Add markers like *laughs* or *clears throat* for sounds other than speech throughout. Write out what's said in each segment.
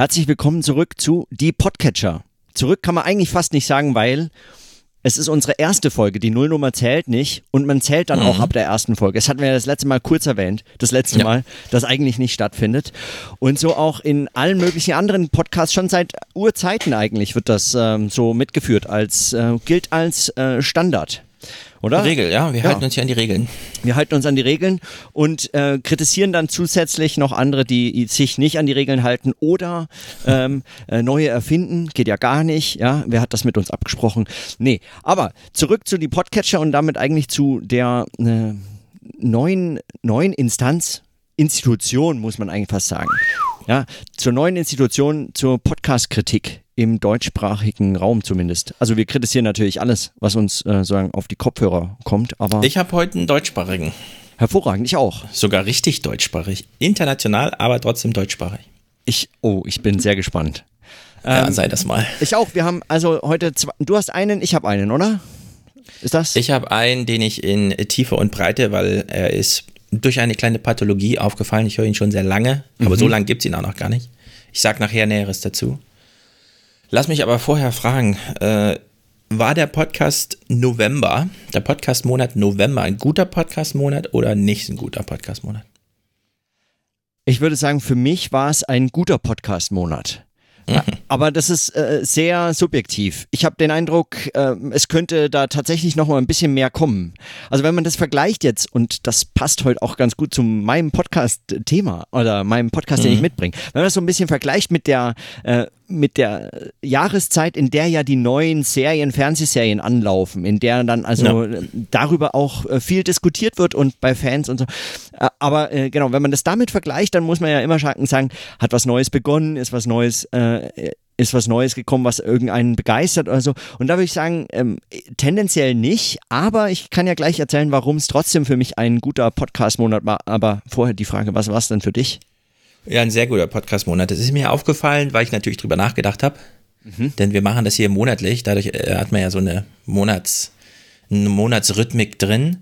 Herzlich willkommen zurück zu Die Podcatcher. Zurück kann man eigentlich fast nicht sagen, weil es ist unsere erste Folge. Die Nullnummer zählt nicht und man zählt dann mhm. auch ab der ersten Folge. Das hatten wir ja das letzte Mal kurz erwähnt, das letzte ja. Mal, das eigentlich nicht stattfindet. Und so auch in allen möglichen anderen Podcasts schon seit Urzeiten eigentlich wird das ähm, so mitgeführt als äh, gilt als äh, Standard oder? Regel, ja. Wir ja. halten uns ja an die Regeln. Wir halten uns an die Regeln und äh, kritisieren dann zusätzlich noch andere, die sich nicht an die Regeln halten oder ähm, äh, neue erfinden. Geht ja gar nicht. Ja, wer hat das mit uns abgesprochen? Nee. Aber zurück zu die Podcatcher und damit eigentlich zu der äh, neuen neuen Instanz, Institution muss man eigentlich fast sagen. Ja, zur neuen Institution zur Podcast-Kritik im deutschsprachigen Raum zumindest. Also wir kritisieren natürlich alles, was uns äh, sagen auf die Kopfhörer kommt, aber ich habe heute einen deutschsprachigen. Hervorragend, ich auch. Sogar richtig deutschsprachig, international, aber trotzdem deutschsprachig. Ich, oh, ich bin sehr gespannt. Ja, ähm, sei das mal. Ich auch. Wir haben also heute zwei, du hast einen, ich habe einen, oder? Ist das? Ich habe einen, den ich in Tiefe und Breite, weil er ist durch eine kleine Pathologie aufgefallen. Ich höre ihn schon sehr lange, aber mhm. so lange gibt es ihn auch noch gar nicht. Ich sage nachher Näheres dazu. Lass mich aber vorher fragen, äh, war der Podcast November, der Podcast-Monat November ein guter Podcast-Monat oder nicht ein guter Podcast-Monat? Ich würde sagen, für mich war es ein guter Podcast-Monat. Mhm. Aber das ist äh, sehr subjektiv. Ich habe den Eindruck, äh, es könnte da tatsächlich noch mal ein bisschen mehr kommen. Also wenn man das vergleicht jetzt, und das passt heute auch ganz gut zu meinem Podcast-Thema oder meinem Podcast, mhm. den ich mhm. mitbringe, wenn man das so ein bisschen vergleicht mit der äh, mit der Jahreszeit, in der ja die neuen Serien, Fernsehserien anlaufen, in der dann also ja. darüber auch äh, viel diskutiert wird und bei Fans und so. Äh, aber äh, genau, wenn man das damit vergleicht, dann muss man ja immer sagen, hat was Neues begonnen, ist was Neues, äh, ist was Neues gekommen, was irgendeinen begeistert oder so. Und da würde ich sagen, ähm, tendenziell nicht, aber ich kann ja gleich erzählen, warum es trotzdem für mich ein guter Podcast-Monat war. Aber vorher die Frage, was war es denn für dich? Ja, ein sehr guter Podcast-Monat. Das ist mir aufgefallen, weil ich natürlich drüber nachgedacht habe. Mhm. Denn wir machen das hier monatlich. Dadurch äh, hat man ja so eine Monats, eine Monatsrhythmik drin.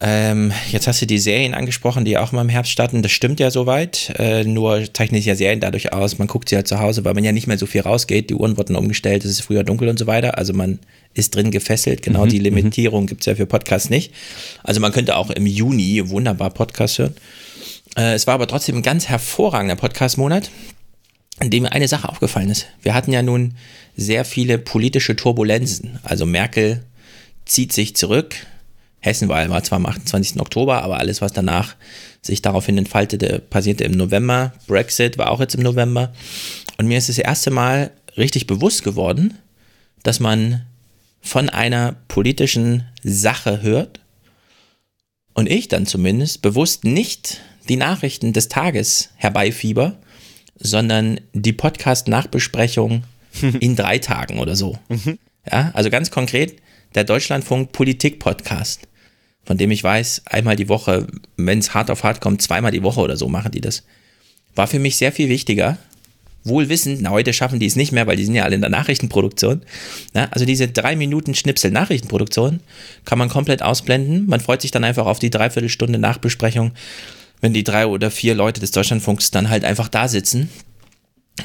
Ähm, jetzt hast du die Serien angesprochen, die auch immer im Herbst starten. Das stimmt ja soweit. Äh, nur zeichnen sich ja Serien dadurch aus. Man guckt sie halt zu Hause, weil man ja nicht mehr so viel rausgeht. Die Uhren wurden umgestellt, es ist früher dunkel und so weiter. Also man ist drin gefesselt. Genau mhm, die mhm. Limitierung gibt es ja für Podcasts nicht. Also man könnte auch im Juni wunderbar Podcasts hören. Äh, es war aber trotzdem ein ganz hervorragender Podcast-Monat, in dem mir eine Sache aufgefallen ist. Wir hatten ja nun sehr viele politische Turbulenzen. Also Merkel zieht sich zurück. Hessenwahl war zwar am 28. Oktober, aber alles, was danach sich daraufhin entfaltete, passierte im November. Brexit war auch jetzt im November. Und mir ist das erste Mal richtig bewusst geworden, dass man von einer politischen Sache hört und ich dann zumindest bewusst nicht die Nachrichten des Tages herbeifieber, sondern die Podcast-Nachbesprechung *laughs* in drei Tagen oder so. Mhm. Ja, also ganz konkret der Deutschlandfunk Politik-Podcast, von dem ich weiß, einmal die Woche, wenn es hart auf hart kommt, zweimal die Woche oder so machen die das. War für mich sehr viel wichtiger. Wohl wissend, na, heute schaffen die es nicht mehr, weil die sind ja alle in der Nachrichtenproduktion. Ja, also diese drei Minuten Schnipsel Nachrichtenproduktion kann man komplett ausblenden. Man freut sich dann einfach auf die Dreiviertelstunde Nachbesprechung wenn die drei oder vier Leute des Deutschlandfunks dann halt einfach da sitzen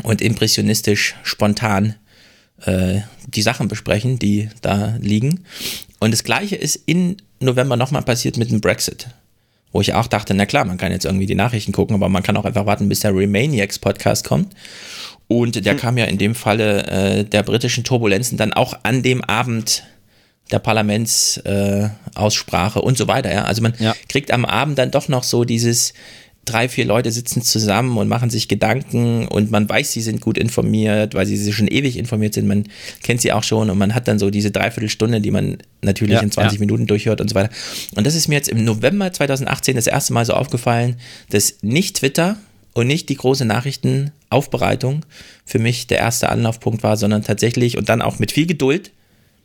und impressionistisch spontan äh, die Sachen besprechen, die da liegen. Und das gleiche ist in November nochmal passiert mit dem Brexit. Wo ich auch dachte, na klar, man kann jetzt irgendwie die Nachrichten gucken, aber man kann auch einfach warten, bis der Remaniacs Podcast kommt. Und der hm. kam ja in dem Falle äh, der britischen Turbulenzen dann auch an dem Abend der Parlamentsaussprache äh, und so weiter. Ja? Also man ja. kriegt am Abend dann doch noch so dieses drei, vier Leute sitzen zusammen und machen sich Gedanken und man weiß, sie sind gut informiert, weil sie schon ewig informiert sind. Man kennt sie auch schon und man hat dann so diese Dreiviertelstunde, die man natürlich ja, in 20 ja. Minuten durchhört und so weiter. Und das ist mir jetzt im November 2018 das erste Mal so aufgefallen, dass nicht Twitter und nicht die große Nachrichtenaufbereitung für mich der erste Anlaufpunkt war, sondern tatsächlich und dann auch mit viel Geduld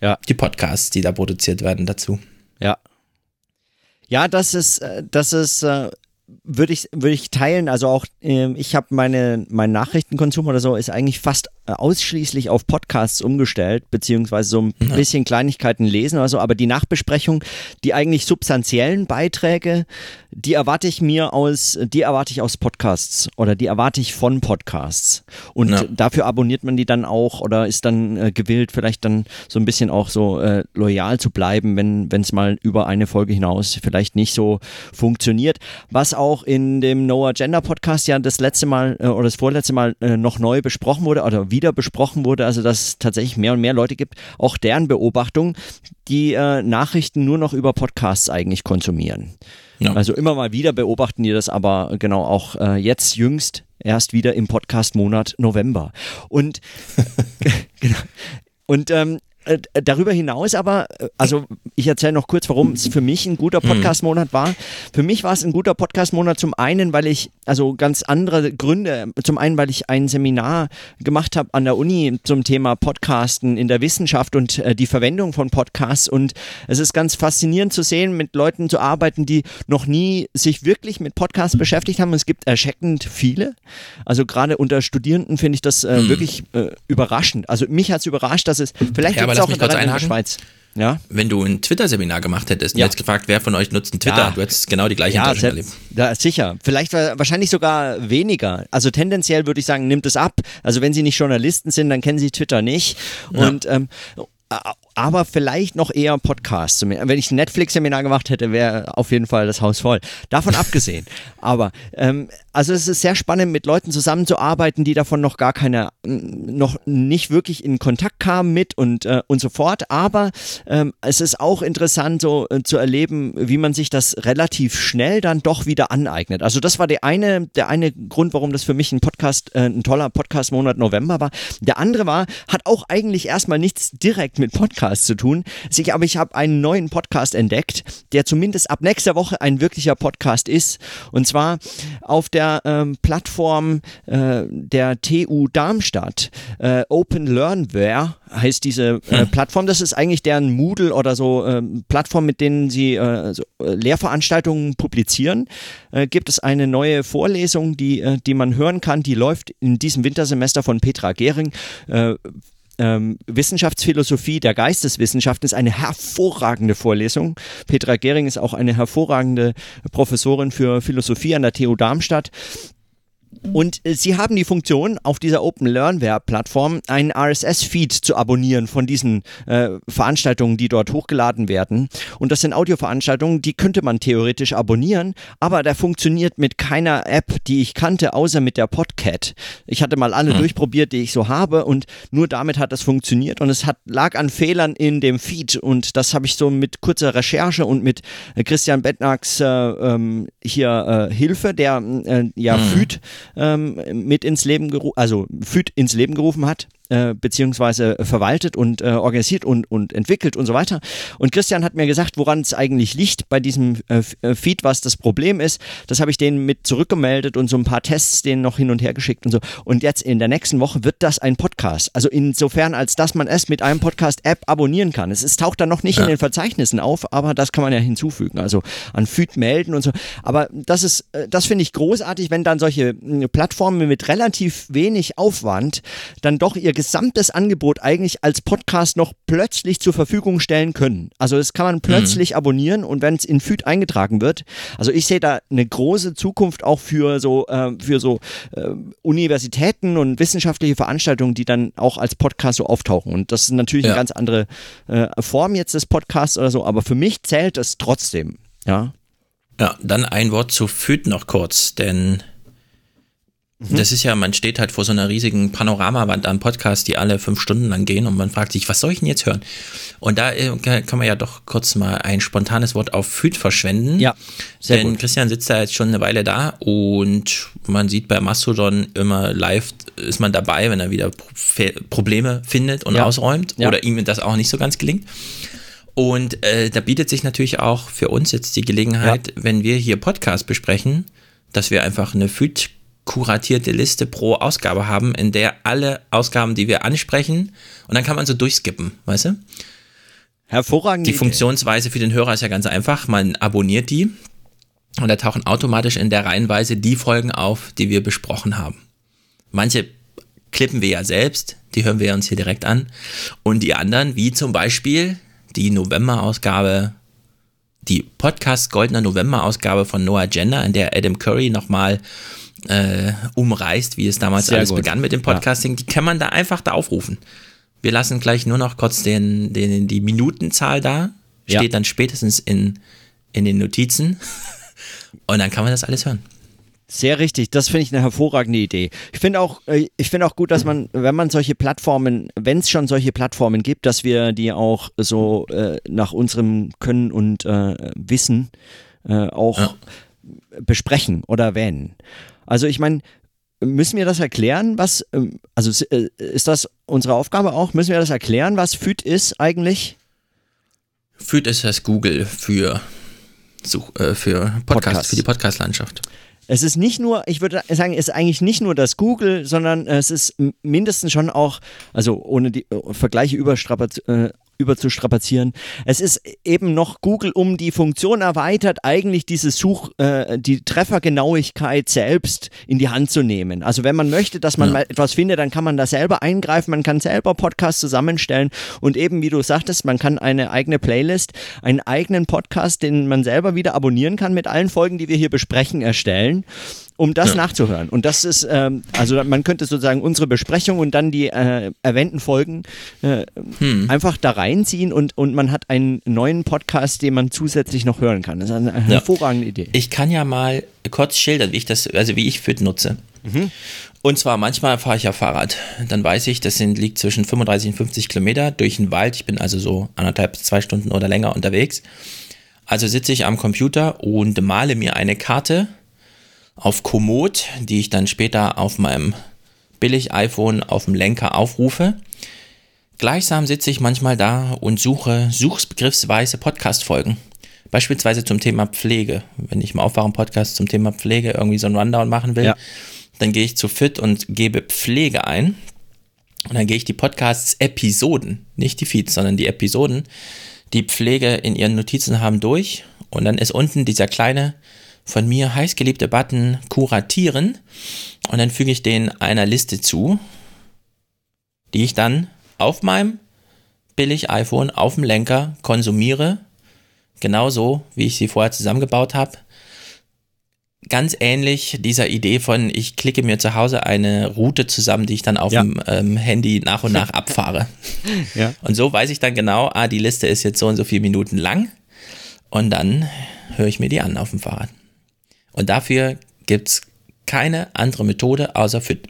ja. Die Podcasts, die da produziert werden dazu. Ja. Ja, das ist, äh, das ist äh, würde ich, würde ich teilen. Also auch, äh, ich habe meine, mein Nachrichtenkonsum oder so ist eigentlich fast äh, ausschließlich auf Podcasts umgestellt, beziehungsweise so ein ja. bisschen Kleinigkeiten lesen oder so. Aber die Nachbesprechung, die eigentlich substanziellen Beiträge, die erwarte ich mir aus, die erwarte ich aus Podcasts oder die erwarte ich von Podcasts. Und ja. dafür abonniert man die dann auch oder ist dann äh, gewillt, vielleicht dann so ein bisschen auch so äh, loyal zu bleiben, wenn es mal über eine Folge hinaus vielleicht nicht so funktioniert. Was auch in dem No Agenda Podcast ja das letzte Mal äh, oder das vorletzte Mal äh, noch neu besprochen wurde oder wieder besprochen wurde, also dass es tatsächlich mehr und mehr Leute gibt, auch deren Beobachtung, die äh, Nachrichten nur noch über Podcasts eigentlich konsumieren. Ja. Also immer mal wieder beobachten die das, aber genau auch äh, jetzt jüngst erst wieder im Podcast-Monat November. Und *laughs* genau. Und ähm, äh, darüber hinaus aber, äh, also ich erzähle noch kurz, warum es für mich ein guter mhm. Podcast-Monat war. Für mich war es ein guter Podcast-Monat zum einen, weil ich, also ganz andere Gründe, zum einen, weil ich ein Seminar gemacht habe an der Uni zum Thema Podcasten in der Wissenschaft und äh, die Verwendung von Podcasts und es ist ganz faszinierend zu sehen, mit Leuten zu arbeiten, die noch nie sich wirklich mit Podcasts beschäftigt haben. Es gibt erschreckend viele. Also gerade unter Studierenden finde ich das äh, mhm. wirklich äh, überraschend. Also mich hat es überrascht, dass es vielleicht ja, aber lass mich kurz einhaken. Schweiz. Ja? Wenn du ein Twitter-Seminar gemacht hättest und ja. jetzt gefragt, wer von euch nutzt ein Twitter, ja. du hättest genau die gleiche ja, Enttäuschung erlebt. Ja, sicher. Vielleicht wahrscheinlich sogar weniger. Also tendenziell würde ich sagen, nimmt es ab. Also wenn sie nicht Journalisten sind, dann kennen sie Twitter nicht. Und ähm, aber vielleicht noch eher Podcasts. Wenn ich ein Netflix-Seminar gemacht hätte, wäre auf jeden Fall das Haus voll. Davon *laughs* abgesehen. Aber ähm, also es ist sehr spannend, mit Leuten zusammenzuarbeiten, die davon noch gar keine, noch nicht wirklich in Kontakt kamen mit und, äh, und so fort. Aber ähm, es ist auch interessant, so äh, zu erleben, wie man sich das relativ schnell dann doch wieder aneignet. Also das war der eine, der eine Grund, warum das für mich ein Podcast, äh, ein toller Podcast-Monat November war. Der andere war, hat auch eigentlich erstmal nichts direkt mit Podcast Podcast zu tun. aber ich habe einen neuen Podcast entdeckt, der zumindest ab nächster Woche ein wirklicher Podcast ist. Und zwar auf der ähm, Plattform äh, der TU Darmstadt. Äh, Open Learnware heißt diese äh, hm. Plattform. Das ist eigentlich deren Moodle oder so äh, Plattform, mit denen sie äh, so, äh, Lehrveranstaltungen publizieren. Äh, gibt es eine neue Vorlesung, die, die man hören kann. Die läuft in diesem Wintersemester von Petra Gehring ähm, Wissenschaftsphilosophie der Geisteswissenschaften ist eine hervorragende Vorlesung. Petra Gehring ist auch eine hervorragende Professorin für Philosophie an der TU Darmstadt. Und äh, sie haben die Funktion, auf dieser Open Learnware-Plattform einen RSS-Feed zu abonnieren von diesen äh, Veranstaltungen, die dort hochgeladen werden. Und das sind Audioveranstaltungen, die könnte man theoretisch abonnieren, aber der funktioniert mit keiner App, die ich kannte, außer mit der Podcat. Ich hatte mal alle hm. durchprobiert, die ich so habe, und nur damit hat das funktioniert. Und es hat, lag an Fehlern in dem Feed. Und das habe ich so mit kurzer Recherche und mit äh, Christian Bettnacks äh, ähm, hier äh, Hilfe, der äh, ja hm. Feed ähm, mit ins Leben gerufen, also FÜD ins Leben gerufen hat äh, beziehungsweise verwaltet und äh, organisiert und, und entwickelt und so weiter. Und Christian hat mir gesagt, woran es eigentlich liegt bei diesem äh, äh, Feed, was das Problem ist. Das habe ich denen mit zurückgemeldet und so ein paar Tests denen noch hin und her geschickt und so. Und jetzt in der nächsten Woche wird das ein Podcast. Also insofern, als dass man es mit einem Podcast-App abonnieren kann. Es ist, taucht dann noch nicht ja. in den Verzeichnissen auf, aber das kann man ja hinzufügen. Also an Feed melden und so. Aber das ist, äh, das finde ich großartig, wenn dann solche äh, Plattformen mit relativ wenig Aufwand dann doch ihr gesamtes Angebot eigentlich als Podcast noch plötzlich zur Verfügung stellen können. Also das kann man plötzlich mhm. abonnieren und wenn es in Feed eingetragen wird. Also ich sehe da eine große Zukunft auch für so, äh, für so äh, Universitäten und wissenschaftliche Veranstaltungen, die dann auch als Podcast so auftauchen. Und das ist natürlich ja. eine ganz andere äh, Form jetzt des Podcasts oder so, aber für mich zählt es trotzdem. Ja. Ja, dann ein Wort zu Feed noch kurz, denn Mhm. Das ist ja, man steht halt vor so einer riesigen Panoramawand an Podcasts, die alle fünf Stunden lang gehen und man fragt sich, was soll ich denn jetzt hören? Und da äh, kann man ja doch kurz mal ein spontanes Wort auf Füd verschwenden. Ja, sehr Denn gut. Christian sitzt da jetzt schon eine Weile da und man sieht bei Mastodon immer live, ist man dabei, wenn er wieder Probleme findet und ja. ausräumt ja. oder ihm das auch nicht so ganz gelingt. Und äh, da bietet sich natürlich auch für uns jetzt die Gelegenheit, ja. wenn wir hier Podcast besprechen, dass wir einfach eine Feed kuratierte Liste pro Ausgabe haben, in der alle Ausgaben, die wir ansprechen, und dann kann man so durchskippen, weißt du? Hervorragend. Die Funktionsweise für den Hörer ist ja ganz einfach. Man abonniert die und da tauchen automatisch in der Reihenweise die Folgen auf, die wir besprochen haben. Manche klippen wir ja selbst, die hören wir uns hier direkt an. Und die anderen, wie zum Beispiel die November-Ausgabe, die Podcast Goldener November-Ausgabe von Noah Gender, in der Adam Curry nochmal äh, umreißt, wie es damals Sehr alles gut. begann mit dem Podcasting, ja. die kann man da einfach da aufrufen. Wir lassen gleich nur noch kurz den, den, die Minutenzahl da, steht ja. dann spätestens in, in den Notizen *laughs* und dann kann man das alles hören. Sehr richtig, das finde ich eine hervorragende Idee. Ich finde auch, äh, ich finde auch gut, dass man, wenn man solche Plattformen, wenn es schon solche Plattformen gibt, dass wir die auch so äh, nach unserem Können und äh, Wissen äh, auch ja. besprechen oder erwähnen. Also ich meine, müssen wir das erklären, was, ähm, also äh, ist das unsere Aufgabe auch, müssen wir das erklären, was FÜD ist eigentlich? FÜD ist das Google für, äh, für Podcast, Podcast. für die Podcast-Landschaft. Es ist nicht nur, ich würde sagen, es ist eigentlich nicht nur das Google, sondern es ist mindestens schon auch, also ohne die äh, Vergleiche überstrapaz äh, überzustrapazieren. Es ist eben noch Google um die Funktion erweitert, eigentlich diese Such, äh, die Treffergenauigkeit selbst in die Hand zu nehmen. Also wenn man möchte, dass man ja. mal etwas findet, dann kann man da selber eingreifen, man kann selber Podcasts zusammenstellen und eben, wie du sagtest, man kann eine eigene Playlist, einen eigenen Podcast, den man selber wieder abonnieren kann mit allen Folgen, die wir hier besprechen, erstellen um das ja. nachzuhören. Und das ist, ähm, also man könnte sozusagen unsere Besprechung und dann die äh, erwähnten Folgen äh, hm. einfach da reinziehen und, und man hat einen neuen Podcast, den man zusätzlich noch hören kann. Das ist eine ja. hervorragende Idee. Ich kann ja mal kurz schildern, wie ich das, also wie ich FIT nutze. Mhm. Und zwar manchmal fahre ich ja Fahrrad. Dann weiß ich, das sind, liegt zwischen 35 und 50 Kilometer durch den Wald. Ich bin also so anderthalb, zwei Stunden oder länger unterwegs. Also sitze ich am Computer und male mir eine Karte auf Komoot, die ich dann später auf meinem Billig-iPhone auf dem Lenker aufrufe. Gleichsam sitze ich manchmal da und suche suchbegriffsweise Podcast-Folgen. Beispielsweise zum Thema Pflege. Wenn ich im Aufwachen-Podcast zum Thema Pflege irgendwie so einen Rundown machen will, ja. dann gehe ich zu Fit und gebe Pflege ein. Und dann gehe ich die Podcasts-Episoden, nicht die Feeds, sondern die Episoden, die Pflege in ihren Notizen haben, durch. Und dann ist unten dieser kleine von mir heißgeliebte Button kuratieren und dann füge ich den einer Liste zu, die ich dann auf meinem billig iPhone auf dem Lenker konsumiere, genauso wie ich sie vorher zusammengebaut habe. Ganz ähnlich dieser Idee von, ich klicke mir zu Hause eine Route zusammen, die ich dann auf ja. dem ähm, Handy nach und nach *laughs* abfahre. ja. Und so weiß ich dann genau, ah, die Liste ist jetzt so und so viele Minuten lang und dann höre ich mir die an auf dem Fahrrad. Und dafür gibt es keine andere Methode außer Fit.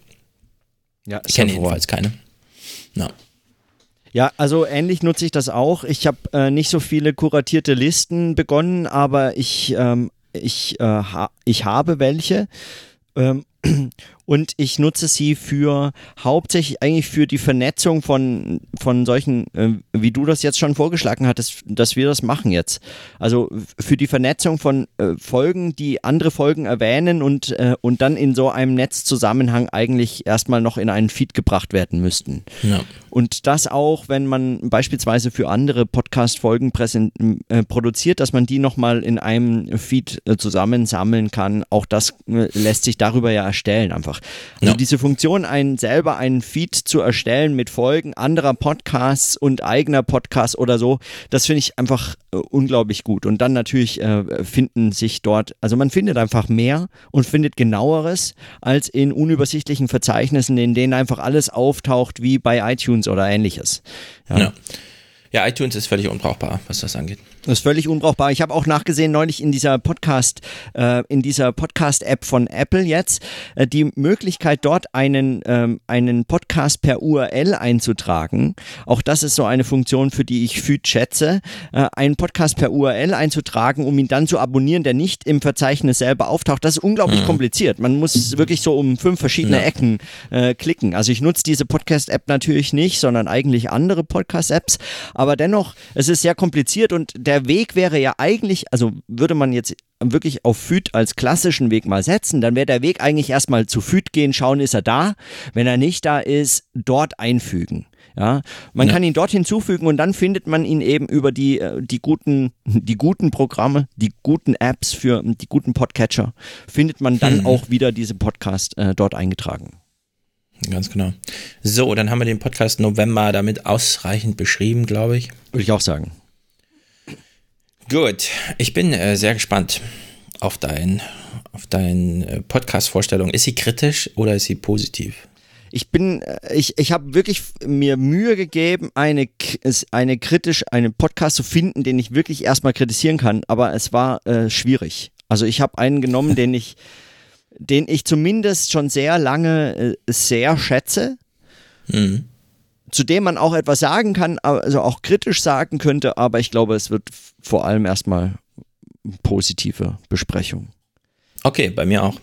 Ja, ich kenne jedenfalls keine. No. Ja, also ähnlich nutze ich das auch. Ich habe äh, nicht so viele kuratierte Listen begonnen, aber ich, ähm, ich, äh, ha ich habe welche. Ähm, *clears throat* und ich nutze sie für hauptsächlich eigentlich für die Vernetzung von, von solchen, äh, wie du das jetzt schon vorgeschlagen hattest, dass wir das machen jetzt. Also für die Vernetzung von äh, Folgen, die andere Folgen erwähnen und, äh, und dann in so einem Netzzusammenhang eigentlich erstmal noch in einen Feed gebracht werden müssten. Ja. Und das auch, wenn man beispielsweise für andere Podcast-Folgen äh, produziert, dass man die nochmal in einem Feed äh, zusammensammeln kann. Auch das äh, lässt sich darüber ja erstellen einfach. Also ja. diese Funktion, einen selber einen Feed zu erstellen mit Folgen anderer Podcasts und eigener Podcasts oder so, das finde ich einfach äh, unglaublich gut. Und dann natürlich äh, finden sich dort, also man findet einfach mehr und findet genaueres als in unübersichtlichen Verzeichnissen, in denen einfach alles auftaucht wie bei iTunes oder ähnliches. Ja. ja. ja iTunes ist völlig unbrauchbar, was das angeht. Das ist völlig unbrauchbar. Ich habe auch nachgesehen neulich in dieser Podcast, äh, in dieser Podcast-App von Apple jetzt, äh, die Möglichkeit dort einen, ähm, einen Podcast per URL einzutragen. Auch das ist so eine Funktion, für die ich viel schätze, äh, einen Podcast per URL einzutragen, um ihn dann zu abonnieren, der nicht im Verzeichnis selber auftaucht. Das ist unglaublich mhm. kompliziert. Man muss wirklich so um fünf verschiedene ja. Ecken äh, klicken. Also ich nutze diese Podcast-App natürlich nicht, sondern eigentlich andere Podcast-Apps. Aber dennoch, es ist sehr kompliziert und der der Weg wäre ja eigentlich, also würde man jetzt wirklich auf Füt als klassischen Weg mal setzen, dann wäre der Weg eigentlich erstmal zu Füt gehen, schauen, ist er da. Wenn er nicht da ist, dort einfügen. Ja, man Ja. kann ihn dort hinzufügen und dann findet man ihn eben über die, äh, die guten, *laughs* die guten Programme, die guten Apps für die guten Podcatcher, findet man dann Mhm. auch wieder diesen Podcast äh, dort eingetragen. Ganz genau. So, dann haben wir den Podcast November damit ausreichend beschrieben, glaube ich. Würde ich auch sagen. Gut, ich bin äh, sehr gespannt auf dein, auf deine äh, Podcast-Vorstellung. Ist sie kritisch oder ist sie positiv? Ich bin, äh, ich, ich habe wirklich mir Mühe gegeben, eine, eine kritisch, einen Podcast zu finden, den ich wirklich erstmal kritisieren kann, aber es war äh, schwierig. Also ich habe einen genommen, *laughs* den ich, den ich zumindest schon sehr lange äh, sehr schätze, Mhm. Zu dem man auch etwas sagen kann, also auch kritisch sagen könnte, aber ich glaube, es wird vor allem erstmal positive Besprechung. Okay, bei mir auch.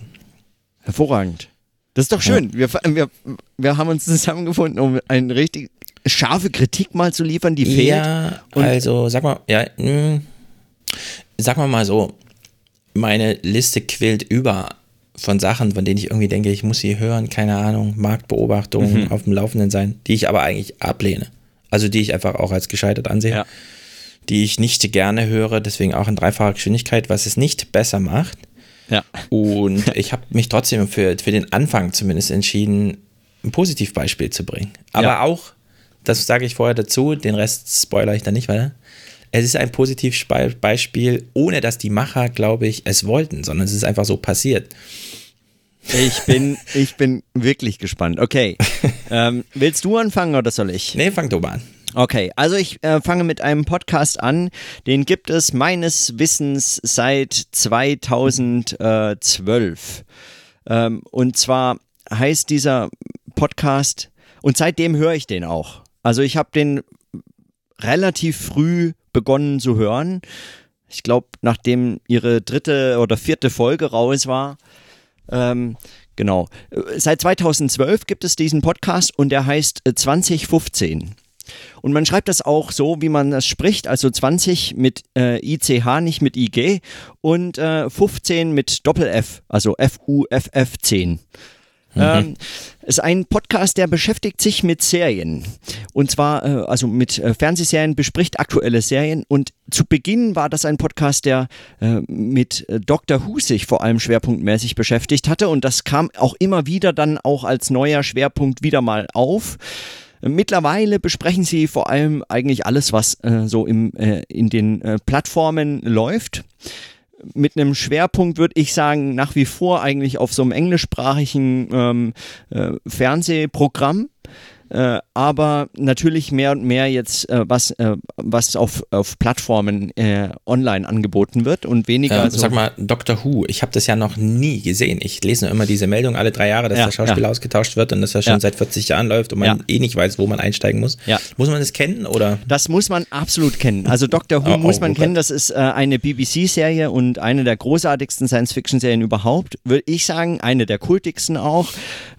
Hervorragend. Das ist doch schön. Wir, wir, wir haben uns zusammengefunden, um eine richtig scharfe Kritik mal zu liefern, die fehlt. Ja, also sag mal, ja, mh, sag mal mal so, meine Liste quillt über von Sachen, von denen ich irgendwie denke, ich muss sie hören, keine Ahnung, Marktbeobachtung, Mhm. auf dem Laufenden sein, die ich aber eigentlich ablehne. Also die ich einfach auch als gescheitert ansehe, Ja. die ich nicht gerne höre, deswegen auch in dreifacher Geschwindigkeit, was es nicht besser macht. Ja. Und *laughs* ich habe mich trotzdem für, für den Anfang zumindest entschieden, ein Positivbeispiel zu bringen. Aber Ja. auch, das sage ich vorher dazu, den Rest spoilere ich dann nicht weiter. Es ist ein Positivbeispiel, ohne dass die Macher, glaube ich, es wollten, sondern es ist einfach so passiert. Ich bin, ich bin wirklich gespannt. Okay. *laughs* ähm, willst du anfangen oder soll ich? Nee, fang du mal an. Okay, also ich äh, fange mit einem Podcast an. Den gibt es meines Wissens seit 2012. Ähm, und zwar heißt dieser Podcast, und seitdem höre ich den auch. Also ich habe den relativ früh begonnen zu hören. Ich glaube, nachdem ihre dritte oder vierte Folge raus war. Ähm, genau. Äh, Seit 2012 gibt es diesen Podcast und der heißt äh, 2015. Und man schreibt das auch so, wie man das spricht, also 20 mit äh, ICH, nicht mit IG und äh, 15 mit Doppel-F, also F-U-F-F-10. Ähm, ist ein Podcast, der beschäftigt sich mit Serien. Und zwar, äh, also mit äh, Fernsehserien, bespricht aktuelle Serien. Und zu Beginn war das ein Podcast, der äh, mit äh, Dr. Who sich vor allem schwerpunktmäßig beschäftigt hatte. Und das kam auch immer wieder dann auch als neuer Schwerpunkt wieder mal auf. Mittlerweile besprechen sie vor allem eigentlich alles, was äh, so im, äh, in den Plattformen läuft. Mit einem Schwerpunkt würde ich sagen, nach wie vor eigentlich auf so einem englischsprachigen ähm, äh, Fernsehprogramm. Äh, aber natürlich mehr und mehr jetzt, äh, was, äh, was auf, auf Plattformen äh, online angeboten wird und weniger Ähm, so. sag mal, Doctor Who, ich habe das ja noch nie gesehen. Ich lese nur immer diese Meldung alle drei Jahre, dass Ja, der Schauspieler ja. ausgetauscht wird und dass er schon Ja. seit 40 Jahren läuft und man Ja. eh nicht weiß, wo man einsteigen muss. Ja. Muss man das kennen oder? Das muss man absolut kennen. Also Doctor Who *laughs* Oh, oh, muss man oh kennen. Das ist äh, eine BBC-Serie und eine der großartigsten Science-Fiction-Serien überhaupt. Würde ich sagen, eine der kultigsten auch.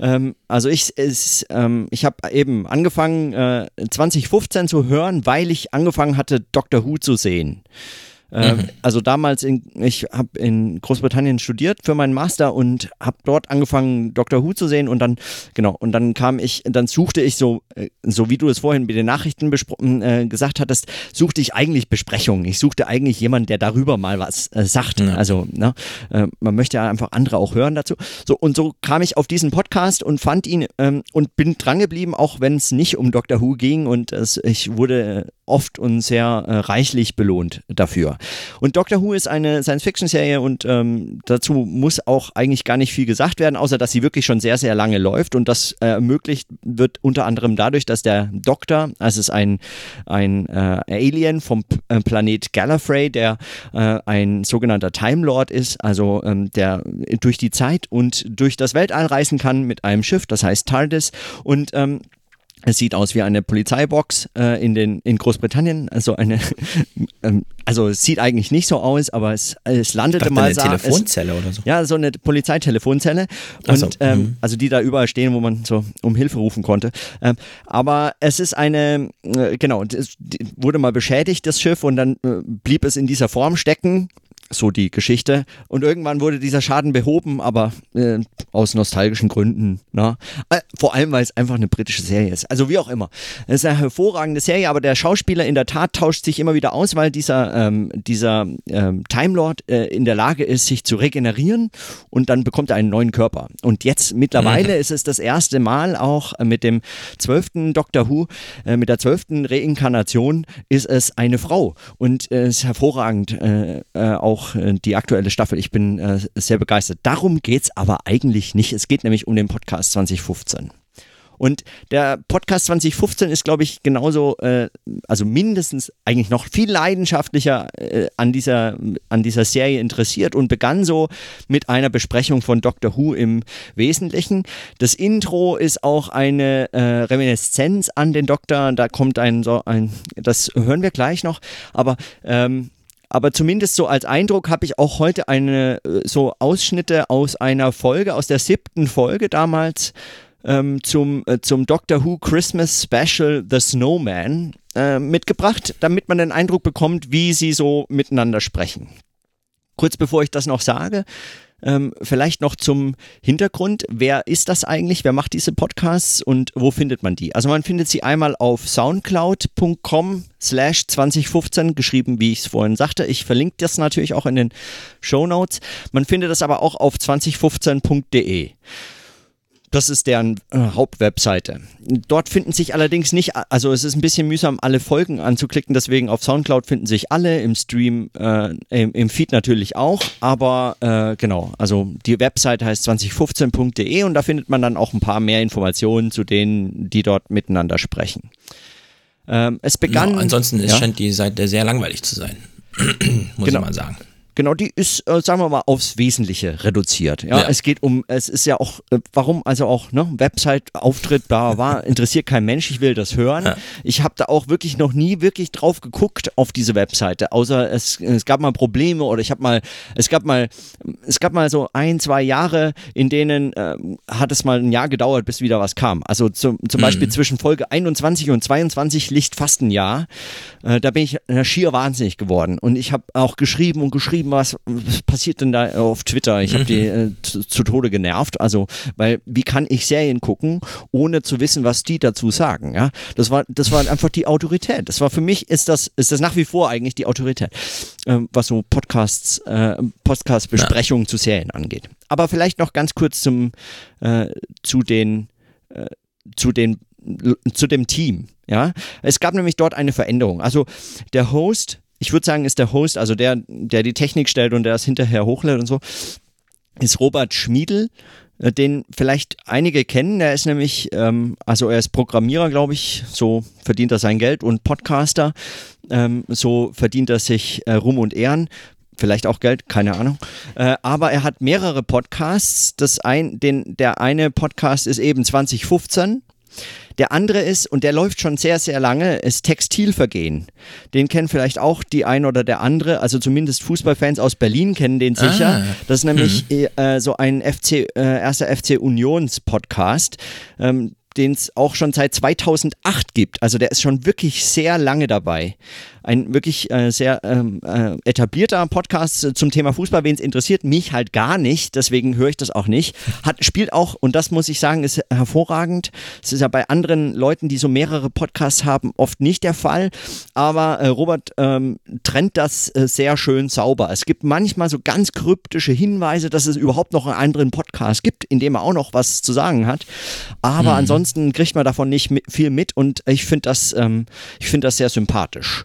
Ähm, also ich, es, ähm, ich habe eben angefangen, äh, 2015 zu hören, weil ich angefangen hatte, Doctor Who zu sehen. Äh, Also damals, in, ich habe in Großbritannien studiert für meinen Master und habe dort angefangen, Doctor Who zu sehen und dann, genau, und dann kam ich, dann suchte ich so, äh, so wie du es vorhin mit den Nachrichten bespro- äh, gesagt hattest, suchte ich eigentlich Besprechungen. Ich suchte eigentlich jemanden, der darüber mal was äh, sagt. Ja. Also, ne, äh, man möchte ja einfach andere auch hören dazu. So, und so kam ich auf diesen Podcast und fand ihn ähm, und bin drangeblieben, auch wenn es nicht um Doctor Who ging und es, ich wurde oft und sehr äh, reichlich belohnt dafür. Und Doctor Who ist eine Science-Fiction-Serie und ähm, dazu muss auch eigentlich gar nicht viel gesagt werden, außer dass sie wirklich schon sehr, sehr lange läuft und das äh, ermöglicht wird unter anderem dadurch, dass der Doktor, also es ist ein, ein äh, Alien vom P äh, Planet Gallifrey, der äh, ein sogenannter Time Lord ist, also ähm, der durch die Zeit und durch das Weltall reisen kann mit einem Schiff, das heißt TARDIS und ähm, es sieht aus wie eine Polizeibox äh, in, den, in Großbritannien. Also eine, *laughs* ähm, also es sieht eigentlich nicht so aus, aber es, es landete dachte, mal eine sa- es, Telefonzelle oder so. ja, so eine Polizeitelefonzelle. Und so, ähm, mhm. also die da überall stehen, wo man so um Hilfe rufen konnte. Ähm, aber es ist eine, äh, genau, die wurde mal beschädigt, das Schiff, und dann äh, blieb es in dieser Form stecken. So die Geschichte. Und irgendwann wurde dieser Schaden behoben, aber äh, aus nostalgischen Gründen. Na? Äh, vor allem, weil es einfach eine britische Serie ist. Also wie auch immer. Es ist eine hervorragende Serie, aber der Schauspieler in der Tat tauscht sich immer wieder aus, weil dieser, ähm, dieser ähm, Time Lord äh, in der Lage ist, sich zu regenerieren und dann bekommt er einen neuen Körper. Und jetzt mittlerweile mhm. ist es das erste Mal auch äh, mit dem zwölften Doctor Who, äh, mit der zwölften Reinkarnation ist es eine Frau. Und es ist hervorragend äh, auch auch äh, die aktuelle Staffel. Ich bin äh, sehr begeistert. Darum geht es aber eigentlich nicht. Es geht nämlich um den Podcast 2015. Und der Podcast 2015 ist, glaube ich, genauso, äh, also mindestens eigentlich noch viel leidenschaftlicher äh, an, dieser, an dieser Serie interessiert und begann so mit einer Besprechung von Doctor Who im Wesentlichen. Das Intro ist auch eine äh, Reminiszenz an den Doktor. Da kommt ein, so ein, das hören wir gleich noch, aber ähm, aber zumindest so als Eindruck habe ich auch heute eine äh, so Ausschnitte aus einer Folge, aus der siebten Folge damals ähm, zum, äh, zum Doctor Who Christmas Special The Snowman äh, mitgebracht, damit man den Eindruck bekommt, wie sie so miteinander sprechen. Kurz bevor ich das noch sage, ähm, vielleicht noch zum Hintergrund. Wer ist das eigentlich? Wer macht diese Podcasts und wo findet man die? Also man findet sie einmal auf soundcloud.com slash 2015, geschrieben, wie ich es vorhin sagte. Ich verlinke das natürlich auch in den Show Notes. Man findet das aber auch auf 2015.de. Das ist deren äh, Hauptwebseite. Dort finden sich allerdings nicht, also es ist ein bisschen mühsam, alle Folgen anzuklicken, deswegen auf Soundcloud finden sich alle, im Stream, äh, im, im, Feed natürlich auch, aber äh, genau, also die Webseite heißt 2015.de und da findet man dann auch ein paar mehr Informationen zu denen, die dort miteinander sprechen. Ähm, es begann. Genau, ansonsten ja? scheint die Seite sehr langweilig zu sein, *clears throat* muss genau. ich mal sagen. Genau, die ist, äh, sagen wir mal, aufs Wesentliche reduziert. Ja, ja, es geht um, es ist ja auch, äh, warum also auch, ne, Website-Auftritt, bla, bla, *laughs* interessiert kein Mensch, ich will das hören. Ja. Ich habe da auch wirklich noch nie wirklich drauf geguckt auf diese Webseite, außer es, es gab mal Probleme oder ich habe mal, es gab mal, es gab mal so ein, zwei Jahre, in denen äh, hat es mal ein Jahr gedauert, bis wieder was kam. Also zum, zum mhm. Beispiel zwischen Folge 21 und 22 liegt fast ein Jahr. Äh, da bin ich schier wahnsinnig geworden und ich habe auch geschrieben und geschrieben geschrieben, was, passiert denn da auf Twitter? Ich habe die äh, zu, zu, Tode genervt. Also, weil wie kann ich Serien gucken, ohne zu wissen, was die dazu sagen? Ja, das war, das war einfach die Autorität. Das war für mich ist das, ist das nach wie vor eigentlich die Autorität, äh, was so Podcasts, äh, Podcast-Besprechungen ja. zu Serien angeht. Aber vielleicht noch ganz kurz zum, äh, zu den, äh, zu den zu dem Team. Ja, es gab nämlich dort eine Veränderung. Also der Host ich würde sagen, ist der Host, also der, der die Technik stellt und der das hinterher hochlädt und so, ist Robert Schmiedel, äh, den vielleicht einige kennen. Der ist nämlich, ähm, also er ist Programmierer, glaube ich, so verdient er sein Geld und Podcaster. Ähm, so verdient er sich äh, Ruhm und Ehren vielleicht auch Geld, keine Ahnung. Äh, aber er hat mehrere Podcasts. Das ein, den, der eine Podcast ist eben 2015 der andere ist, und der läuft schon sehr, sehr lange, ist Textilvergehen. Den kennen vielleicht auch die ein oder der andere, also zumindest Fußballfans aus Berlin kennen den sicher. Ah. Das ist nämlich mhm. äh, so ein FC, äh, erster FC Unions Podcast. Ähm, den es auch schon seit 2008 gibt. Also der ist schon wirklich sehr lange dabei ein wirklich äh, sehr ähm, äh, etablierter Podcast zum Thema Fußball. Wen es interessiert, mich halt gar nicht, deswegen höre ich das auch nicht. Hat, spielt auch, und das muss ich sagen, ist hervorragend. Es ist ja bei anderen Leuten, die so mehrere Podcasts haben, oft nicht der Fall. Aber äh, Robert ähm, trennt das äh, sehr schön sauber. Es gibt manchmal so ganz kryptische Hinweise, dass es überhaupt noch einen anderen Podcast gibt, in dem er auch noch was zu sagen hat. Aber mhm. ansonsten kriegt man davon nicht viel mit und ich finde das, ähm, ich finde das sehr sympathisch.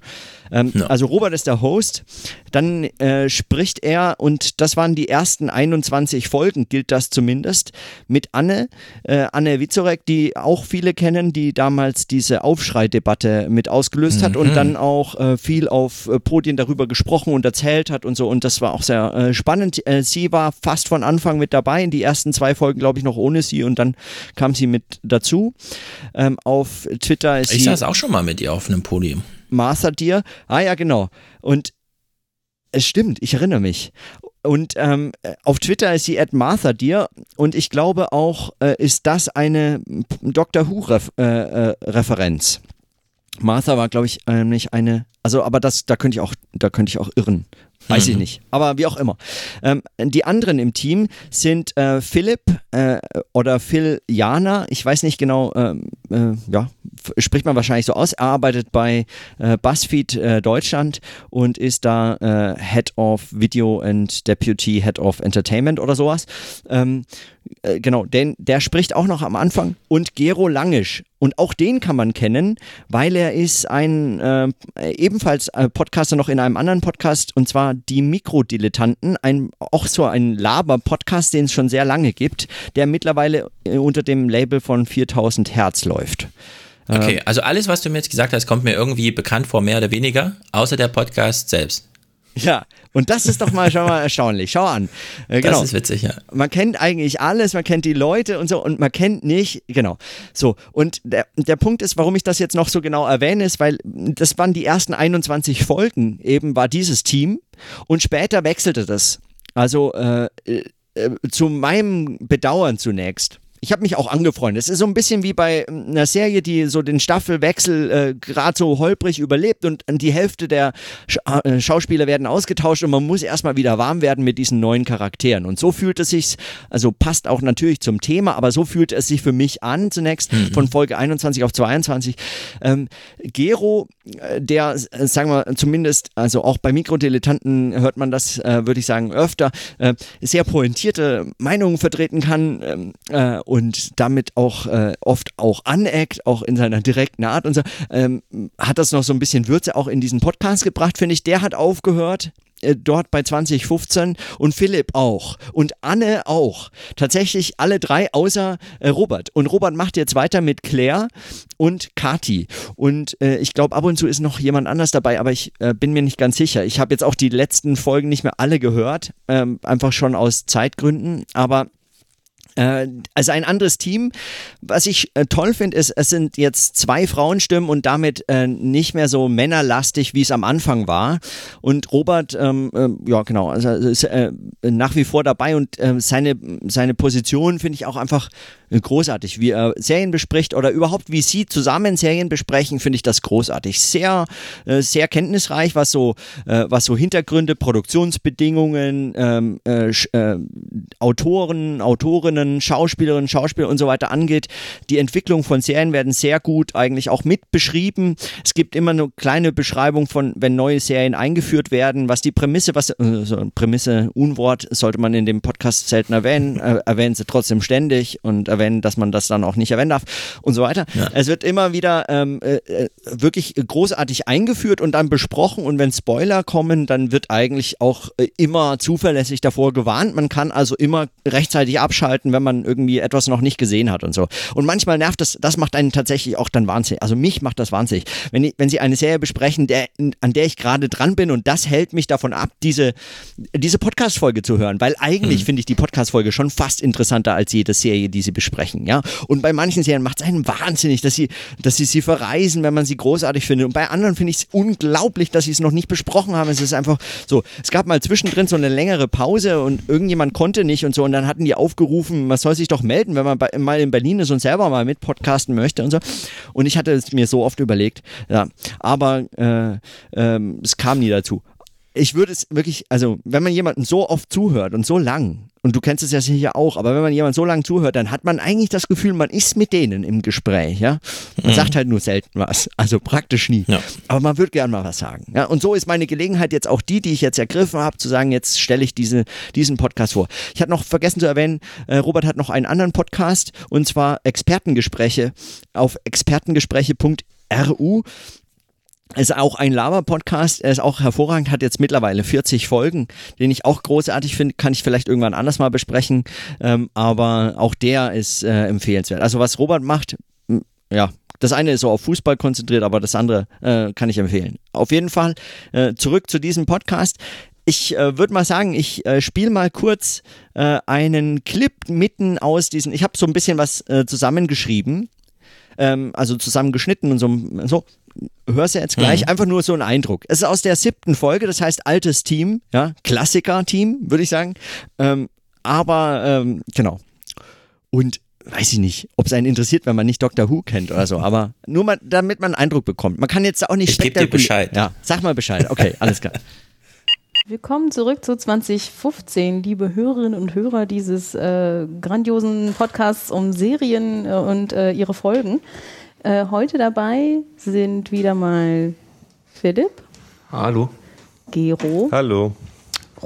Ähm, ja. Also Robert ist der Host. Dann äh, spricht er, und das waren die ersten 21 Folgen, gilt das zumindest, mit Anne, äh, Anne Witzorek, die auch viele kennen, die damals diese Aufschreidebatte mit ausgelöst mhm. hat und mhm. dann auch äh, viel auf äh, Podien darüber gesprochen und erzählt hat und so. Und das war auch sehr äh, spannend. Äh, sie war fast von Anfang mit dabei, in die ersten zwei Folgen, glaube ich, noch ohne sie und dann kam sie mit dazu. Ähm, auf Twitter ist ich sie. Ich saß auch schon mal mit ihr auf einem Podium. Martha Deer. Ah ja, genau. Und es stimmt, ich erinnere mich. Und ähm, auf Twitter ist sie at Martha Deer und ich glaube auch, äh, ist das eine Doctor Who-Referenz. Äh, äh, Martha war, glaube ich, äh, nicht eine. Also, aber das, da könnte ich auch, da könnte ich auch irren. Weiß mhm. ich nicht. Aber wie auch immer. Ähm, die anderen im Team sind äh, Philipp äh, oder Phil Jana. Ich weiß nicht genau, ähm, äh, ja, spricht man wahrscheinlich so aus. Er arbeitet bei äh, BuzzFeed äh, Deutschland und ist da äh, Head of Video and Deputy Head of Entertainment oder sowas. Ähm, genau, denn der spricht auch noch am Anfang. Und Gero Langisch. Und auch den kann man kennen, weil er ist ein ebenfalls Podcaster noch in einem anderen Podcast und zwar die Mikrodilettanten, ein, auch so ein Laber-Podcast, den es schon sehr lange gibt, der mittlerweile äh, unter dem Label von 4000 Hertz läuft. Okay, also alles, was du mir jetzt gesagt hast, kommt mir irgendwie bekannt vor, mehr oder weniger, außer der Podcast selbst. Ja, und das ist doch mal schon mal erstaunlich. Schau an. Äh, genau. Das ist witzig, ja. Man kennt eigentlich alles, man kennt die Leute und so und man kennt nicht, genau. So, und der, der Punkt ist, warum ich das jetzt noch so genau erwähne, ist, weil das waren die ersten 21 Folgen, eben war dieses Team und später wechselte das. Also äh, äh, zu meinem Bedauern zunächst ich habe mich auch angefreundet. Es ist so ein bisschen wie bei ähm, einer Serie, die so den Staffelwechsel äh, gerade so holprig überlebt und die Hälfte der Sch äh, Schauspieler werden ausgetauscht und man muss erstmal wieder warm werden mit diesen neuen Charakteren. Und so fühlt es sich, also passt auch natürlich zum Thema, aber so fühlt es sich für mich an zunächst mhm. von Folge 21 auf 22. Ähm, Gero, äh, der, äh, sagen wir zumindest, also auch bei Mikrodilettanten hört man das, äh, würde ich sagen, öfter, äh, sehr pointierte Meinungen vertreten kann ähm, und damit auch äh, oft auch aneckt, auch in seiner direkten Art und so, ähm, hat das noch so ein bisschen Würze auch in diesen Podcast gebracht, finde ich. Der hat aufgehört, äh, dort bei 2015 und Philipp auch und Anne auch. Tatsächlich alle drei außer äh, Robert. Und Robert macht jetzt weiter mit Claire und Kati. Und äh, ich glaube, ab und zu ist noch jemand anders dabei, aber ich äh, bin mir nicht ganz sicher. Ich habe jetzt auch die letzten Folgen nicht mehr alle gehört, ähm, einfach schon aus Zeitgründen. Aber also ein anderes Team. Was ich äh, toll finde, ist, es sind jetzt zwei Frauenstimmen und damit äh, nicht mehr so männerlastig, wie es am Anfang war. Und Robert, ähm, äh, ja genau, also ist äh, nach wie vor dabei und äh, seine, seine Position finde ich auch einfach großartig, wie er Serien bespricht oder überhaupt wie sie zusammen Serien besprechen, finde ich das großartig. Sehr, äh, sehr kenntnisreich, was so, äh, was so Hintergründe, Produktionsbedingungen, ähm, äh, äh, Autoren, Autorinnen, Schauspielerinnen, Schauspieler und so weiter angeht. Die Entwicklung von Serien werden sehr gut eigentlich auch mit beschrieben. Es gibt immer eine kleine Beschreibung von, wenn neue Serien eingeführt werden, was die Prämisse, was äh, so Prämisse, Unwort sollte man in dem Podcast selten erwähnen, äh, erwähnen sie trotzdem ständig und erwähnen, dass man das dann auch nicht erwähnen darf und so weiter. Ja. Es wird immer wieder ähm, äh, äh, wirklich großartig eingeführt und dann besprochen und wenn Spoiler kommen, dann wird eigentlich auch äh, immer zuverlässig davor gewarnt. Man kann also immer rechtzeitig abschalten, wenn man irgendwie etwas noch nicht gesehen hat und so. Und manchmal nervt das, das macht einen tatsächlich auch dann wahnsinnig. Also mich macht das wahnsinnig. Wenn, ich, wenn Sie eine Serie besprechen, der, an der ich gerade dran bin und das hält mich davon ab, diese, diese Podcast-Folge zu hören, weil eigentlich mhm. finde ich die Podcast-Folge schon fast interessanter als jede Serie, die Sie besprechen besprechen, ja. Und bei manchen Serien macht es einen wahnsinnig, dass sie, dass sie sie verreisen, wenn man sie großartig findet. Und bei anderen finde ich es unglaublich, dass sie es noch nicht besprochen haben. Es ist einfach so, es gab mal zwischendrin so eine längere Pause und irgendjemand konnte nicht und so. Und dann hatten die aufgerufen, man soll sich doch melden, wenn man bei, mal in Berlin ist und selber mal mit podcasten möchte und so. Und ich hatte es mir so oft überlegt, ja. Aber äh, äh, es kam nie dazu ich würde es wirklich, also wenn man jemanden so oft zuhört und so lang, und du kennst es ja sicher auch, aber wenn man jemanden so lang zuhört, dann hat man eigentlich das Gefühl, man ist mit denen im Gespräch, ja. Man mhm. sagt halt nur selten was, also praktisch nie. Ja. Aber man würde gern mal was sagen. Ja? Und so ist meine Gelegenheit jetzt auch die, die ich jetzt ergriffen habe, zu sagen, jetzt stelle ich diese, diesen Podcast vor. Ich hatte noch vergessen zu erwähnen, äh, Robert hat noch einen anderen Podcast und zwar Expertengespräche auf expertengespräche.ru ist auch ein Lava-Podcast, er ist auch hervorragend, hat jetzt mittlerweile 40 Folgen, den ich auch großartig finde, kann ich vielleicht irgendwann anders mal besprechen, ähm, aber auch der ist äh, empfehlenswert. Also was Robert macht, ja, das eine ist so auf Fußball konzentriert, aber das andere äh, kann ich empfehlen. Auf jeden Fall äh, zurück zu diesem Podcast. Ich äh, würde mal sagen, ich äh, spiele mal kurz äh, einen Clip mitten aus diesen. Ich habe so ein bisschen was äh, zusammengeschrieben, ähm, also zusammengeschnitten und so. so hörst ja jetzt gleich, mhm. einfach nur so ein Eindruck. Es ist aus der siebten Folge, das heißt altes Team, ja, Klassiker-Team, würde ich sagen. Ähm, aber ähm, genau. Und weiß ich nicht, ob es einen interessiert, wenn man nicht Doctor Who kennt oder so, aber nur mal, damit man einen Eindruck bekommt. Man kann jetzt auch nicht Ich gebe dir Bescheid. Ja, sag mal Bescheid. Okay, alles klar. *laughs* Willkommen zurück zu 2015, liebe Hörerinnen und Hörer dieses äh, grandiosen Podcasts um Serien äh, und äh, ihre Folgen. Äh, heute dabei sind wieder mal Philipp, Hallo. Gero, Hallo.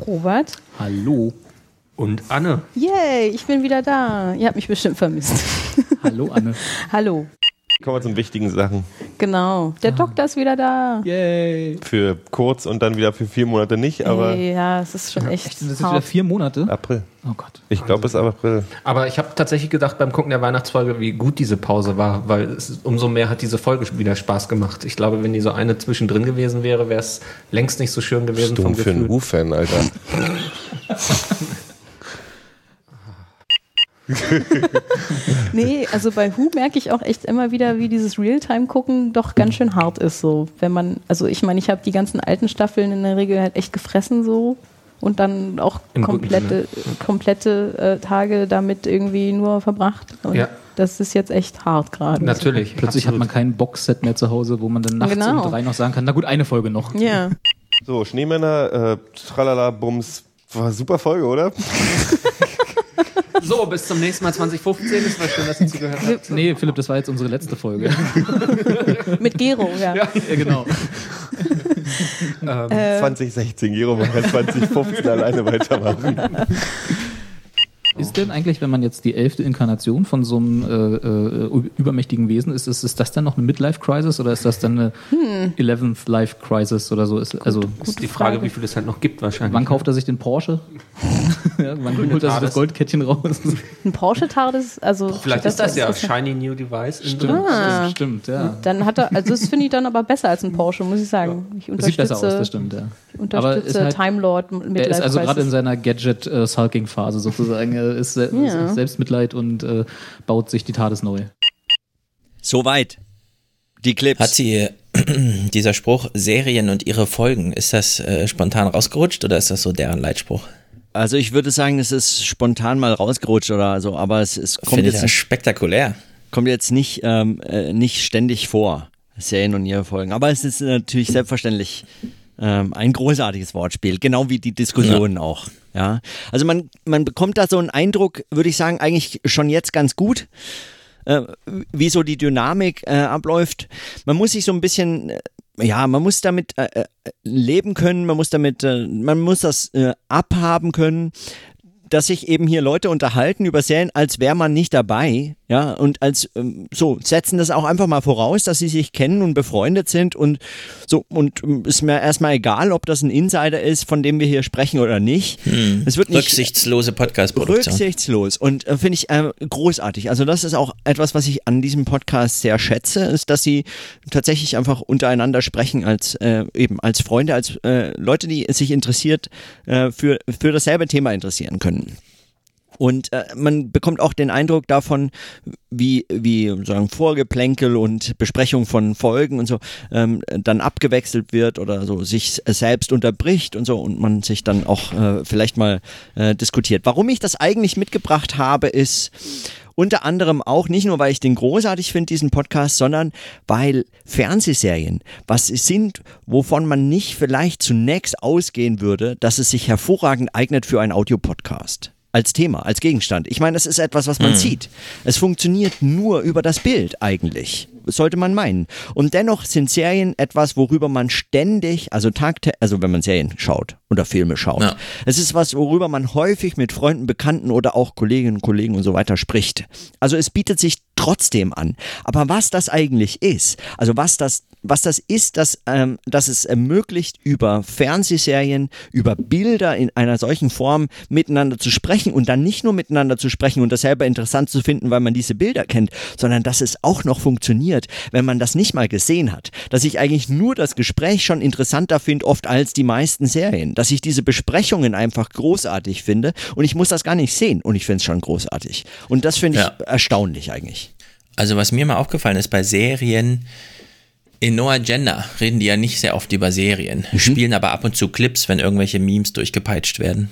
Robert. Hallo. Und Anne. Yay, ich bin wieder da. Ihr habt mich bestimmt vermisst. Hallo, Anne. *laughs* Hallo. Kommen wir zu wichtigen Sachen. Genau. Der Doktor ist wieder da. Yay. Für kurz und dann wieder für vier Monate nicht, aber ja, es ist schon echt. Echt, sind das jetzt wieder vier Monate? April. Oh Gott. Ich glaube, es ist April. Aber ich habe tatsächlich gedacht beim Gucken der Weihnachtsfolge, wie gut diese Pause war, weil es, umso mehr hat diese Folge wieder Spaß gemacht. Ich glaube, wenn die so eine zwischendrin gewesen wäre, wäre es längst nicht so schön gewesen Stumm vom für einen. Who-Fan, Alter. *laughs* *laughs* Nee, also bei Who merke ich auch echt immer wieder, wie dieses Realtime-Gucken doch ganz schön hart ist. So, wenn man, also ich meine, ich habe die ganzen alten Staffeln in der Regel halt echt gefressen so und dann auch Im komplette, komplette äh, Tage damit irgendwie nur verbracht. Und Ja. das ist jetzt echt hart gerade. Natürlich. Plötzlich hat absolut. man kein Boxset mehr zu Hause, wo man dann nachts Genau. um drei noch sagen kann, na gut, eine Folge noch. Ja. So, Schneemänner, äh, tralala, bums. War super Folge, oder? *laughs* So, bis zum nächsten Mal 2015. Es war schön, dass ihr zugehört habt. Nee, Philipp, das war jetzt unsere letzte Folge. *laughs* Mit Gero, ja. ja, genau. Äh, 2016, Gero mal 2015 alleine weitermachen. *laughs* Ist denn eigentlich, wenn man jetzt die elfte Inkarnation von so einem äh, äh, übermächtigen Wesen ist, ist, ist das dann noch eine Midlife-Crisis oder ist das dann eine Hm. 11th Life-Crisis oder so? Ist, also, ist die Frage, Frage. wie viel es halt noch gibt wahrscheinlich. wann kauft er sich den Porsche? *laughs* ja, wann holt er sich das TARDIS. Goldkettchen raus? ein Porsche TARDIS, also Vielleicht ist das ja Shiny New Device. in drin. Ah. Stimmt, ja. Dann hat er, also das finde ich dann aber besser als ein Porsche, muss ich sagen. Ich Das sieht besser aus, das unterstütze, stimmt, ja. ich unterstütze halt- Time Lord mit Er ist also gerade in seiner Gadget-Sulking-Phase sozusagen. Er ist se Ja. Selbstmitleid und äh, baut sich die TARDIS neu. Soweit. Die Clips. Hat sie *clears throat* dieser Spruch Serien und ihre Folgen, ist das äh, spontan rausgerutscht oder ist das so deren Leitspruch? Also ich würde sagen, es ist spontan mal rausgerutscht oder so, aber es, es kommt, Finde jetzt, ja spektakulär. kommt jetzt nicht, ähm, äh, nicht ständig vor, Serien und ihre Folgen. Aber es ist natürlich selbstverständlich ähm, ein großartiges Wortspiel, genau wie die Diskussionen auch. Ja, also man, man bekommt da so einen Eindruck, würde ich sagen, eigentlich schon jetzt ganz gut, äh, wie so die Dynamik äh, abläuft. Man muss sich so ein bisschen, äh, ja, man muss damit äh, äh, leben können, man muss damit, äh, man muss das abhaben können, dass sich eben hier Leute unterhalten über Serien, als wäre man nicht dabei, ja, und als ähm, so setzen das auch einfach mal voraus, dass sie sich kennen und befreundet sind und so und ähm, ist mir erstmal egal, ob das ein Insider ist, von dem wir hier sprechen oder nicht. Es wird nicht Rücksichtslose Podcast-Produktion. Rücksichtslos und äh, finde ich äh, großartig. Also das ist auch etwas, was ich an diesem Podcast sehr schätze, ist, dass sie tatsächlich einfach untereinander sprechen als äh, eben als Freunde, als äh, Leute, die sich interessiert äh, für für dasselbe Thema interessieren können. Und äh, man bekommt auch den Eindruck davon, wie, wie sagen Vorgeplänkel und Besprechung von Folgen und so ähm, dann abgewechselt wird oder so sich selbst unterbricht und so und man sich dann auch äh, vielleicht mal äh, diskutiert. Warum ich das eigentlich mitgebracht habe, ist unter anderem auch nicht nur, weil ich den großartig finde, diesen Podcast, sondern weil Fernsehserien was sind, wovon man nicht vielleicht zunächst ausgehen würde, dass es sich hervorragend eignet für einen Audiopodcast als Thema, als Gegenstand. Ich meine, das ist etwas, was man sieht. Es funktioniert nur über das Bild eigentlich. Sollte man meinen. Und dennoch sind Serien etwas, worüber man ständig, also tagtä also wenn man Serien schaut oder Filme schaut. Ja. Es ist was, worüber man häufig mit Freunden, Bekannten oder auch Kolleginnen und Kollegen und so weiter spricht. Also es bietet sich trotzdem an. Aber was das eigentlich ist, also was das was das ist, dass, ähm, dass es ermöglicht, über Fernsehserien, über Bilder in einer solchen Form miteinander zu sprechen und dann nicht nur miteinander zu sprechen und das selber interessant zu finden, weil man diese Bilder kennt, sondern dass es auch noch funktioniert, wenn man das nicht mal gesehen hat. Dass ich eigentlich nur das Gespräch schon interessanter finde, oft als die meisten Serien. Dass ich diese Besprechungen einfach großartig finde und ich muss das gar nicht sehen und ich finde es schon großartig. Und das finde ich Ja. erstaunlich eigentlich. Also was mir mal aufgefallen ist bei Serien, in No Agenda reden die ja nicht sehr oft über Serien, spielen aber ab und zu Clips, wenn irgendwelche Memes durchgepeitscht werden.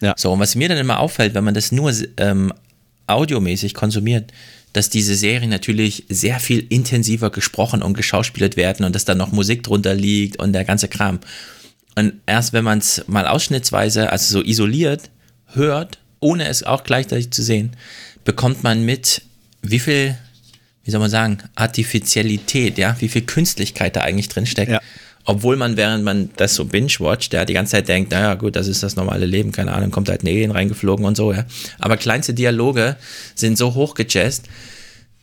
Ja. So, und was mir dann immer auffällt, wenn man das nur ähm, audiomäßig konsumiert, dass diese Serien natürlich sehr viel intensiver gesprochen und geschauspielert werden und dass da noch Musik drunter liegt und der ganze Kram. Und erst wenn man es mal ausschnittsweise, also so isoliert, hört, ohne es auch gleichzeitig zu sehen, bekommt man mit, wie viel, wie soll man sagen, Artificialität, ja, wie viel Künstlichkeit da eigentlich drin steckt. Ja. Obwohl man, während man das so binge-watcht, ja, die ganze Zeit denkt, naja, gut, das ist das normale Leben, keine Ahnung, kommt halt ein Alien reingeflogen und so, ja. Aber kleinste Dialoge sind so hochgejazzt,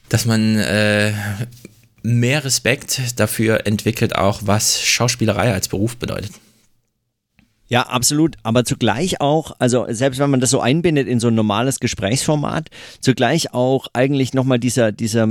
dass man äh, mehr Respekt dafür entwickelt, auch was Schauspielerei als Beruf bedeutet. Ja, absolut. Aber zugleich auch, also selbst wenn man das so einbindet in so ein normales Gesprächsformat, zugleich auch eigentlich nochmal dieser, dieser,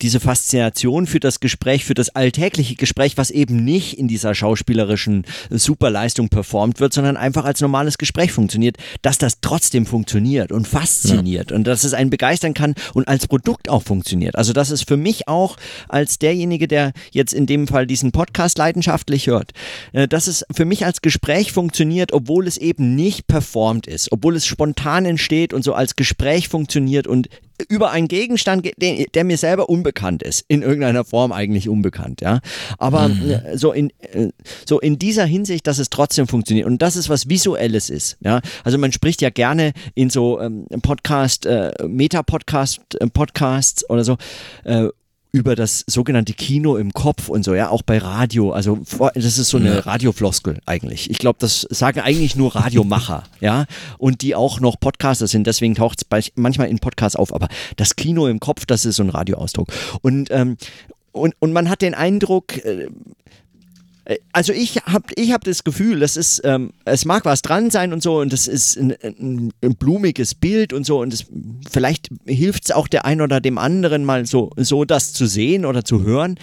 diese Faszination für das Gespräch, für das alltägliche Gespräch, was eben nicht in dieser schauspielerischen Superleistung performt wird, sondern einfach als normales Gespräch funktioniert, dass das trotzdem funktioniert und fasziniert ja. und dass es einen begeistern kann und als Produkt auch funktioniert. Also das ist für mich auch als derjenige, der jetzt in dem Fall diesen Podcast leidenschaftlich hört, äh, dass es für mich als Gespräch funktioniert, obwohl es eben nicht performt ist, obwohl es spontan entsteht und so als Gespräch funktioniert und über einen Gegenstand, der, der mir selber unbekannt ist, in irgendeiner Form eigentlich unbekannt, ja. Aber mhm. Äh, so in äh, so in dieser Hinsicht, dass es trotzdem funktioniert und dass es was Visuelles ist, ja. Also man spricht ja gerne in so ähm, Podcast, äh, Meta-Podcast, äh, Podcasts oder so äh, über das sogenannte Kino im Kopf und so, ja, auch bei Radio. Also das ist so eine Radiofloskel eigentlich. Ich glaube, das sagen eigentlich nur Radiomacher, *laughs* ja, und die auch noch Podcaster sind. Deswegen taucht es manchmal in Podcasts auf. Aber das Kino im Kopf, das ist so ein Radioausdruck. Und ähm, und, und man hat den Eindruck, äh, also ich habe ich hab das Gefühl, das ist, ähm, es mag was dran sein und so und das ist ein, ein, ein blumiges Bild und so und das, vielleicht hilft es auch der einen oder dem anderen mal so, so das zu sehen oder zu hören.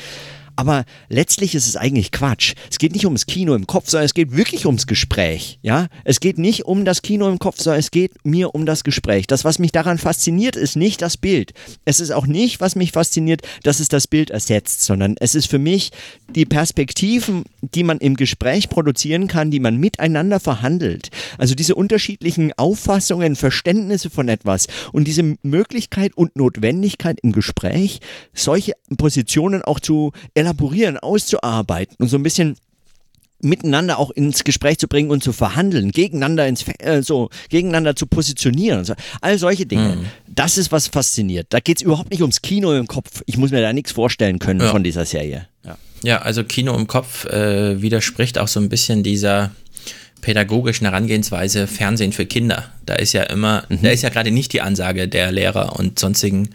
Aber letztlich ist es eigentlich Quatsch. Es geht nicht ums Kino im Kopf, sondern es geht wirklich ums Gespräch. Ja, es geht nicht um das Kino im Kopf, sondern es geht mir um das Gespräch. Das, was mich daran fasziniert, ist nicht das Bild. Es ist auch nicht, was mich fasziniert, dass es das Bild ersetzt, sondern es ist für mich die Perspektiven, die man im Gespräch produzieren kann, die man miteinander verhandelt. Also diese unterschiedlichen Auffassungen, Verständnisse von etwas und diese Möglichkeit und Notwendigkeit im Gespräch, solche Positionen auch zu elaborieren, auszuarbeiten und so ein bisschen miteinander auch ins Gespräch zu bringen und zu verhandeln, gegeneinander ins äh, so gegeneinander zu positionieren, so. all solche Dinge. Mhm. Das ist was fasziniert. Da geht es überhaupt nicht ums Kino im Kopf. Ich muss mir da nichts vorstellen können ja. von dieser Serie. Ja. ja, also Kino im Kopf äh, widerspricht auch so ein bisschen dieser pädagogischen Herangehensweise Fernsehen für Kinder. Da ist ja immer, mhm. da ist ja gerade nicht die Ansage der Lehrer und sonstigen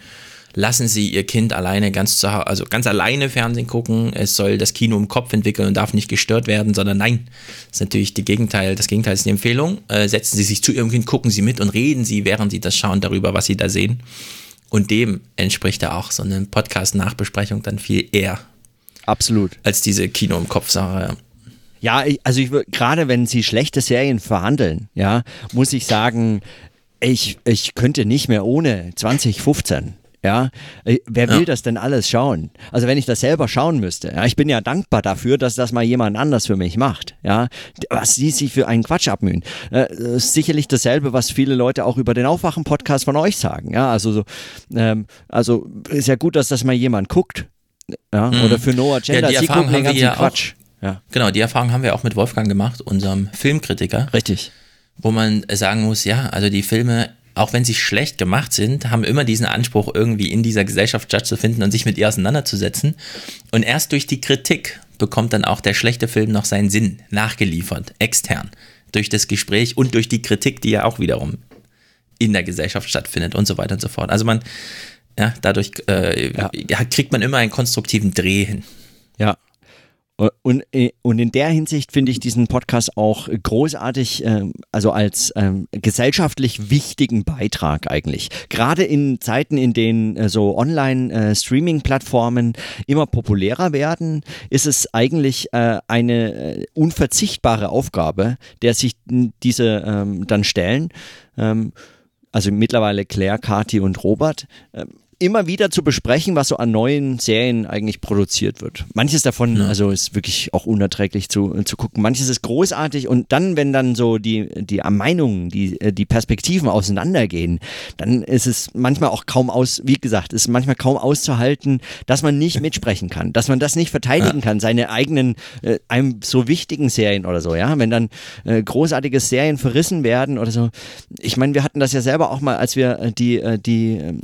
lassen Sie Ihr Kind alleine ganz zu also ganz alleine Fernsehen gucken. Es soll das Kino im Kopf entwickeln und darf nicht gestört werden, sondern nein, das ist natürlich die Gegenteil. Das Gegenteil ist die Empfehlung. Äh, setzen Sie sich zu Ihrem Kind, gucken Sie mit und reden Sie, während Sie das schauen, darüber, was Sie da sehen. Und dem entspricht ja auch so eine Podcast-Nachbesprechung dann viel eher. Absolut. Als diese Kino im Kopf-Sache. Ja, also ich gerade wenn sie schlechte Serien verhandeln, ja, muss ich sagen, ich, ich könnte nicht mehr ohne 2015. Ja, äh, wer will ja. das denn alles schauen? Also wenn ich das selber schauen müsste, ja, ich bin ja dankbar dafür, dass das mal jemand anders für mich macht. Ja, was sie sich für einen Quatsch abmühen. Äh, ist sicherlich dasselbe, was viele Leute auch über den Aufwachen-Podcast von euch sagen. Ja, also so, ähm, also ist ja gut, dass das mal jemand guckt. Ja, mhm. oder für No Agenda. Ja, die Erfahrung haben wir ja Quatsch. Auch, ja. Genau, die Erfahrung haben wir auch mit Wolfgang gemacht, unserem Filmkritiker. Richtig. Wo man sagen muss, ja, also die Filme auch wenn sie schlecht gemacht sind, haben immer diesen Anspruch, irgendwie in dieser Gesellschaft stattzufinden und sich mit ihr auseinanderzusetzen. Und erst durch die Kritik bekommt dann auch der schlechte Film noch seinen Sinn nachgeliefert, extern. Durch das Gespräch und durch die Kritik, die ja auch wiederum in der Gesellschaft stattfindet und so weiter und so fort. Also man, ja, dadurch äh, ja. kriegt man immer einen konstruktiven Dreh hin. Ja, und, äh, und in der Hinsicht finde ich diesen Podcast auch großartig, ähm, also als ähm, gesellschaftlich wichtigen Beitrag eigentlich. Gerade in Zeiten, in denen äh, so Online-Streaming-Plattformen immer populärer werden, ist es eigentlich äh, eine unverzichtbare Aufgabe, der sich diese ähm, dann stellen. also mittlerweile Claire, Kati und Robert immer wieder zu besprechen, was so an neuen Serien eigentlich produziert wird. Manches davon, ja. also ist wirklich auch unerträglich zu, zu gucken. Manches ist großartig und dann, wenn dann so die, die Meinungen, die, die Perspektiven auseinandergehen, dann ist es manchmal auch kaum aus, wie gesagt, ist manchmal kaum auszuhalten, dass man nicht mitsprechen kann, dass man das nicht verteidigen ja. kann, seine eigenen, äh, einem so wichtigen Serien oder so, ja. Wenn dann äh, großartige Serien verrissen werden oder so. Ich meine, wir hatten das ja selber auch mal, als wir äh, die, äh, die ähm,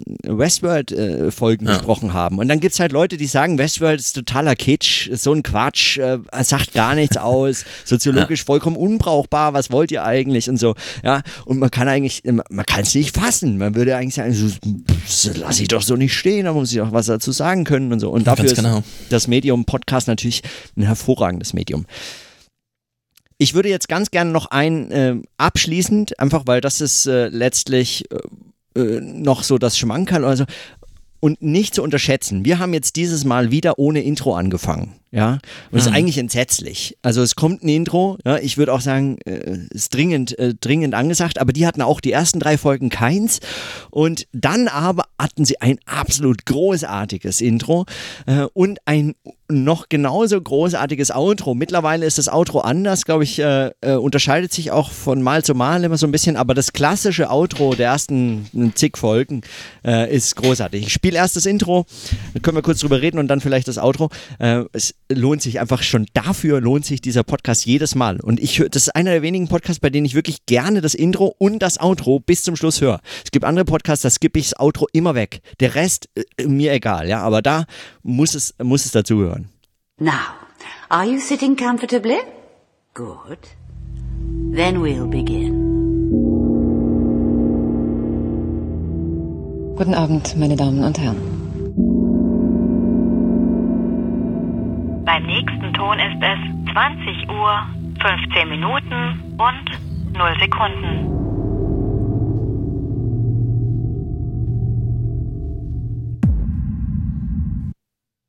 Westworld-Folgen äh, ja. besprochen haben. Und dann gibt es halt Leute, die sagen, Westworld ist totaler Kitsch, ist so ein Quatsch, äh, sagt gar nichts aus, *laughs* soziologisch ja. vollkommen unbrauchbar, was wollt ihr eigentlich und so. Ja, und man kann eigentlich, man kann es nicht fassen. Man würde eigentlich sagen, so, lass ich doch so nicht stehen, da muss ich auch was dazu sagen können und so. Und dafür genau. ist das Medium Podcast natürlich ein hervorragendes Medium. Ich würde jetzt ganz gerne noch ein äh, abschließend, einfach weil das ist äh, letztlich äh, äh noch so das Schmankerl. Also, und nicht zu unterschätzen, wir haben jetzt dieses Mal wieder ohne Intro angefangen. Ja, und es ist mhm. eigentlich entsetzlich. Also es kommt ein Intro, ja, ich würde auch sagen, äh, ist dringend, äh, dringend angesagt, aber die hatten auch die ersten drei Folgen keins. Und dann aber hatten sie ein absolut großartiges Intro äh, und ein noch genauso großartiges Outro. Mittlerweile ist das Outro anders, glaube ich, äh, äh, unterscheidet sich auch von Mal zu Mal immer so ein bisschen, aber das klassische Outro der ersten zig Folgen äh, ist großartig. Ich spiele erst das Intro, dann können wir kurz drüber reden und dann vielleicht das Outro. Äh, es lohnt sich einfach schon dafür, lohnt sich dieser Podcast jedes Mal. Und ich höre, das ist einer der wenigen Podcasts, bei denen ich wirklich gerne das Intro und das Outro bis zum Schluss höre. Es gibt andere Podcasts, da skippe ich das Outro immer weg. Der Rest, äh, mir egal, ja, aber da muss es, muss es dazugehören. Now, are you sitting comfortably? Good. Then we'll begin. Guten Abend, meine Damen und Herren. Beim nächsten Ton ist es 20 Uhr, 15 Minuten und 0 Sekunden.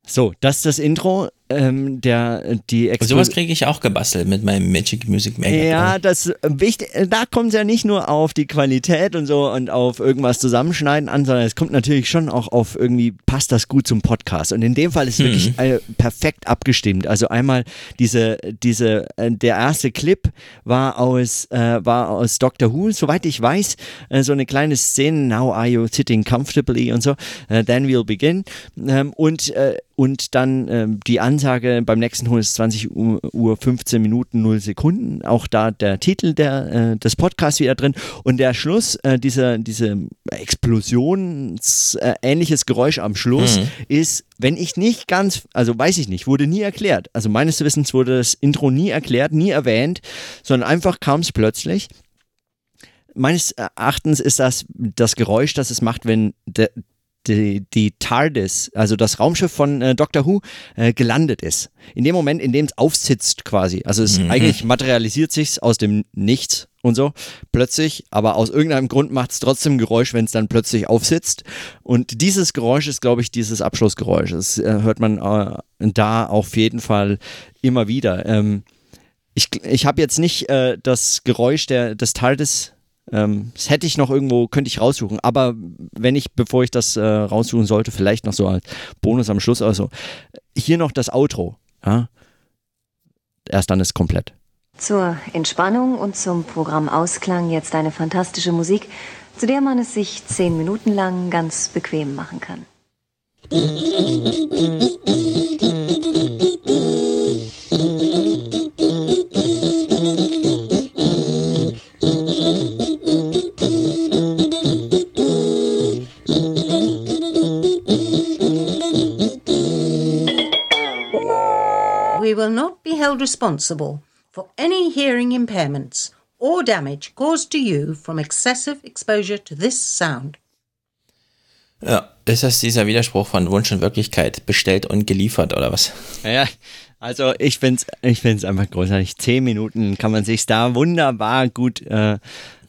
So, das ist das Intro ähm, der die Explo Sowas kriege ich auch gebastelt mit meinem Magic Music Maker. Ja, das äh, wichtig, äh, da kommt es ja nicht nur auf die Qualität und so und auf irgendwas zusammenschneiden an, sondern es kommt natürlich schon auch auf irgendwie passt das gut zum Podcast und in dem Fall ist mhm. wirklich äh, perfekt abgestimmt. Also einmal diese diese äh, der erste Clip war aus äh, war aus Doctor Who, soweit ich weiß, äh, so eine kleine Szene Now are you sitting comfortably und so. then we'll begin ähm, und und dann ähm, die Ansage beim nächsten Ton ist 20 Uhr 15 Minuten 0 Sekunden. Auch da der Titel der, äh, des Podcasts wieder drin. Und der Schluss, äh, diese, diese explosionsähnliches äh, Geräusch am Schluss mhm. ist, wenn ich nicht ganz, also weiß ich nicht, wurde nie erklärt. Also meines Wissens wurde das Intro nie erklärt, nie erwähnt, sondern einfach kam es plötzlich meines Erachtens ist das das Geräusch, das es macht, wenn der, die, die TARDIS, also das Raumschiff von äh, Doctor Who, äh, gelandet ist. In dem Moment, in dem es aufsitzt quasi. Also es mhm. eigentlich materialisiert sich aus dem Nichts und so plötzlich, aber aus irgendeinem Grund macht es trotzdem Geräusch, wenn es dann plötzlich aufsitzt. Und dieses Geräusch ist, glaube ich, dieses Abschlussgeräusch. Das äh, hört man äh, da auf jeden Fall immer wieder. Ähm, ich ich habe jetzt nicht äh, das Geräusch der, des TARDIS ähm, das hätte ich noch irgendwo, könnte ich raussuchen. Aber wenn ich, bevor ich das äh, raussuchen sollte, vielleicht noch so als Bonus am Schluss. Also hier noch das Outro. Ja? Erst dann ist komplett. Zur Entspannung und zum Programmausklang jetzt eine fantastische Musik, zu der man es sich zehn Minuten lang ganz bequem machen kann. Will not be held responsible for any hearing impairments or damage caused to you from excessive exposure to this sound. Ja, ist das dieser Widerspruch von Wunsch und Wirklichkeit, bestellt und geliefert oder was? Ja, also ich finde es ich find's einfach großartig. Zehn Minuten kann man sich da wunderbar gut äh,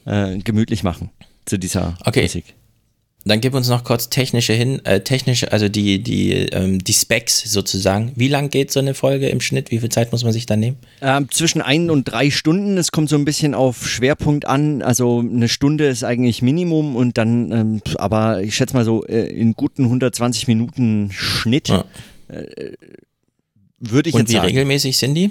äh, gemütlich machen zu dieser okay. Musik. Dann gib uns noch kurz technische hin, äh, technische, also die, die, ähm, die Specs sozusagen. Wie lang geht so eine Folge im Schnitt? Wie viel Zeit muss man sich da nehmen? Ähm, zwischen ein und drei Stunden. Es kommt so ein bisschen auf Schwerpunkt an. Also eine Stunde ist eigentlich Minimum und dann, ähm, aber ich schätze mal so äh, in guten 120 Minuten Schnitt Ja. äh, würde ich Und jetzt wie sagen. regelmäßig sind die?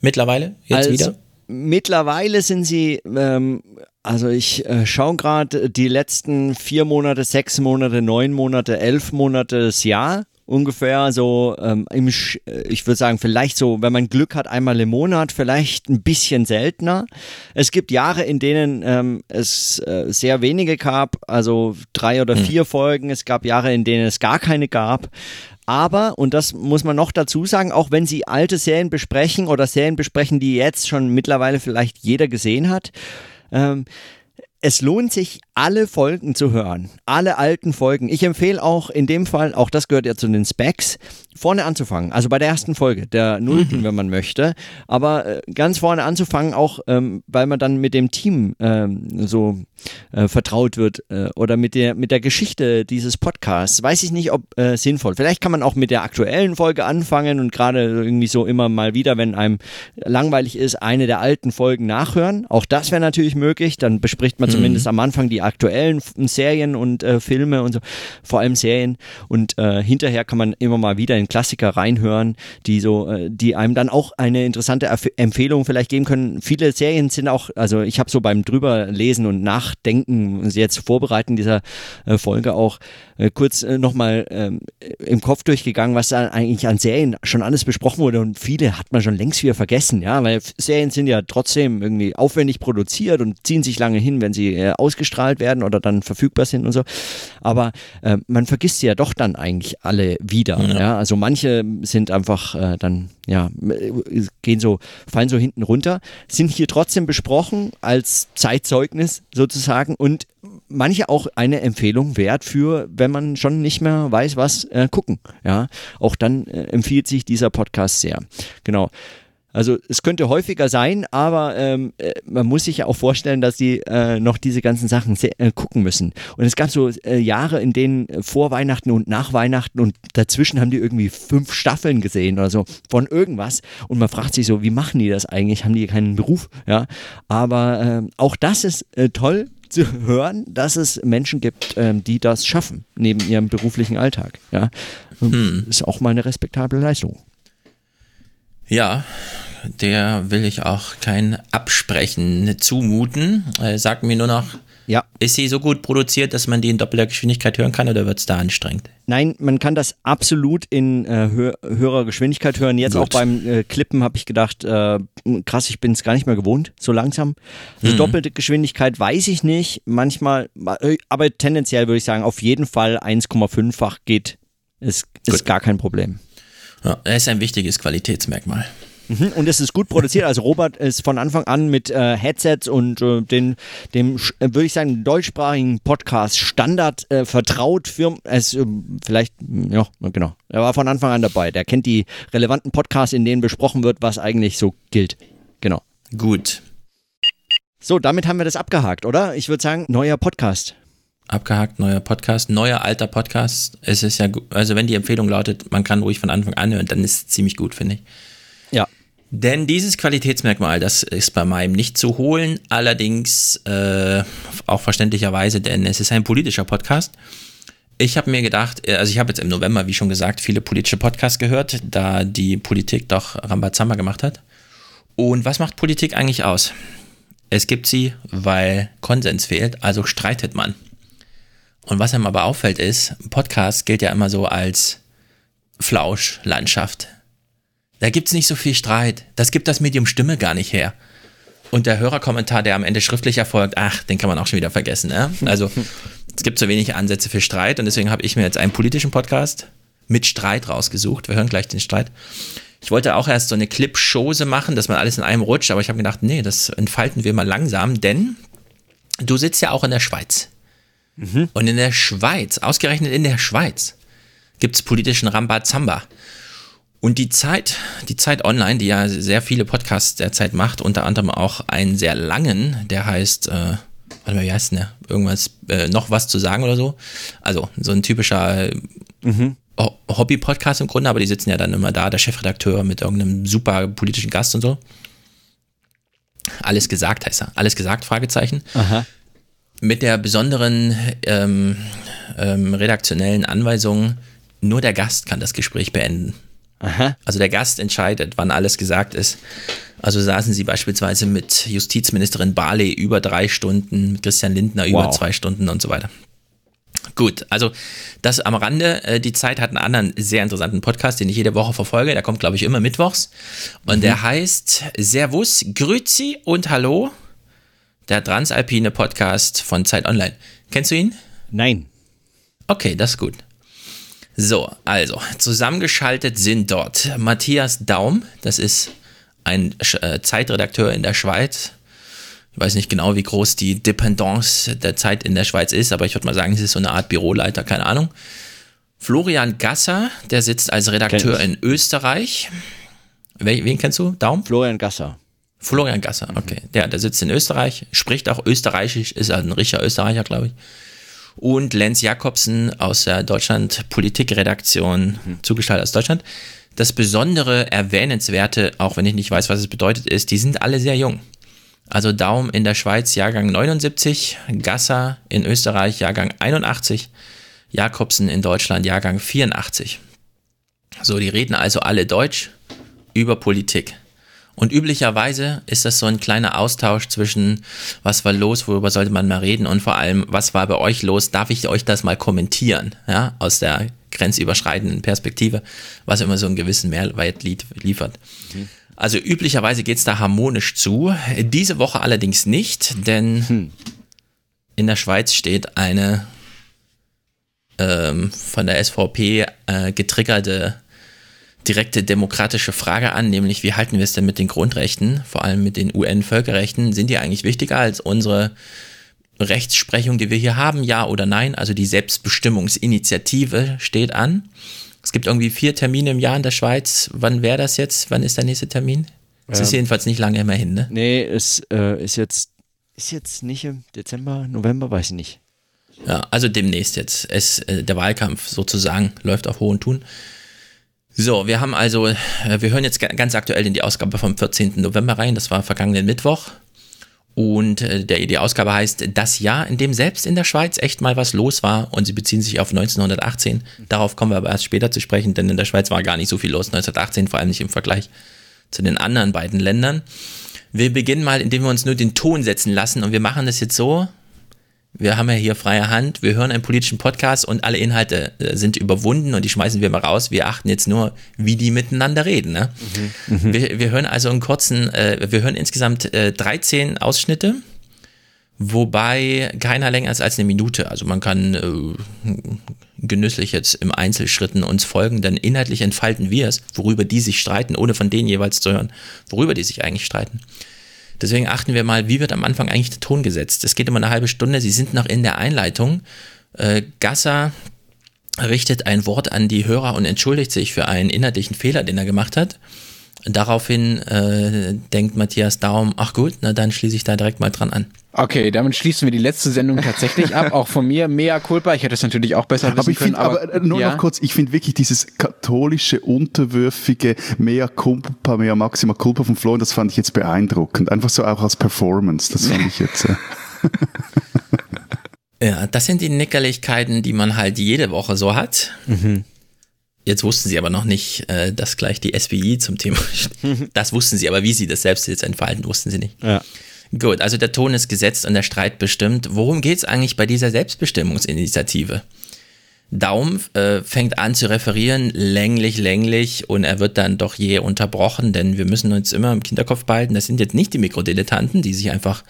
Mittlerweile? Jetzt also, wieder? Mittlerweile sind sie, ähm, also ich äh, schaue gerade die letzten vier Monate, sechs Monate, neun Monate, elf Monate das Jahr ungefähr so ähm, im, Sch- äh, ich würde sagen vielleicht so, wenn man Glück hat, einmal im Monat, vielleicht ein bisschen seltener. Es gibt Jahre, in denen ähm, es äh, sehr wenige gab, also drei oder vier Folgen. Es gab Jahre, in denen es gar keine gab. Aber, und das muss man noch dazu sagen, auch wenn Sie alte Serien besprechen oder Serien besprechen, die jetzt schon mittlerweile vielleicht jeder gesehen hat, ähm, es lohnt sich, alle Folgen zu hören. Alle alten Folgen. Ich empfehle auch in dem Fall, auch das gehört ja zu den Specs, vorne anzufangen. Also bei der ersten Folge, der nullten, wenn man möchte. Aber äh, ganz vorne anzufangen, auch ähm, weil man dann mit dem Team ähm, so äh, vertraut wird äh, oder mit der, mit der Geschichte dieses Podcasts. Weiß ich nicht, ob äh, sinnvoll. Vielleicht kann man auch mit der aktuellen Folge anfangen und gerade irgendwie so immer mal wieder, wenn einem langweilig ist, eine der alten Folgen nachhören. Auch das wäre natürlich möglich. Dann bespricht man zumindest am Anfang die aktuellen Serien und äh, Filme und so, vor allem Serien. Und äh, hinterher kann man immer mal wieder in Klassiker reinhören, die so, äh, die einem dann auch eine interessante Erf Empfehlung vielleicht geben können. Viele Serien sind auch, also ich habe so beim drüber lesen und nachdenken, jetzt vorbereiten dieser äh, Folge auch äh, kurz äh, nochmal ähm, im Kopf durchgegangen, was da eigentlich an Serien schon alles besprochen wurde und viele hat man schon längst wieder vergessen, ja, weil Serien sind ja trotzdem irgendwie aufwendig produziert und ziehen sich lange hin, wenn sie äh, ausgestrahlt werden oder dann verfügbar sind und so. Aber äh, man vergisst sie ja doch dann eigentlich alle wieder. Ja, also manche sind einfach äh, dann ja gehen so fallen so hinten runter, sind hier trotzdem besprochen als Zeitzeugnis sozusagen und manche auch eine Empfehlung wert für, wenn man schon nicht mehr weiß, was äh, gucken. Ja, auch dann äh, empfiehlt sich dieser Podcast sehr. Genau. Also es könnte häufiger sein, aber ähm, äh, man muss sich ja auch vorstellen, dass die äh, noch diese ganzen Sachen äh, gucken müssen. Und es gab so äh, Jahre, in denen äh, vor Weihnachten und nach Weihnachten und dazwischen haben die irgendwie fünf Staffeln gesehen oder so von irgendwas. Und man fragt sich so, wie machen die das eigentlich? Haben die keinen Beruf? Ja, aber ähm, auch das ist äh, toll zu hören, dass es Menschen gibt, ähm, die das schaffen neben ihrem beruflichen Alltag. Ja, ist auch mal eine respektable Leistung. Ja, der will ich auch kein Absprechen zumuten. Äh, sag mir nur noch, Ja. ist sie so gut produziert, dass man die in doppelter Geschwindigkeit hören kann oder wird es da anstrengend? Nein, man kann das absolut in äh, hö höherer Geschwindigkeit hören. Jetzt Gut. auch beim äh, Klippen habe ich gedacht, äh, krass, ich bin es gar nicht mehr gewohnt, so langsam. Also doppelte Geschwindigkeit weiß ich nicht, manchmal, äh, aber tendenziell würde ich sagen, auf jeden Fall 1,5-fach geht, ist, ist Gut. gar kein Problem. Ja, das ist ein wichtiges Qualitätsmerkmal. Mhm, Und es ist gut produziert. Also Robert ist von Anfang an mit äh, Headsets und äh, den, dem, äh, würde ich sagen, deutschsprachigen Podcast Standard äh, vertraut. Für, es, äh, vielleicht, ja, genau. Er war von Anfang an dabei. Der kennt die relevanten Podcasts, in denen besprochen wird, was eigentlich so gilt. Genau. Gut. So, damit haben wir das abgehakt, oder? Ich würde sagen, neuer Podcast. Abgehakt, neuer Podcast, neuer alter Podcast. Es ist ja. Also wenn die Empfehlung lautet, man kann ruhig von Anfang an hören, dann ist es ziemlich gut, finde ich. Ja. Denn dieses Qualitätsmerkmal, das ist bei meinem nicht zu holen, allerdings äh, auch verständlicherweise, denn es ist ein politischer Podcast. Ich habe mir gedacht, äh, also ich habe jetzt im November, wie schon gesagt, viele politische Podcasts gehört, da die Politik doch Rambazamba gemacht hat. Und was macht Politik eigentlich aus? Es gibt sie, weil Konsens fehlt, also streitet man. Und was einem aber auffällt ist, Podcast gilt ja immer so als Flauschlandschaft. Da gibt es nicht so viel Streit. Das gibt das Medium Stimme gar nicht her. Und der Hörerkommentar, der am Ende schriftlich erfolgt, ach, den kann man auch schon wieder vergessen. Ne? Also es gibt so wenig Ansätze für Streit und deswegen habe ich mir jetzt einen politischen Podcast mit Streit rausgesucht. Wir hören gleich den Streit. Ich wollte auch erst so eine Clip-Chose machen, dass man alles in einem rutscht, aber ich habe gedacht, nee, das entfalten wir mal langsam, denn du sitzt ja auch in der Schweiz. Und in der Schweiz, ausgerechnet in der Schweiz, gibt es politischen Rambazamba. Und die Zeit, die Zeit Online, die ja sehr viele Podcasts derzeit macht, unter anderem auch einen sehr langen, der heißt äh, warte mal, wie heißt denn der? Irgendwas, äh, noch was zu sagen oder so. Also so ein typischer Ho- Hobby-Podcast im Grunde, aber die sitzen ja dann immer da, der Chefredakteur mit irgendeinem super politischen Gast und so. Alles gesagt heißt er. Alles gesagt, Fragezeichen. Aha. Mit der besonderen ähm, ähm, redaktionellen Anweisung, nur der Gast kann das Gespräch beenden. Aha. Also der Gast entscheidet, wann alles gesagt ist. Also saßen sie beispielsweise mit Justizministerin Barley über drei Stunden, mit Christian Lindner über Wow. zwei Stunden und so weiter. Gut, also das am Rande. Äh, Die Zeit hat einen anderen sehr interessanten Podcast, den ich jede Woche verfolge. Der kommt, glaube ich, immer mittwochs. Und der heißt Servus, Grüezi und Hallo. Der Transalpine Podcast von Zeit Online. Kennst du ihn? Nein. Okay, das ist gut. So, also, zusammengeschaltet sind dort Matthias Daum, das ist ein äh, Zeitredakteur in der Schweiz. Ich weiß nicht genau, wie groß die Dependance der Zeit in der Schweiz ist, aber ich würde mal sagen, es ist so eine Art Büroleiter, keine Ahnung. Florian Gasser, der sitzt als Redakteur in Österreich. Wen, wen kennst du? Daum? Florian Gasser. Florian Gasser, okay. Der, der sitzt in Österreich, spricht auch Österreichisch, ist ein richtiger Österreicher, glaube ich. Und Lenz Jakobsen aus der Deutschland Politikredaktion, zugeschaltet aus Deutschland. Das besondere, erwähnenswerte, auch wenn ich nicht weiß, was es bedeutet, ist, die sind alle sehr jung. Also Daum in der Schweiz Jahrgang 79, Gasser in Österreich Jahrgang 81, Jakobsen in Deutschland Jahrgang 84. So, die reden also alle Deutsch über Politik. Und üblicherweise ist das so ein kleiner Austausch zwischen, was war los, worüber sollte man mal reden und vor allem, was war bei euch los, darf ich euch das mal kommentieren, ja, aus der grenzüberschreitenden Perspektive, was immer so einen gewissen Mehrwert liefert. Also üblicherweise geht's da harmonisch zu, diese Woche allerdings nicht, denn in der Schweiz steht eine ähm, von der SVP äh, getriggerte direkte demokratische Frage an, nämlich wie halten wir es denn mit den Grundrechten, vor allem mit den UN-Völkerrechten? Sind die eigentlich wichtiger als unsere Rechtsprechung, die wir hier haben? Ja oder nein? Also die Selbstbestimmungsinitiative steht an. Es gibt irgendwie vier Termine im Jahr in der Schweiz. Wann wäre das jetzt? Wann ist der nächste Termin? Es ist Ähm, jedenfalls nicht lange immer hin, ne? Nee, es äh, ist jetzt ist jetzt nicht im Dezember, November, weiß ich nicht. Ja, also demnächst jetzt. Es, äh, der Wahlkampf sozusagen läuft auf hohen Tun. So, wir haben also, äh, wir hören jetzt ga- ganz aktuell in die Ausgabe vom 14. November rein, das war vergangenen Mittwoch. Und äh, der, die Ausgabe heißt Das Jahr, in dem selbst in der Schweiz echt mal was los war. Und sie beziehen sich auf 1918. Darauf kommen wir aber erst später zu sprechen, denn in der Schweiz war gar nicht so viel los 1918, vor allem nicht im Vergleich zu den anderen beiden Ländern. Wir beginnen mal, indem wir uns nur den Ton setzen lassen. Und wir machen das jetzt so, wir haben ja hier freie Hand, wir hören einen politischen Podcast und alle Inhalte äh, sind überwunden und die schmeißen wir mal raus. Wir achten jetzt nur, wie die miteinander reden. Ne? Wir, wir hören also einen kurzen, äh, wir hören insgesamt äh, 13 Ausschnitte, wobei keiner länger ist als eine Minute. Also man kann äh, genüsslich jetzt im Einzelschritten uns folgen, denn inhaltlich entfalten wir es, worüber die sich streiten, ohne von denen jeweils zu hören, worüber die sich eigentlich streiten. Deswegen achten wir mal, wie wird am Anfang eigentlich der Ton gesetzt. Es geht immer eine halbe Stunde, Sie sind noch in der Einleitung. Äh, Gasser richtet ein Wort an die Hörer und entschuldigt sich für einen inhaltlichen Fehler, den er gemacht hat. Daraufhin äh, denkt Matthias Daum, ach gut, na dann schließe ich da direkt mal dran an. Okay, damit schließen wir die letzte Sendung tatsächlich ab. Auch von mir, mea culpa. Ich hätte es natürlich auch besser wissen Aber ich können. finde, aber, äh, nur ja. noch kurz, ich finde wirklich dieses katholische, unterwürfige Mea culpa, Mea maxima culpa von Florian, das fand ich jetzt beeindruckend. Einfach so auch als Performance, das fand ich jetzt. Äh, *laughs* Ja, das sind die Nickerlichkeiten, die man halt jede Woche so hat. Jetzt wussten sie aber noch nicht, äh, dass gleich die SPI zum Thema *laughs* steht. Das wussten sie, aber wie sie das selbst jetzt entfalten, wussten sie nicht. Ja. Gut, also der Ton ist gesetzt und der Streit bestimmt. Worum geht es eigentlich bei dieser Selbstbestimmungsinitiative? Daum äh, fängt an zu referieren, länglich, länglich, und er wird dann doch je unterbrochen, denn wir müssen uns immer im Hinterkopf behalten, das sind jetzt nicht die Mikrodilettanten, die sich einfach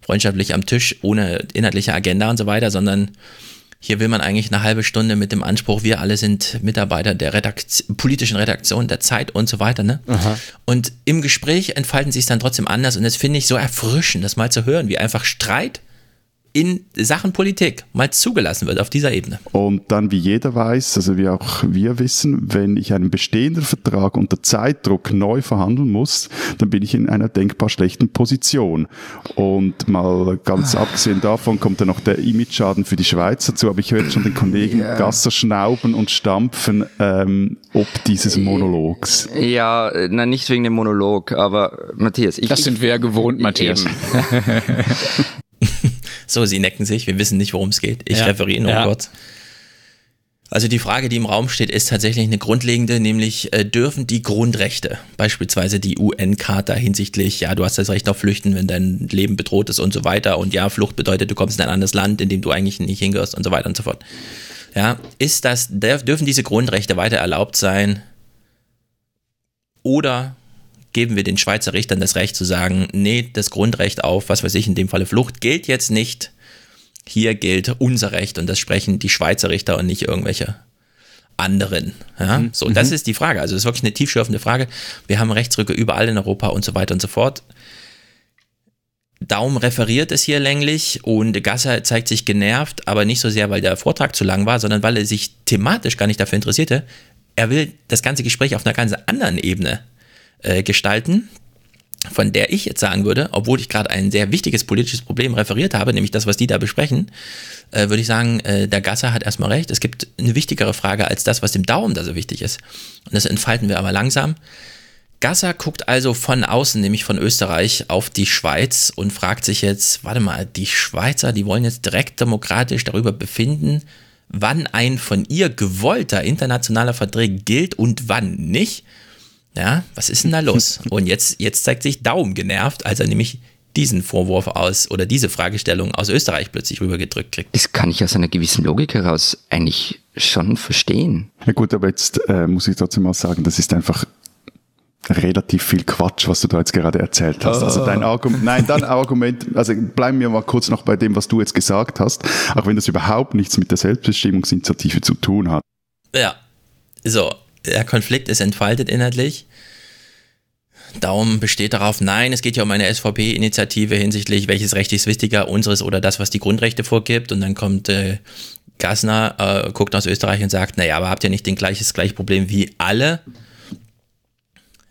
freundschaftlich am Tisch ohne inhaltliche Agenda und so weiter, sondern hier will man eigentlich eine halbe Stunde mit dem Anspruch, wir alle sind Mitarbeiter der Redakt politischen Redaktion, der Zeit und so weiter. Ne? Und im Gespräch entfalten sie es dann trotzdem anders und das finde ich so erfrischend, das mal zu hören, wie einfach Streit in Sachen Politik mal zugelassen wird auf dieser Ebene. Und dann, wie jeder weiß, also wie auch wir wissen, wenn ich einen bestehenden Vertrag unter Zeitdruck neu verhandeln muss, dann bin ich in einer denkbar schlechten Position. Und mal ganz abgesehen davon kommt dann noch der Image-Schaden für die Schweiz dazu, aber ich höre schon den Kollegen Ja. Gasser schnauben und stampfen ähm, ob dieses Monologs. Ja, äh, na nicht wegen dem Monolog, aber Matthias, ich. Das sind wir ja gewohnt, Matthias. *laughs* So, sie necken sich, wir wissen nicht, worum es geht. Ich Ja. referiere nur Ja. kurz. Also die Frage, die im Raum steht, ist tatsächlich eine grundlegende, nämlich äh, dürfen die Grundrechte, beispielsweise die UN-Charta hinsichtlich, ja, du hast das Recht auf Flüchten, wenn dein Leben bedroht ist und so weiter und ja, Flucht bedeutet, du kommst in ein anderes Land, in dem du eigentlich nicht hingehörst und so weiter und so fort. Ja, ist das, dürfen diese Grundrechte weiter erlaubt sein oder geben wir den Schweizer Richtern das Recht zu sagen, nee, das Grundrecht auf, was weiß ich, in dem Falle Flucht, gilt jetzt nicht. Hier gilt unser Recht und das sprechen die Schweizer Richter und nicht irgendwelche anderen. Ja? So, das ist die Frage. Also das ist wirklich eine tiefschürfende Frage. Wir haben Rechtsrücke überall in Europa und so weiter und so fort. Daum referiert es hier länglich und Gasser zeigt sich genervt, aber nicht so sehr, weil der Vortrag zu lang war, sondern weil er sich thematisch gar nicht dafür interessierte. Er will das ganze Gespräch auf einer ganz anderen Ebene äh, gestalten, von der ich jetzt sagen würde, obwohl ich gerade ein sehr wichtiges politisches Problem referiert habe, nämlich das, was die da besprechen, äh, würde ich sagen, äh, der Gasser hat erstmal recht. Es gibt eine wichtigere Frage als das, was dem Daumen da so wichtig ist. Und das entfalten wir aber langsam. Gasser guckt also von außen, nämlich von Österreich, auf die Schweiz und fragt sich jetzt, warte mal, die Schweizer, die wollen jetzt direkt demokratisch darüber befinden, wann ein von ihr gewollter internationaler Vertrag gilt und wann nicht. Ja, was ist denn da los? *laughs* Und jetzt, jetzt zeigt sich Daum genervt, als er nämlich diesen Vorwurf aus oder diese Fragestellung aus Österreich plötzlich rübergedrückt kriegt. Das kann ich aus einer gewissen Logik heraus eigentlich schon verstehen. Ja gut, aber jetzt äh, muss ich trotzdem mal sagen, das ist einfach relativ viel Quatsch, was du da jetzt gerade erzählt hast. Also dein Argument, nein, dein *laughs* Argument, also bleiben wir mal kurz noch bei dem, was du jetzt gesagt hast, auch wenn das überhaupt nichts mit der Selbstbestimmungsinitiative zu tun hat. Ja, so, der Konflikt ist entfaltet inhaltlich. Daumen besteht darauf, nein, es geht ja um eine SVP-Initiative hinsichtlich, welches Recht ist wichtiger, unseres oder das, was die Grundrechte vorgibt. Und dann kommt äh, Gassner, äh, guckt aus Österreich und sagt, naja, aber habt ihr nicht den gleiches gleiche Problem wie alle?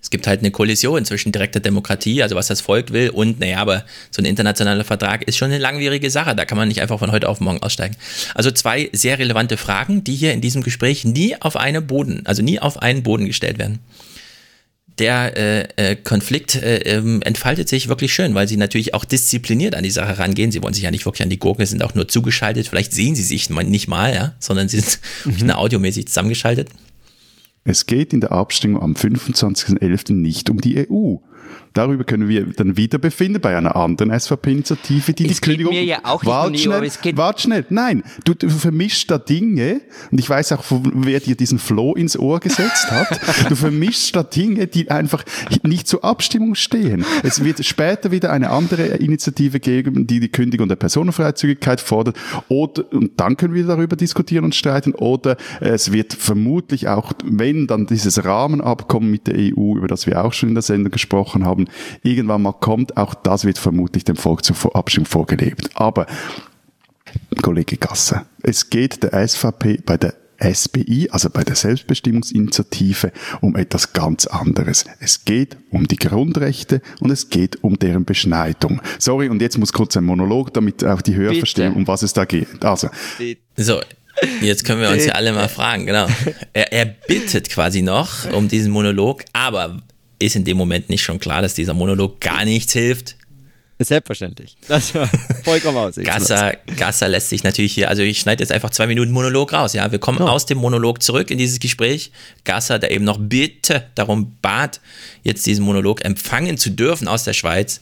Es gibt halt eine Kollision zwischen direkter Demokratie, also was das Volk will, und naja, aber so ein internationaler Vertrag ist schon eine langwierige Sache. Da kann man nicht einfach von heute auf morgen aussteigen. Also zwei sehr relevante Fragen, die hier in diesem Gespräch nie auf eine Boden, also nie auf einen Boden gestellt werden. Der äh, äh, Konflikt äh, ähm, entfaltet sich wirklich schön, weil sie natürlich auch diszipliniert an die Sache rangehen. Sie wollen sich ja nicht wirklich an die Gurken, sind auch nur zugeschaltet. Vielleicht sehen sie sich nicht mal, ja, sondern sie sind wirklich *laughs* nur audiomäßig zusammengeschaltet. Es geht in der Abstimmung am 25.11. nicht um die EU. Darüber können wir dann wieder befinden bei einer anderen SVP-Initiative, die Es die Kündigung. mir ja auch nicht um Wart EU, schnell, geht- wart schnell. Nein, du, du vermischst da Dinge, und ich weiß auch, wer dir diesen Floh ins Ohr gesetzt hat. du vermischst da Dinge, die einfach nicht zur Abstimmung stehen. Es wird später wieder eine andere Initiative geben, die die Kündigung der Personenfreizügigkeit fordert. Oder, und dann können wir darüber diskutieren und streiten. Oder es wird vermutlich auch, wenn dann dieses Rahmenabkommen mit der EU, über das wir auch schon in der Sendung gesprochen haben, irgendwann mal kommt, auch das wird vermutlich dem Volk zur Abstimmung vorgelegt. Aber, Kollege Gasser, es geht der SVP bei der SBI, also bei der Selbstbestimmungsinitiative, um etwas ganz anderes. Es geht um die Grundrechte und es geht um deren Beschneidung. Sorry, und jetzt muss kurz ein Monolog, damit auch die Hörer Bitte. verstehen, um was es da geht. Also, So, jetzt können wir uns ja alle mal fragen, genau. *laughs* Er, er bittet quasi noch um diesen Monolog, aber ist in dem Moment nicht schon klar, dass dieser Monolog gar nichts hilft? Selbstverständlich. Das war vollkommen aus. Gasser, Gasser lässt sich natürlich hier, also ich schneide jetzt einfach zwei Minuten Monolog raus, ja. Wir kommen aus dem Monolog zurück in dieses Gespräch. Gasser, der eben noch bitte darum bat, jetzt diesen Monolog empfangen zu dürfen aus der Schweiz,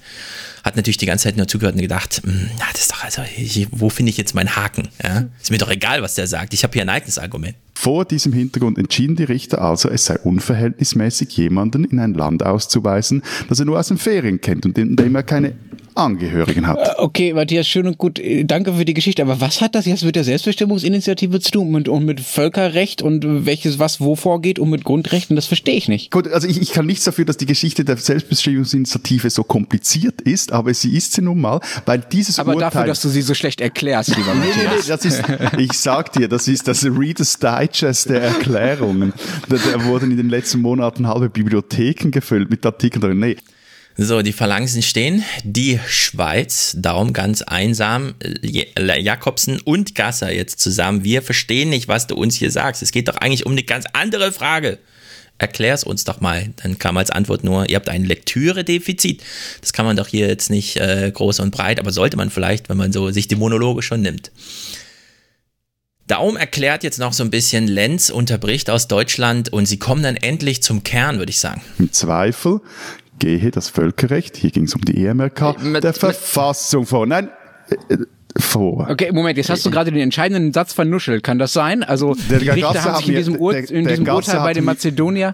hat natürlich die ganze Zeit nur zugehört und gedacht, "Hm, na, das ist doch, also, ich, wo finde ich jetzt meinen Haken? Ja? Ist mir doch egal, was der sagt. Ich habe hier ein eigenes Argument. Vor diesem Hintergrund entschieden die Richter also, es sei unverhältnismäßig, jemanden in ein Land auszuweisen, das er nur aus den Ferien kennt und in dem er keine Angehörigen hat. Äh, Okay, Matthias, schön und gut. Äh, Danke für die Geschichte. Aber was hat das jetzt mit der Selbstbestimmungsinitiative zu tun und, und mit Völkerrecht und welches was wo vorgeht und mit Grundrechten? Das verstehe ich nicht. Gut, also ich, ich kann nichts dafür, dass die Geschichte der Selbstbestimmungsinitiative so kompliziert ist, aber sie ist sie nun mal, weil dieses Aber Urteil... dafür, dass du sie so schlecht erklärst, lieber Nee, *laughs* nee, nee, Matthias. das ist, ich sag dir, das ist das Reader's Digest der Erklärungen. Da, da wurden in den letzten Monaten halbe Bibliotheken gefüllt mit Artikeln drin. Nee, So, die Phalanxen stehen. Die Schweiz, darum ganz einsam. Jakobsen und Gasser jetzt zusammen. Wir verstehen nicht, was du uns hier sagst. Es geht doch eigentlich um eine ganz andere Frage. Erklär's uns doch mal. Dann kam als Antwort nur, ihr habt ein Lektüre-Defizit. Das kann man doch hier jetzt nicht äh, groß und breit, aber sollte man vielleicht, wenn man so sich die Monologe schon nimmt. Daum erklärt jetzt noch so ein bisschen, Lenz unterbricht aus Deutschland und sie kommen dann endlich zum Kern, würde ich sagen. im Zweifel gehe das Völkerrecht, hier ging es um die EMRK, der Verfassung vor. Nein, äh, vor. Okay, Moment, jetzt hast du gerade den entscheidenden Satz vernuschelt. Kann das sein? Also Der- die Richter haben sich in diesem, Ur der- in diesem Urteil bei den Mazedonier.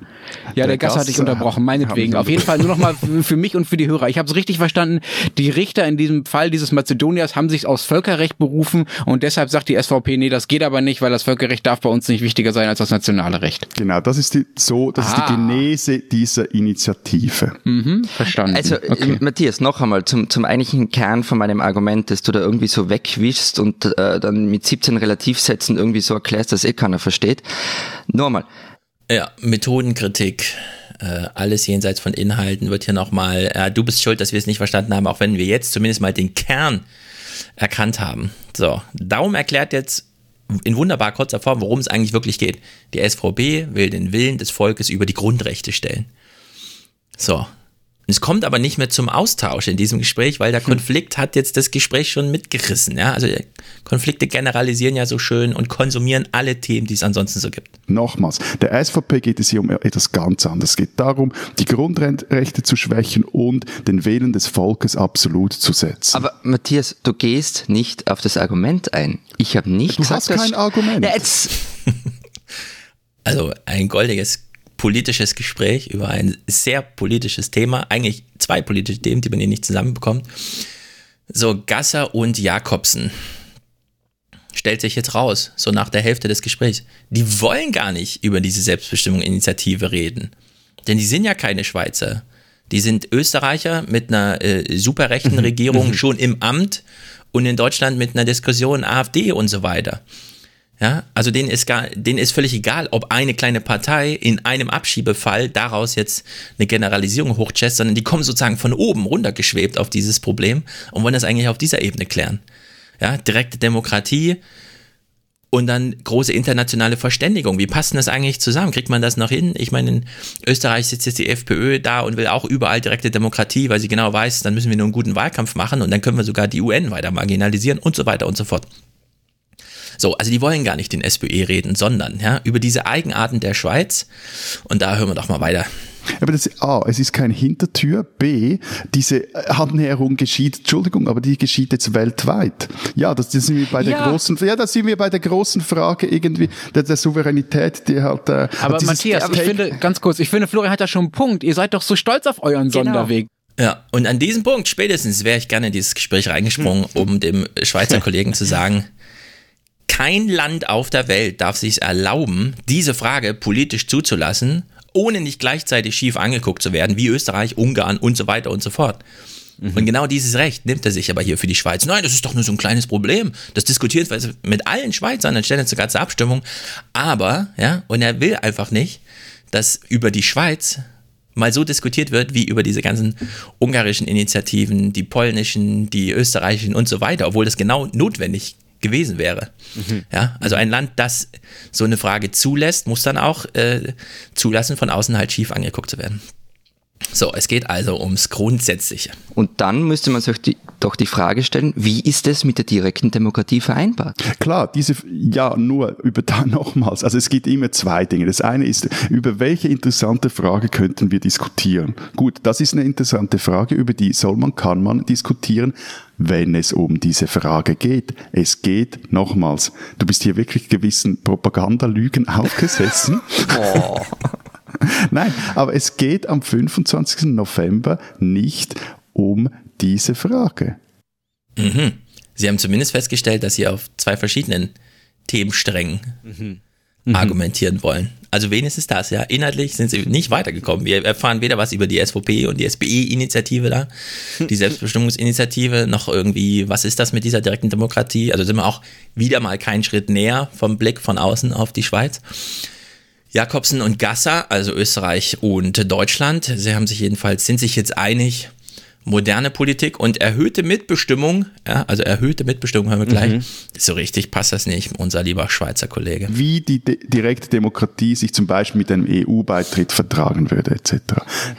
Ja, der, der Gasser hat dich unterbrochen, meinetwegen. Auf jeden Fall nur nochmal für mich und für die Hörer. Ich habe es richtig verstanden. Die Richter in diesem Fall dieses Mazedoniers haben sich aus Völkerrecht berufen und deshalb sagt die SVP, nee, das geht aber nicht, weil das Völkerrecht darf bei uns nicht wichtiger sein als das nationale Recht. Genau, das ist die, so, das ist Ah. die Genese dieser Initiative. Mhm, verstanden. Also, okay. äh, Matthias, noch einmal zum, zum eigentlichen Kern von meinem Argument, dass du da irgendwie so wegwischst und äh, dann mit 17 Relativsätzen irgendwie so erklärst, dass eh keiner versteht. Nur mal, Ja, Methodenkritik, äh, alles jenseits von Inhalten wird hier nochmal, äh, du bist schuld, dass wir es nicht verstanden haben, auch wenn wir jetzt zumindest mal den Kern erkannt haben. So, Daum erklärt jetzt in wunderbar kurzer Form, worum es eigentlich wirklich geht. Die SVP will den Willen des Volkes über die Grundrechte stellen. So. Es kommt aber nicht mehr zum Austausch in diesem Gespräch, weil der Konflikt hat jetzt das Gespräch schon mitgerissen. Ja? Also Konflikte generalisieren ja so schön und konsumieren alle Themen, die es ansonsten so gibt. Nochmals, der SVP geht es hier um etwas ganz anderes. Es geht darum, die Grundrechte zu schwächen und den Willen des Volkes absolut zu setzen. aber Matthias, du gehst nicht auf das Argument ein. Ich habe nicht Du gesagt, hast kein dass- Argument. Ja, jetzt, *laughs* Also ein goldiges politisches Gespräch über ein sehr politisches Thema, eigentlich zwei politische Themen, die man hier nicht zusammenbekommt. So, Gasser und Jakobsen stellt sich jetzt raus, so nach der Hälfte des Gesprächs. Die wollen gar nicht über diese Selbstbestimmung-Initiative reden. Denn die sind ja keine Schweizer. Die sind Österreicher mit einer äh, superrechten *laughs* Regierung schon im Amt und in Deutschland mit einer Diskussion AfD und so weiter. Ja, also denen ist, gar, denen ist völlig egal, ob eine kleine Partei in einem Abschiebefall daraus jetzt eine Generalisierung hochchest, sondern die kommen sozusagen von oben runtergeschwebt auf dieses Problem und wollen das eigentlich auf dieser Ebene klären. Ja, direkte Demokratie und dann große internationale Verständigung. Wie passt denn das eigentlich zusammen? Kriegt man das noch hin? Ich meine, in Österreich sitzt jetzt die FPÖ da und will auch überall direkte Demokratie, weil sie genau weiß, dann müssen wir nur einen guten Wahlkampf machen und dann können wir sogar die UN weiter marginalisieren und so weiter und so fort. So, also die wollen gar nicht den SPÖ reden, sondern ja, über diese Eigenarten der Schweiz. Und da hören wir doch mal weiter. Aber das, A, es ist keine Hintertür. B, diese Annäherung geschieht, Entschuldigung, aber die geschieht jetzt weltweit. Ja, das, das sind wir bei der Ja. großen, ja, da sind wir bei der großen Frage irgendwie der, der Souveränität, die halt, äh, Aber Matthias, ich Take- finde, ganz kurz, ich finde, Florian hat da schon einen Punkt. Ihr seid doch so stolz auf euren Sonderweg. Ja, und an diesem Punkt spätestens wäre ich gerne in dieses Gespräch reingesprungen, um dem Schweizer Kollegen zu sagen, kein Land auf der Welt darf sich erlauben, diese Frage politisch zuzulassen, ohne nicht gleichzeitig schief angeguckt zu werden, wie Österreich, Ungarn und so weiter und so fort. Und genau dieses Recht nimmt er sich aber hier für die Schweiz. Nein, das ist doch nur so ein kleines Problem. Das diskutiert wir mit allen Schweizern, sogar zur Abstimmung. Aber, ja, und er will einfach nicht, dass über die Schweiz mal so diskutiert wird, wie über diese ganzen ungarischen Initiativen, die polnischen, die österreichischen und so weiter, obwohl das genau notwendig gewesen wäre. Ja, also ein Land, das so eine Frage zulässt, muss dann auch äh, zulassen, von außen halt schief angeguckt zu werden. So, es geht also ums Grundsätzliche. Und dann müsste man sich die, doch die Frage stellen, wie ist es mit der direkten Demokratie vereinbart? Klar, diese, ja, nur über da *laughs* nochmals. Also es gibt immer zwei Dinge. Das eine ist, über welche interessante Frage könnten wir diskutieren? Gut, das ist eine interessante Frage, über die soll man, kann man diskutieren, wenn es um diese Frage geht. Es geht nochmals. Du bist hier wirklich gewissen Propagandalügen *laughs* aufgesessen. *laughs* Nein, aber es geht am 25. November nicht um diese Frage. Mhm. Sie haben zumindest festgestellt, dass Sie auf zwei verschiedenen Themensträngen Mhm. argumentieren wollen. Also wenigstens das, ja. Inhaltlich sind Sie nicht weitergekommen. Wir erfahren weder was über die SVP und die SPE-Initiative da, die Selbstbestimmungsinitiative, noch irgendwie, was ist das mit dieser direkten Demokratie? Also sind wir auch wieder mal keinen Schritt näher vom Blick von außen auf die Schweiz. Jakobsen und Gasser, also Österreich und Deutschland, sie haben sich jedenfalls, sind sich jetzt einig, moderne Politik und erhöhte Mitbestimmung, ja, also erhöhte Mitbestimmung hören wir gleich, Mhm. so richtig passt das nicht, unser lieber Schweizer Kollege. Wie die de direkte Demokratie sich zum Beispiel mit einem EU-Beitritt vertragen würde, etc.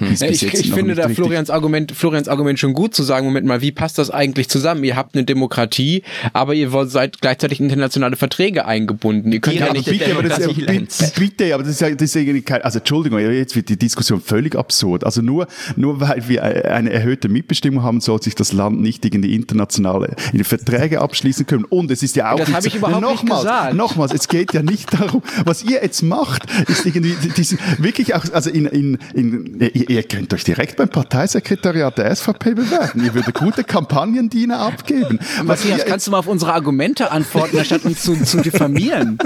Ja, bis ich ich finde da Florians Argument, Florians Argument schon gut zu sagen, Moment mal, wie passt das eigentlich zusammen? Ihr habt eine Demokratie, aber ihr seid gleichzeitig in internationale Verträge eingebunden. Ihr könnt Ja, ja nicht bitte, aber das ist ja, bitte, bitte, aber das ist ja, das ist irgendwie kein, also Entschuldigung, jetzt wird die Diskussion völlig absurd. Also nur, nur weil wir eine erhöhte Mitbestimmung haben, soll sich das Land nicht in die internationale, in die Verträge abschließen können. Und es ist ja auch Das nicht ich überhaupt nicht nochmals, gesagt. Nochmals, es geht ja nicht darum, was ihr jetzt macht, ist irgendwie diese, wirklich auch, also in, in, in ihr, ihr könnt euch direkt beim Parteisekretariat der SVP bewerben. Ihr würdet gute Kampagnendiener abgeben. Was Matthias, kannst du mal auf unsere Argumente antworten, anstatt uns zu, zu diffamieren?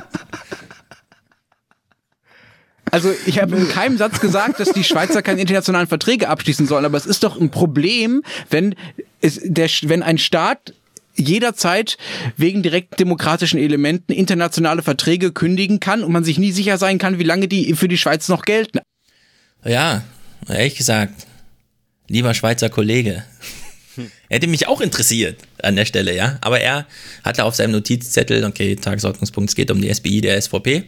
Also ich habe in keinem Satz gesagt, dass die Schweizer keine internationalen Verträge abschließen sollen, aber es ist doch ein Problem, wenn, es, der, wenn ein Staat jederzeit wegen direkt demokratischen Elementen internationale Verträge kündigen kann und man sich nie sicher sein kann, wie lange die für die Schweiz noch gelten. Ja, ehrlich gesagt, lieber Schweizer Kollege, *laughs* hätte mich auch interessiert an der Stelle, ja. Aber er hatte auf seinem Notizzettel, okay, Tagesordnungspunkt, es geht um die SPI der SVP.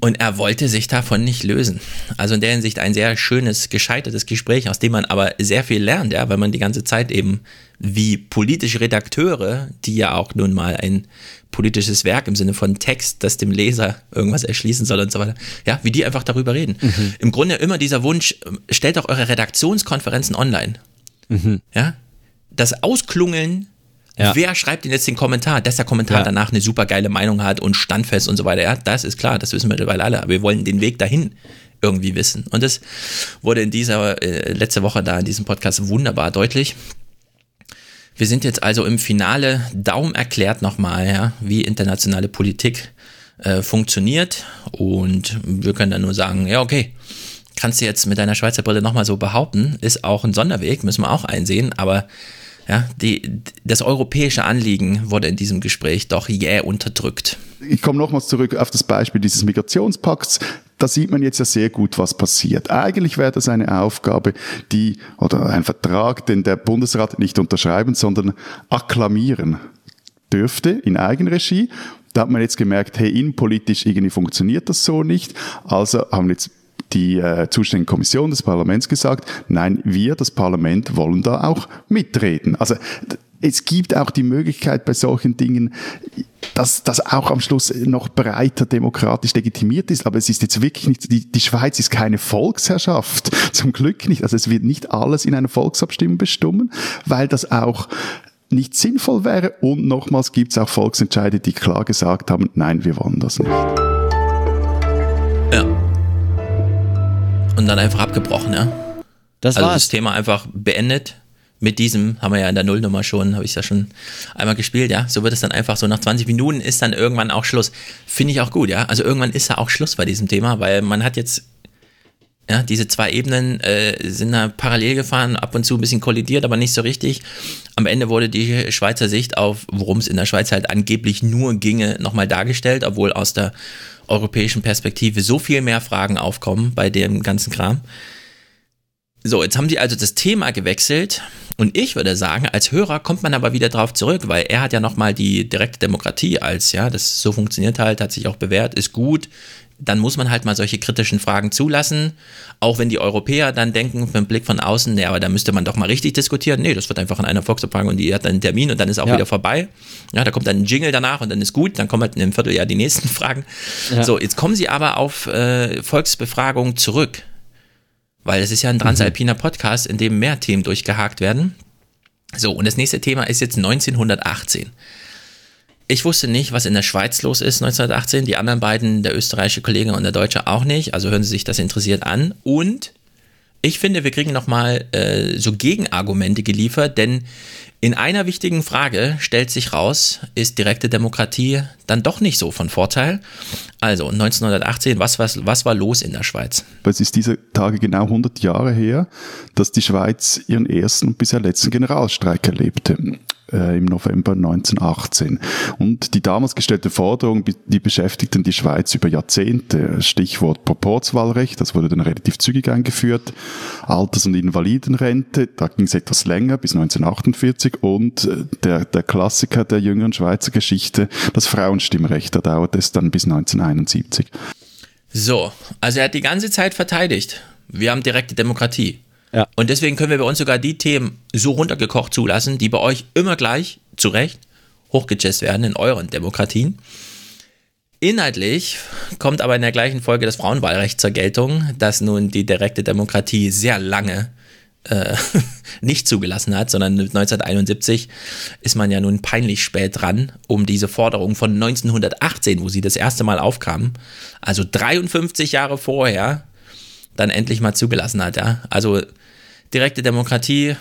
Und er wollte sich davon nicht lösen. Also in der Hinsicht ein sehr schönes, gescheitertes Gespräch, aus dem man aber sehr viel lernt, ja, weil man die ganze Zeit eben wie politische Redakteure, die ja auch nun mal ein politisches Werk im Sinne von Text, das dem Leser irgendwas erschließen soll und so weiter, ja, wie die einfach darüber reden. Im Grunde immer dieser Wunsch, stellt doch eure Redaktionskonferenzen online. Ja, das Ausklungeln, Ja. wer schreibt denn jetzt den Kommentar, dass der Kommentar Ja. danach eine super geile Meinung hat und standfest und so weiter. Ja, das ist klar, das wissen wir mittlerweile alle. Aber wir wollen den Weg dahin irgendwie wissen. Und das wurde in dieser äh, letzte Woche da in diesem Podcast wunderbar deutlich. Wir sind jetzt also im Finale. Daum erklärt nochmal, ja, wie internationale Politik äh, funktioniert. Und wir können dann nur sagen, ja, okay, kannst du jetzt mit deiner Schweizer Brille nochmal so behaupten, ist auch ein Sonderweg, müssen wir auch einsehen, aber ja, die, das europäische Anliegen wurde in diesem Gespräch doch jäh unterdrückt. ich komme nochmals zurück auf das Beispiel dieses Migrationspakts. Da sieht man jetzt ja sehr gut, was passiert. Eigentlich wäre das eine Aufgabe, die, oder ein Vertrag, den der Bundesrat nicht unterschreiben, sondern akklamieren dürfte in Eigenregie. Da hat man jetzt gemerkt, hey, innenpolitisch irgendwie funktioniert das so nicht. Also haben jetzt die äh, zuständige Kommission des Parlaments gesagt, nein, wir, das Parlament, wollen da auch mitreden. Also es gibt auch die Möglichkeit bei solchen Dingen, dass das auch am Schluss noch breiter demokratisch legitimiert ist. Aber es ist jetzt wirklich nicht, die, die Schweiz ist keine Volksherrschaft. *laughs* Zum Glück nicht. Also es wird nicht alles in einer Volksabstimmung bestimmen, weil das auch nicht sinnvoll wäre. Und nochmals gibt es auch Volksentscheide, die klar gesagt haben, nein, wir wollen das nicht. Und dann einfach abgebrochen, ja. Das also war's. das Thema einfach beendet. Mit diesem haben wir ja in der Nullnummer schon, habe ich ja schon einmal gespielt, ja. So wird es dann einfach so nach 20 Minuten ist dann irgendwann auch Schluss. Finde ich auch gut, ja. Also irgendwann ist ja auch Schluss bei diesem Thema, weil man hat jetzt ja, diese zwei Ebenen äh, sind da parallel gefahren, ab und zu ein bisschen kollidiert, aber nicht so richtig. Am Ende wurde die Schweizer Sicht auf, worum es in der Schweiz halt angeblich nur ginge, nochmal dargestellt, obwohl aus der europäischen Perspektive so viel mehr Fragen aufkommen bei dem ganzen Kram. So, jetzt haben sie also das Thema gewechselt und ich würde sagen, als Hörer kommt man aber wieder drauf zurück, weil er hat ja nochmal die direkte Demokratie als, ja, das so funktioniert halt, hat sich auch bewährt, ist gut. Dann muss man halt mal solche kritischen Fragen zulassen, auch wenn die Europäer dann denken, mit dem Blick von außen, ja, aber da müsste man doch mal richtig diskutieren. Nee, das wird einfach in einer Volksabfrage und die hat dann einen Termin und dann ist auch Ja. wieder vorbei. Ja, da kommt dann ein Jingle danach und dann ist gut, dann kommen halt in einem Vierteljahr die nächsten *laughs* Fragen. Ja. So, jetzt kommen sie aber auf äh, Volksbefragung zurück. Weil es ist ja ein transalpiner Podcast, in dem mehr Themen durchgehakt werden. So, und das nächste Thema ist jetzt 1918. Ich wusste nicht, was in der Schweiz los ist 1918. Die anderen beiden, der österreichische Kollege und der Deutsche auch nicht. Also hören Sie sich das interessiert an. Und ich finde, wir kriegen nochmal äh, so Gegenargumente geliefert, denn in einer wichtigen Frage stellt sich raus, ist direkte Demokratie dann doch nicht so von Vorteil. Also 1918, was, was, was war los in der Schweiz? Es ist diese Tage genau 100 Jahre her, dass die Schweiz ihren ersten und bisher letzten Generalstreik erlebte äh, im November 1918. Und die damals gestellte Forderung, die beschäftigten die Schweiz über Jahrzehnte. Stichwort Proporzwahlrecht, das wurde dann relativ zügig eingeführt. Alters- und Invalidenrente, da ging es etwas länger, bis 1948. Und äh, der, der Klassiker der jüngeren Schweizer Geschichte, das Frauenstimmrecht, da dauerte es dann bis 1971. So, also er hat die ganze Zeit verteidigt. Wir haben direkte Demokratie. Ja. Und deswegen können wir bei uns sogar die Themen so runtergekocht zulassen, die bei euch immer gleich, zu Recht, hochgejazzt werden in euren Demokratien. Inhaltlich kommt aber in der gleichen Folge das Frauenwahlrecht zur Geltung, das nun die direkte Demokratie sehr lange äh, *laughs* nicht zugelassen hat, sondern 1971 ist man ja nun peinlich spät dran, um diese Forderung von 1918, wo sie das erste Mal aufkam, also 53 Jahre vorher, dann endlich mal zugelassen hat. Ja? Also direkte Demokratie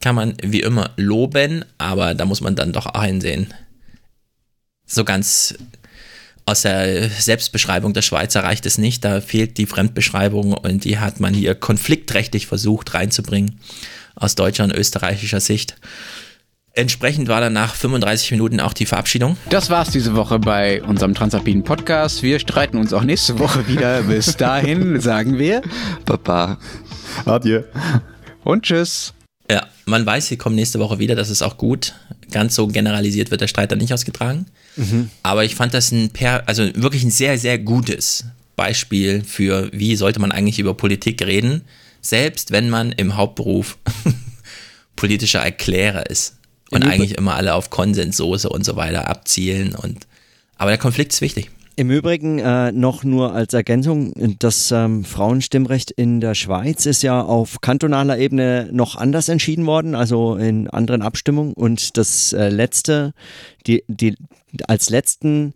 kann man wie immer loben, aber da muss man dann doch einsehen. So ganz aus der Selbstbeschreibung der Schweizer reicht es nicht. Da fehlt die Fremdbeschreibung und die hat man hier konfliktrechtlich versucht reinzubringen aus deutscher und österreichischer Sicht. Entsprechend war dann nach 35 Minuten auch die Verabschiedung. Das war's diese Woche bei unserem Transalpinen Podcast. Wir streiten uns auch nächste Woche wieder. Bis dahin sagen wir Baba. Adieu. Und tschüss. Ja, man weiß, sie kommen nächste Woche wieder, das ist auch gut. Ganz so generalisiert wird der Streit dann nicht ausgetragen. Mhm. Aber ich fand das ein per, also wirklich ein sehr, sehr gutes Beispiel für, wie sollte man eigentlich über Politik reden, selbst wenn man im Hauptberuf *laughs* politischer Erklärer ist und eigentlich immer alle auf Konsenssoße und so weiter abzielen. Und, aber der Konflikt ist wichtig. Im Übrigen äh, noch nur als Ergänzung, das ähm, Frauenstimmrecht in der Schweiz ist ja auf kantonaler Ebene noch anders entschieden worden, also in anderen Abstimmungen. Und das äh, letzte, die, die, als letzten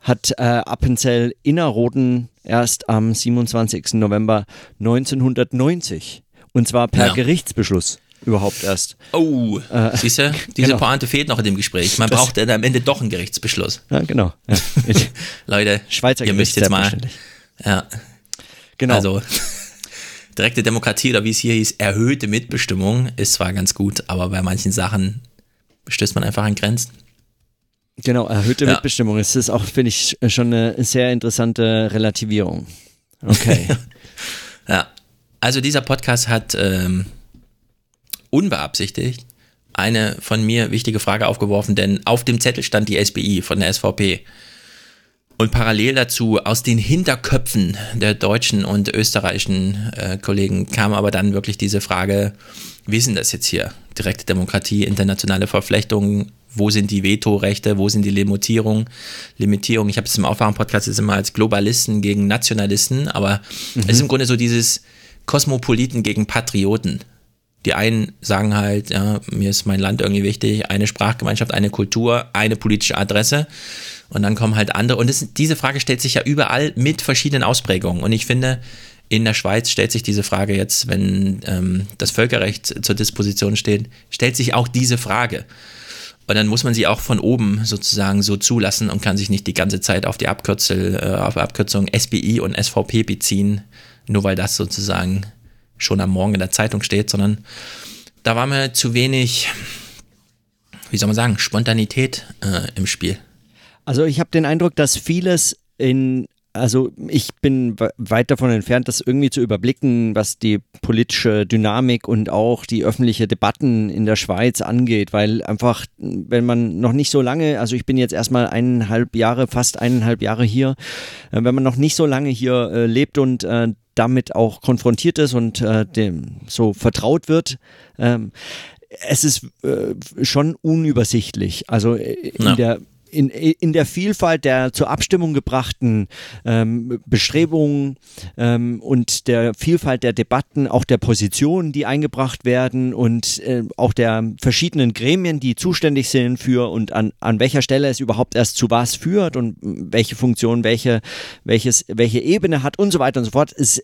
hat äh, Appenzell Innerrhoden erst am 27. November 1990 und zwar per Ja. Gerichtsbeschluss überhaupt erst. Oh, Äh, siehst du, *laughs* diese genau. Pointe fehlt noch in dem Gespräch. Man Das- braucht dann am Ende doch einen Gerichtsbeschluss. Ja, genau. Ja. *laughs* Leute, Schweizer ihr müsst jetzt mal. Ja. Genau. Also, *laughs* direkte Demokratie oder wie es hier hieß, erhöhte Mitbestimmung ist zwar ganz gut, aber bei manchen Sachen stößt man einfach an Grenzen. Genau, erhöhte Ja. Mitbestimmung. Das ist auch, finde ich, schon eine sehr interessante Relativierung. Okay. Ja. Also dieser Podcast hat ähm, unbeabsichtigt eine von mir wichtige Frage aufgeworfen, denn auf dem Zettel stand die SBI von der SVP. Und parallel dazu aus den Hinterköpfen der deutschen und österreichischen äh, Kollegen kam aber dann wirklich diese Frage, wie ist denn das jetzt hier? Direkte Demokratie, internationale Verflechtungen, wo sind die Vetorechte, wo sind die Limitierungen? Limitierungen, ich habe es im Aufwachen-Podcast jetzt immer als Globalisten gegen Nationalisten, aber es ist im Grunde so dieses Kosmopoliten gegen Patrioten. Die einen sagen halt, ja, mir ist mein Land irgendwie wichtig, eine Sprachgemeinschaft, eine Kultur, eine politische Adresse. Und dann kommen halt andere. Und das, diese Frage stellt sich ja überall mit verschiedenen Ausprägungen. Und ich finde, in der Schweiz stellt sich diese Frage jetzt, wenn ähm, das Völkerrecht zur Disposition steht, stellt sich auch diese Frage. Und dann muss man sie auch von oben sozusagen so zulassen und kann sich nicht die ganze Zeit auf die Abkürzel, äh, auf Abkürzung SBI und SVP beziehen, nur weil das sozusagen schon am Morgen in der Zeitung steht, sondern da war mir zu wenig, wie soll man sagen, Spontanität äh, im Spiel. Also ich habe den Eindruck, dass vieles in, also ich bin we- weit davon entfernt, das irgendwie zu überblicken, was die politische Dynamik und auch die öffentliche Debatten in der Schweiz angeht, weil einfach, wenn man noch nicht so lange, also ich bin jetzt erstmal eineinhalb Jahre, fast eineinhalb Jahre hier, äh, wenn man noch nicht so lange hier äh, lebt und äh, damit auch konfrontiert ist und äh, dem so vertraut wird, ähm, es ist äh, schon unübersichtlich. Also äh, in Ja. der in, in der Vielfalt der zur Abstimmung gebrachten ähm, Bestrebungen ähm, und der Vielfalt der Debatten, auch der Positionen, die eingebracht werden und äh, auch der verschiedenen Gremien, die zuständig sind für und an, an welcher Stelle es überhaupt erst zu was führt und welche Funktion, welche, welches, welche Ebene hat und so weiter und so fort. Es,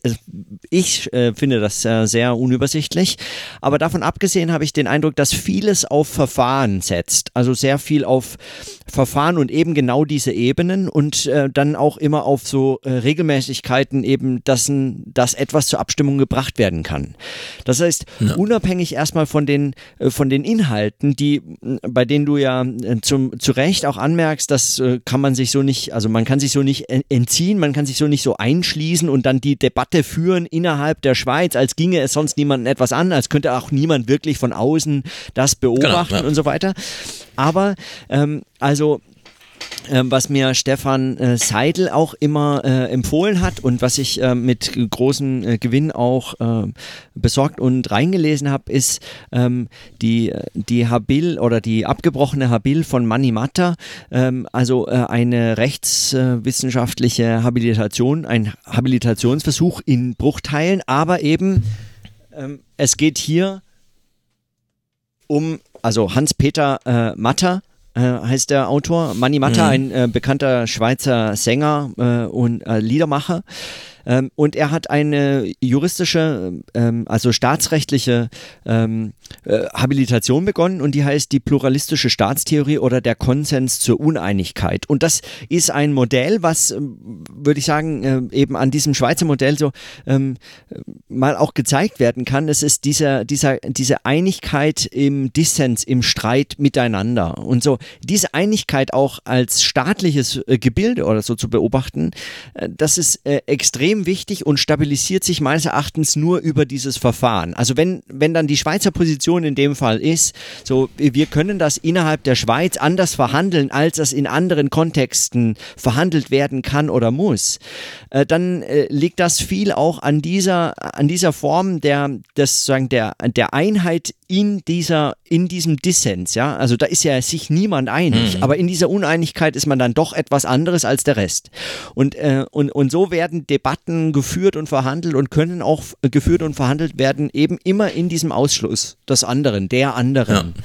ich äh, finde das äh, sehr unübersichtlich. Aber davon abgesehen habe ich den Eindruck, dass vieles auf Verfahren setzt. Also sehr viel auf Verfahren und eben genau diese Ebenen und äh, dann auch immer auf so äh, Regelmäßigkeiten eben, dass, ein, dass etwas zur Abstimmung gebracht werden kann. Das heißt, ja. unabhängig erstmal von den, äh, von den Inhalten, die, bei denen du ja äh, zum, zu Recht auch anmerkst, das äh, kann man sich so nicht, also man kann sich so nicht entziehen, man kann sich so nicht so einschließen und dann die Debatte führen innerhalb der Schweiz, als ginge es sonst niemandem etwas an, als könnte auch niemand wirklich von außen das beobachten genau, ja. und so weiter. Aber ähm, also was mir Stefan äh, Seidel auch immer äh, empfohlen hat und was ich äh, mit großem äh, Gewinn auch äh, besorgt und reingelesen habe, ist ähm, die, die Habil oder die abgebrochene Habil von Mani Matta, ähm, also äh, eine rechtswissenschaftliche Habilitation, ein Habilitationsversuch in Bruchteilen, aber eben ähm, es geht hier um, also Hans-Peter äh, Matter, äh, heißt der Autor. Manni Matta, mhm. ein äh, bekannter Schweizer Sänger äh, und äh, Liedermacher. Ähm, und er hat eine juristische, ähm, also staatsrechtliche ähm, äh, Habilitation begonnen und die heißt die pluralistische Staatstheorie oder der Konsens zur Uneinigkeit. Und das ist ein Modell, was, ähm, würde ich sagen, äh, eben an diesem Schweizer Modell so ähm, mal auch gezeigt werden kann. Es ist dieser, dieser, diese Einigkeit im Dissens, im Streit miteinander. Und so diese Einigkeit auch als staatliches äh, Gebilde oder so zu beobachten, äh, das ist äh, extrem extrem wichtig und stabilisiert sich meines Erachtens nur über dieses Verfahren. Also wenn, wenn dann die Schweizer Position in dem Fall ist, so wir können das innerhalb der Schweiz anders verhandeln, als das in anderen Kontexten verhandelt werden kann oder muss, äh, dann äh, liegt das viel auch an dieser, an dieser Form der, des, sagen, der, der Einheit in dieser, in diesem Dissens, ja. Also da ist ja sich niemand einig, mhm. aber in dieser Uneinigkeit ist man dann doch etwas anderes als der Rest. Und, äh, und, und so werden Debatten geführt und verhandelt und können auch geführt und verhandelt werden, eben immer in diesem Ausschluss des anderen, der anderen. Ja.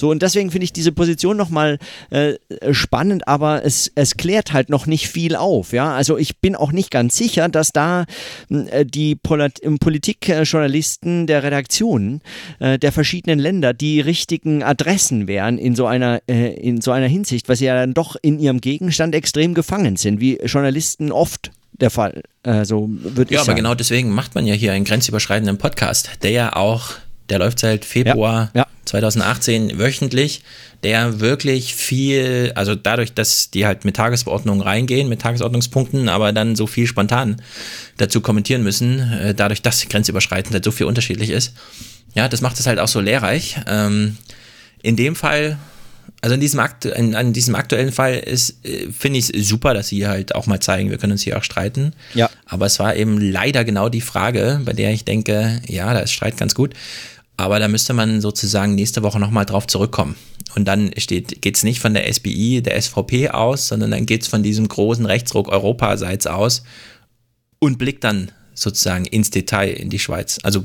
So, und deswegen finde ich diese Position nochmal äh, spannend, aber es, es klärt halt noch nicht viel auf. Ja, also ich bin auch nicht ganz sicher, dass da äh, die Polit Politikjournalisten der Redaktionen äh, der verschiedenen Länder die richtigen Adressen wären in so einer, äh, in so einer Hinsicht, weil sie ja dann doch in ihrem Gegenstand extrem gefangen sind, wie Journalisten oft der Fall. Also würde ja, ich sagen. aber genau deswegen macht man ja hier einen grenzüberschreitenden Podcast, der ja auch der läuft seit Februar ja, ja. 2018 wöchentlich, der wirklich viel, also dadurch, dass die halt mit Tagesordnungen reingehen, mit Tagesordnungspunkten, aber dann so viel spontan dazu kommentieren müssen, äh, dadurch, dass grenzüberschreitend halt so viel unterschiedlich ist. Ja, das macht es halt auch so lehrreich. Ähm, in dem Fall also in diesem, Akt, in, in diesem aktuellen Fall ist, äh, finde ich es super, dass sie halt auch mal zeigen, wir können uns hier auch streiten. Ja. Aber es war eben leider genau die Frage, bei der ich denke, ja, da ist Streit ganz gut. Aber da müsste man sozusagen nächste Woche nochmal drauf zurückkommen. Und dann geht es nicht von der SBI, der SVP aus, sondern dann geht es von diesem großen Rechtsruck europaseits aus und blickt dann sozusagen ins Detail in die Schweiz. Also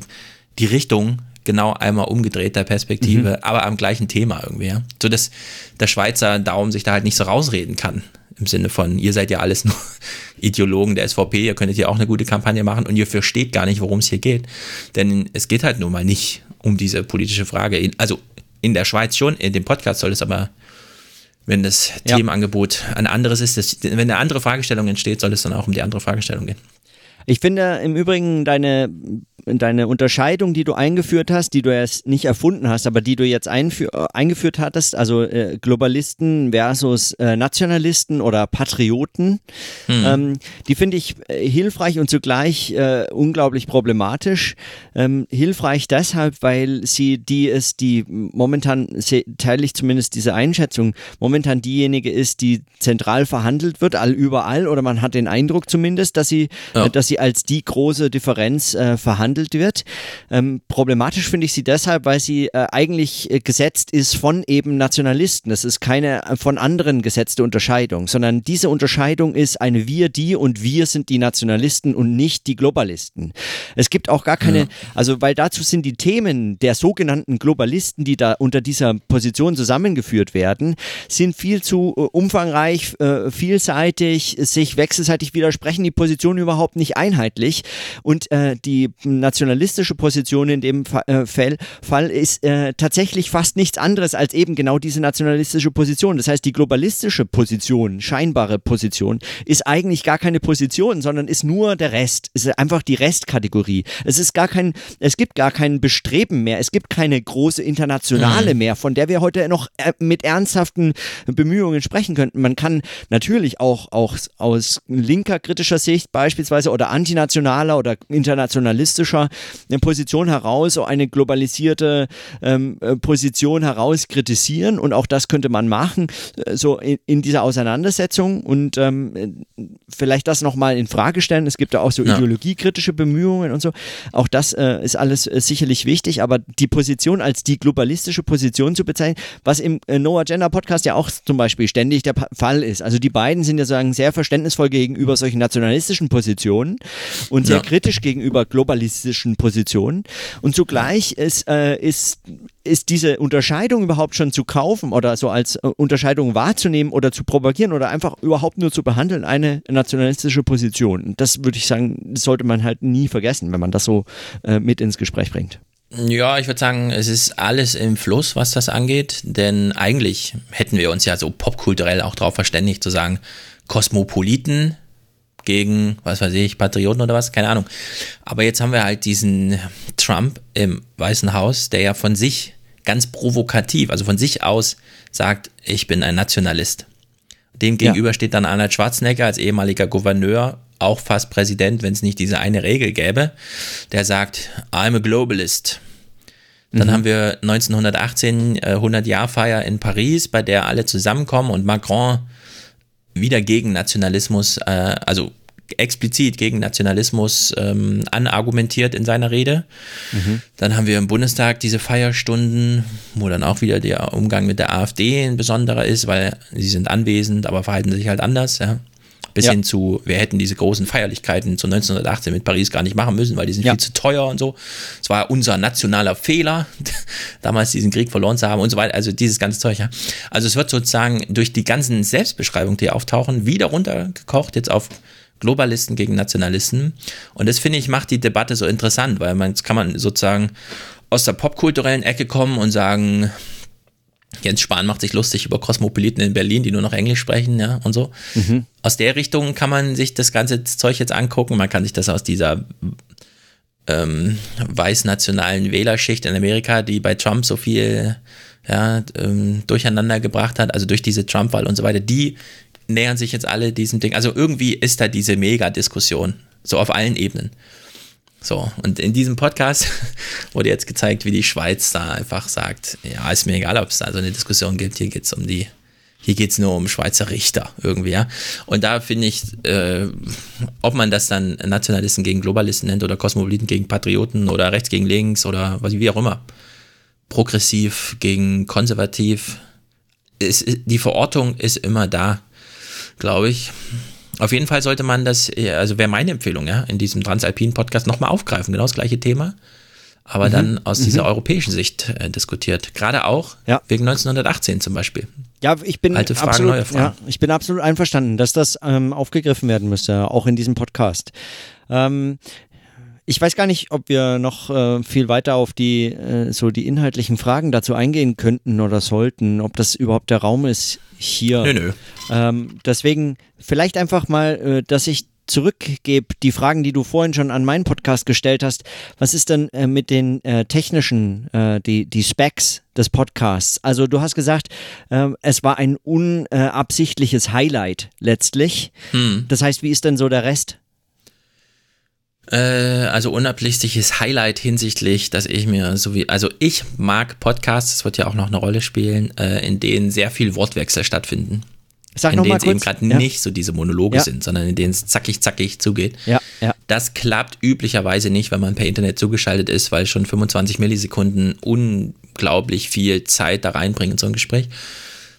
die Richtung genau einmal umgedreht der Perspektive, mhm. aber am gleichen Thema irgendwie. Ja? So dass der Schweizer Daumen sich da halt nicht so rausreden kann. Im Sinne von, ihr seid ja alles nur *laughs* Ideologen der SVP, ihr könntet ja auch eine gute Kampagne machen und ihr versteht gar nicht, worum es hier geht. Denn es geht halt nun mal nicht um diese politische Frage. Also in der Schweiz schon, in dem Podcast soll es aber, wenn das ja. Themenangebot ein anderes ist, das, wenn eine andere Fragestellung entsteht, soll es dann auch um die andere Fragestellung gehen. Ich finde im Übrigen deine deine Unterscheidung, die du eingeführt hast, die du erst nicht erfunden hast, aber die du jetzt äh, eingeführt hattest, also äh, Globalisten versus äh, Nationalisten oder Patrioten, hm. ähm, die finde ich äh, hilfreich und zugleich äh, unglaublich problematisch. Ähm, hilfreich deshalb, weil sie die ist, die momentan, teile ich zumindest diese Einschätzung, momentan diejenige ist, die zentral verhandelt wird, all überall, oder man hat den Eindruck zumindest, dass sie, ja. dass sie als die große Differenz äh, verhandelt wird. Ähm, problematisch finde ich sie deshalb, weil sie äh, eigentlich äh, gesetzt ist von eben Nationalisten. Das ist keine äh, von anderen gesetzte Unterscheidung, sondern diese Unterscheidung ist eine wir, die und wir sind die Nationalisten und nicht die Globalisten. Es gibt auch gar keine, ja. also weil dazu sind die Themen der sogenannten Globalisten, die da unter dieser Position zusammengeführt werden, sind viel zu äh, umfangreich, äh, vielseitig, sich wechselseitig widersprechen, die Positionen überhaupt nicht einheitlich und äh, die nationalistische Position in dem Fa äh, Fall, Fall ist äh, tatsächlich fast nichts anderes als eben genau diese nationalistische Position. Das heißt, die globalistische Position, scheinbare Position, ist eigentlich gar keine Position, sondern ist nur der Rest. Es ist einfach die Restkategorie. Es ist gar kein, es gibt gar kein Bestreben mehr. Es gibt keine große internationale mhm. mehr, von der wir heute noch äh, mit ernsthaften Bemühungen sprechen könnten. Man kann natürlich auch, auch aus linker kritischer Sicht beispielsweise oder antinationaler oder internationalistischer Position heraus so eine globalisierte ähm, äh, Position heraus kritisieren und auch das könnte man machen, äh, so in, in dieser Auseinandersetzung und ähm, vielleicht das nochmal in Frage stellen. Es gibt da auch so ja. ideologiekritische Bemühungen und so. Auch das äh, ist alles äh, sicherlich wichtig, aber die Position als die globalistische Position zu bezeichnen, was im äh, No Agenda Podcast ja auch zum Beispiel ständig der pa Fall ist. Also die beiden sind ja sagen sehr verständnisvoll gegenüber solchen nationalistischen Positionen und sehr ja. kritisch gegenüber globalistischen Positionen. Und zugleich ist, äh, ist ist diese Unterscheidung überhaupt schon zu kaufen oder so als äh, Unterscheidung wahrzunehmen oder zu propagieren oder einfach überhaupt nur zu behandeln, eine nationalistische Position? Das würde ich sagen, sollte man halt nie vergessen, wenn man das so äh, mit ins Gespräch bringt. Ja, ich würde sagen, es ist alles im Fluss, was das angeht, denn eigentlich hätten wir uns ja so popkulturell auch darauf verständigt zu sagen, Kosmopoliten gegen, was weiß ich, Patrioten oder was, keine Ahnung. Aber jetzt haben wir halt diesen Trump im Weißen Haus, der ja von sich ganz provokativ, also von sich aus sagt, ich bin ein Nationalist. Dem gegenüber ja. steht dann Arnold Schwarzenegger als ehemaliger Gouverneur, auch fast Präsident, wenn es nicht diese eine Regel gäbe, der sagt, I'm a globalist. Dann mhm. haben wir 1918 äh, 100-Jahr-Feier in Paris, bei der alle zusammenkommen und Macron wieder gegen Nationalismus, äh, also explizit gegen Nationalismus ähm, anargumentiert in seiner Rede. Mhm. Dann haben wir im Bundestag diese Feierstunden, wo dann auch wieder der Umgang mit der AfD ein besonderer ist, weil sie sind anwesend, aber verhalten sich halt anders. Ja bis ja. hin zu, wir hätten diese großen Feierlichkeiten zu 1918 mit Paris gar nicht machen müssen, weil die sind ja. viel zu teuer und so. Es war unser nationaler Fehler, *laughs* damals diesen Krieg verloren zu haben und so weiter. Also dieses ganze Zeug. Ja. Also es wird sozusagen durch die ganzen Selbstbeschreibungen, die auftauchen, wieder runtergekocht jetzt auf Globalisten gegen Nationalisten. Und das finde ich macht die Debatte so interessant, weil man kann man sozusagen aus der popkulturellen Ecke kommen und sagen, Jens Spahn macht sich lustig über Kosmopoliten in Berlin, die nur noch Englisch sprechen, ja, und so. Mhm. Aus der Richtung kann man sich das ganze Zeug jetzt angucken. Man kann sich das aus dieser ähm, weißnationalen Wählerschicht in Amerika, die bei Trump so viel ja, ähm, durcheinander gebracht hat, also durch diese Trump-Wahl und so weiter, die nähern sich jetzt alle diesem Ding. Also irgendwie ist da diese Mega-Diskussion, so auf allen Ebenen. So, und in diesem Podcast *laughs* wurde jetzt gezeigt, wie die Schweiz da einfach sagt, ja, ist mir egal, ob es da so eine Diskussion gibt, hier geht es um die, hier geht es nur um Schweizer Richter irgendwie, ja. Und da finde ich, äh, ob man das dann Nationalisten gegen Globalisten nennt oder Kosmopoliten gegen Patrioten oder rechts gegen links oder was, wie auch immer, progressiv gegen konservativ, ist, die Verortung ist immer da, glaube ich. Auf jeden Fall sollte man das, also wäre meine Empfehlung, ja, in diesem Transalpinen Podcast nochmal aufgreifen, genau das gleiche Thema, aber mhm. dann aus dieser mhm. europäischen Sicht äh, diskutiert. Gerade auch ja. wegen 1918 zum Beispiel. Ja, ich bin Alte Fragen, absolut, neue Fragen. Ja, ich bin absolut einverstanden, dass das ähm, aufgegriffen werden müsste, auch in diesem Podcast. Ähm, ich weiß gar nicht, ob wir noch äh, viel weiter auf die äh, so die inhaltlichen Fragen dazu eingehen könnten oder sollten, ob das überhaupt der Raum ist hier. Nö, nö. Ähm, deswegen vielleicht einfach mal, äh, dass ich zurückgebe, die Fragen, die du vorhin schon an meinen Podcast gestellt hast. Was ist denn äh, mit den äh, technischen, äh, die, die Specs des Podcasts? Also du hast gesagt, äh, es war ein unabsichtliches Highlight letztlich. Hm. Das heißt, wie ist denn so der Rest? Äh, also unabsichtliches Highlight hinsichtlich, dass ich mir so wie, also ich mag Podcasts, das wird ja auch noch eine Rolle spielen, äh, in denen sehr viel Wortwechsel stattfinden. Sag in denen es eben gerade Ja. nicht so diese Monologe Ja. sind, sondern in denen es zackig, zackig zugeht. Ja, ja. Das klappt üblicherweise nicht, wenn man per Internet zugeschaltet ist, weil schon 25 Millisekunden unglaublich viel Zeit da reinbringen in so ein Gespräch.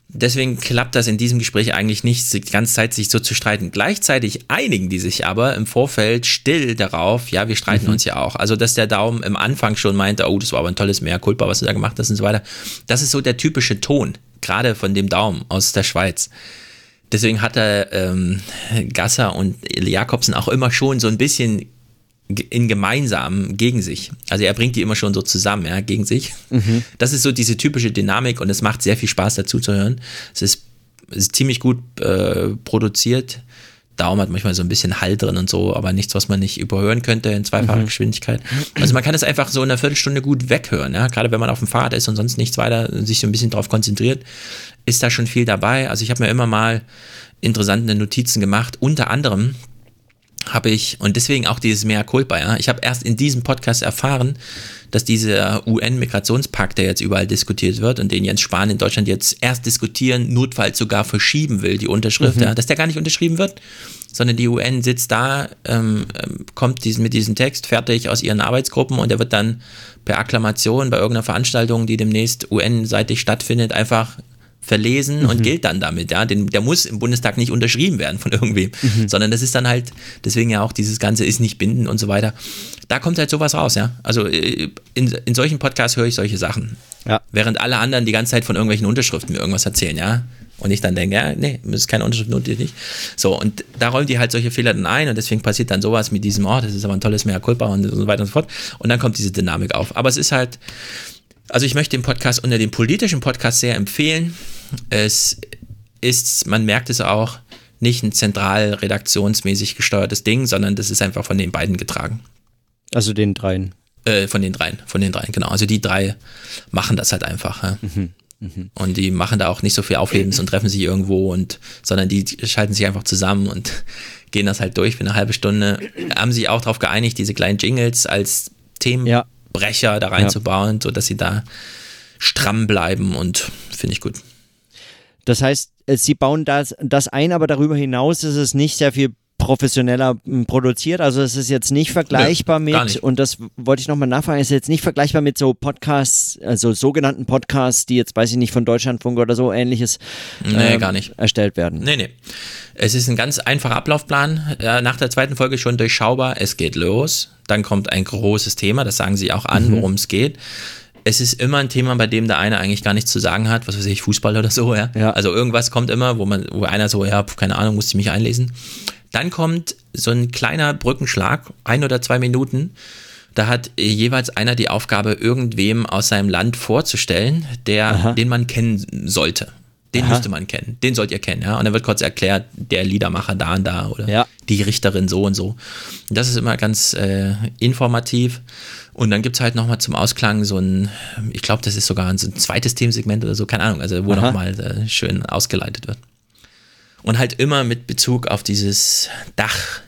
Deswegen klappt das in diesem Gespräch eigentlich nicht, die ganze Zeit sich so zu streiten. Gleichzeitig einigen die sich aber im Vorfeld still darauf, ja, wir streiten uns ja auch. Also, dass der Daumen im Anfang schon meinte, oh, das war aber ein tolles Mea Culpa, was du da gemacht hast und so weiter. Das ist so der typische Ton, gerade von dem Daumen aus der Schweiz. Deswegen hat er ähm, Gasser und Jakobsen auch immer schon so ein bisschen in gemeinsam gegen sich. Also er bringt die immer schon so zusammen, ja, gegen sich. Das ist so diese typische Dynamik und es macht sehr viel Spaß dazu zu hören. Es ist, ist ziemlich gut äh, produziert. Daumen hat manchmal so ein bisschen Hall drin und so, aber nichts, was man nicht überhören könnte in zweifacher Mhm. Geschwindigkeit. Also man kann es einfach so in einer Viertelstunde gut weghören, ja. Gerade wenn man auf dem Fahrrad ist und sonst nichts weiter sich so ein bisschen drauf konzentriert, ist da schon viel dabei. Also ich habe mir immer mal interessante Notizen gemacht, unter anderem habe ich, und deswegen auch dieses Mea Culpa, ja, ich habe erst in diesem Podcast erfahren, dass dieser UN-Migrationspakt, der jetzt überall diskutiert wird und den Jens Spahn in Deutschland jetzt erst diskutieren, notfalls sogar verschieben will, die Unterschrift, Mhm. ja, dass der gar nicht unterschrieben wird, sondern die UN sitzt da, ähm, ähm, kommt diesen, mit diesem Text fertig aus ihren Arbeitsgruppen und der wird dann per Akklamation bei irgendeiner Veranstaltung, die demnächst UN-seitig stattfindet, einfach verlesen und Mhm. gilt dann damit, ja. Den, der muss im Bundestag nicht unterschrieben werden von irgendwem, Mhm. sondern das ist dann halt, deswegen ja auch dieses Ganze ist nicht bindend und so weiter. Da kommt halt sowas raus, ja. Also äh, in, in solchen Podcasts höre ich solche Sachen. Ja. Während alle anderen die ganze Zeit von irgendwelchen Unterschriften mir irgendwas erzählen, ja. Und ich dann denke, ja, nee, das ist keine Unterschrift notwendig. So, und da räumen die halt solche Fehler dann ein und deswegen passiert dann sowas mit diesem, oh, das ist aber ein tolles Mea Culpa und so weiter und so fort. Und dann kommt diese Dynamik auf. Aber es ist halt, also ich möchte den Podcast unter dem politischen Podcast sehr empfehlen. Es ist, man merkt es auch, nicht ein zentral redaktionsmäßig gesteuertes Ding, sondern das ist einfach von den beiden getragen. Also den dreien. Äh, von den dreien, von den dreien, genau. Also die drei machen das halt einfach. Ja. Und die machen da auch nicht so viel Auflebens und treffen sich irgendwo und, sondern die schalten sich einfach zusammen und gehen das halt durch für eine halbe Stunde. Haben sich auch darauf geeinigt, diese kleinen Jingles als Themenbrecher da reinzubauen, sodass sie da stramm bleiben und finde ich gut. Das heißt, äh, sie bauen das, das ein, aber darüber hinaus ist es nicht sehr viel professioneller m, produziert. Also es ist jetzt nicht vergleichbar gar mit, nicht. und das wollte ich nochmal nachfragen, es ist jetzt nicht vergleichbar mit so Podcasts, also sogenannten Podcasts, die jetzt, weiß ich nicht, von Deutschlandfunk oder so ähnliches Nee, ähm, gar nicht. erstellt werden. Nee, nee. Es ist ein ganz einfacher Ablaufplan. Nach der zweiten Folge schon durchschaubar. Es geht los. Dann kommt ein großes Thema. Das sagen sie auch an, Mhm. worum es geht. Es ist immer ein Thema, bei dem der eine eigentlich gar nichts zu sagen hat. Was weiß ich, Fußball oder so, ja. Ja. Also irgendwas kommt immer, wo man, wo einer so, ja, keine Ahnung, musste ich mich einlesen. Dann kommt so ein kleiner Brückenschlag, ein oder zwei Minuten. Da hat jeweils einer die Aufgabe, irgendwem aus seinem Land vorzustellen, der, den man kennen sollte. Den Aha. müsste man kennen. Den sollt ihr kennen, ja. Und dann wird kurz erklärt, der Liedermacher da und da oder Ja. die Richterin so und so. Das ist immer ganz äh, informativ. Und dann gibt es halt nochmal zum Ausklang so ein, ich glaube, das ist sogar so ein zweites Themensegment oder so, keine Ahnung, also wo nochmal äh, schön ausgeleitet wird. Und halt immer mit Bezug auf dieses Dach,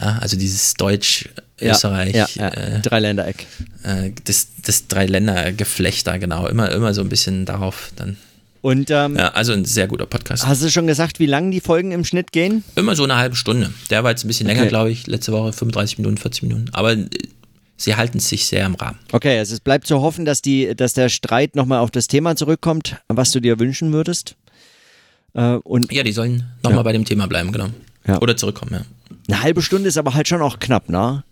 ja, also dieses Deutsch, Ja, Österreich, ja, ja. Äh, Dreiländereck. äh, das, das Dreiländergeflecht da, genau, immer, immer so ein bisschen darauf dann. Und ähm, Ja, also ein sehr guter Podcast. hast du schon gesagt, wie lang die Folgen im Schnitt gehen? Immer so eine halbe Stunde. Der war jetzt ein bisschen länger, Okay. glaube ich. Letzte Woche 35 Minuten, 40 Minuten. Aber äh, sie halten sich sehr im Rahmen. Okay, also es bleibt zu hoffen, dass, die, dass der Streit nochmal auf das Thema zurückkommt, was du dir wünschen würdest. Äh, und Ja, die sollen nochmal Ja. bei dem Thema bleiben, genau. Ja. Oder zurückkommen, ja. eine halbe Stunde ist aber halt schon auch knapp, ne?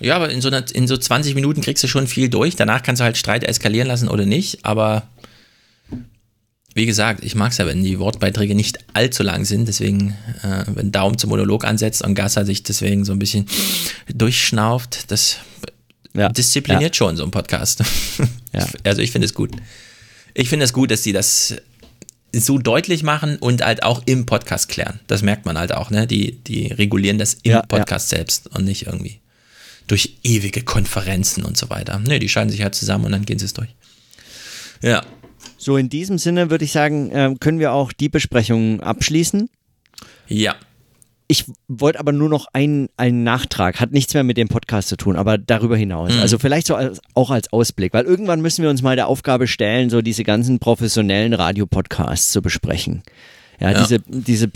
Ja, aber in so, einer, in so 20 Minuten kriegst du schon viel durch. Danach kannst du halt Streit eskalieren lassen oder nicht. Aber wie gesagt, ich mag es ja, wenn die Wortbeiträge nicht allzu lang sind. Deswegen, äh, wenn Daumen zum Monolog ansetzt und Gasser sich deswegen so ein bisschen durchschnauft, das Ja. diszipliniert schon so ein Podcast. *laughs* Ja. Also ich finde es gut. Ich finde es gut, dass die das so deutlich machen und halt auch im Podcast klären. Das merkt man halt auch, ne? Die, die regulieren das im Ja, Podcast selbst und nicht irgendwie durch ewige Konferenzen und so weiter. Ne, die schalten sich halt zusammen und dann gehen sie es durch. Ja. So, in diesem Sinne würde ich sagen, ähm, können wir auch die Besprechung abschließen. Ja. Ich wollte aber nur noch einen, einen Nachtrag, hat nichts mehr mit dem Podcast zu tun, aber darüber hinaus. Mhm. Also vielleicht so als, auch als Ausblick, weil irgendwann müssen wir uns mal der Aufgabe stellen, so diese ganzen professionellen Radiopodcasts zu besprechen. Ja, Ja. diese, diese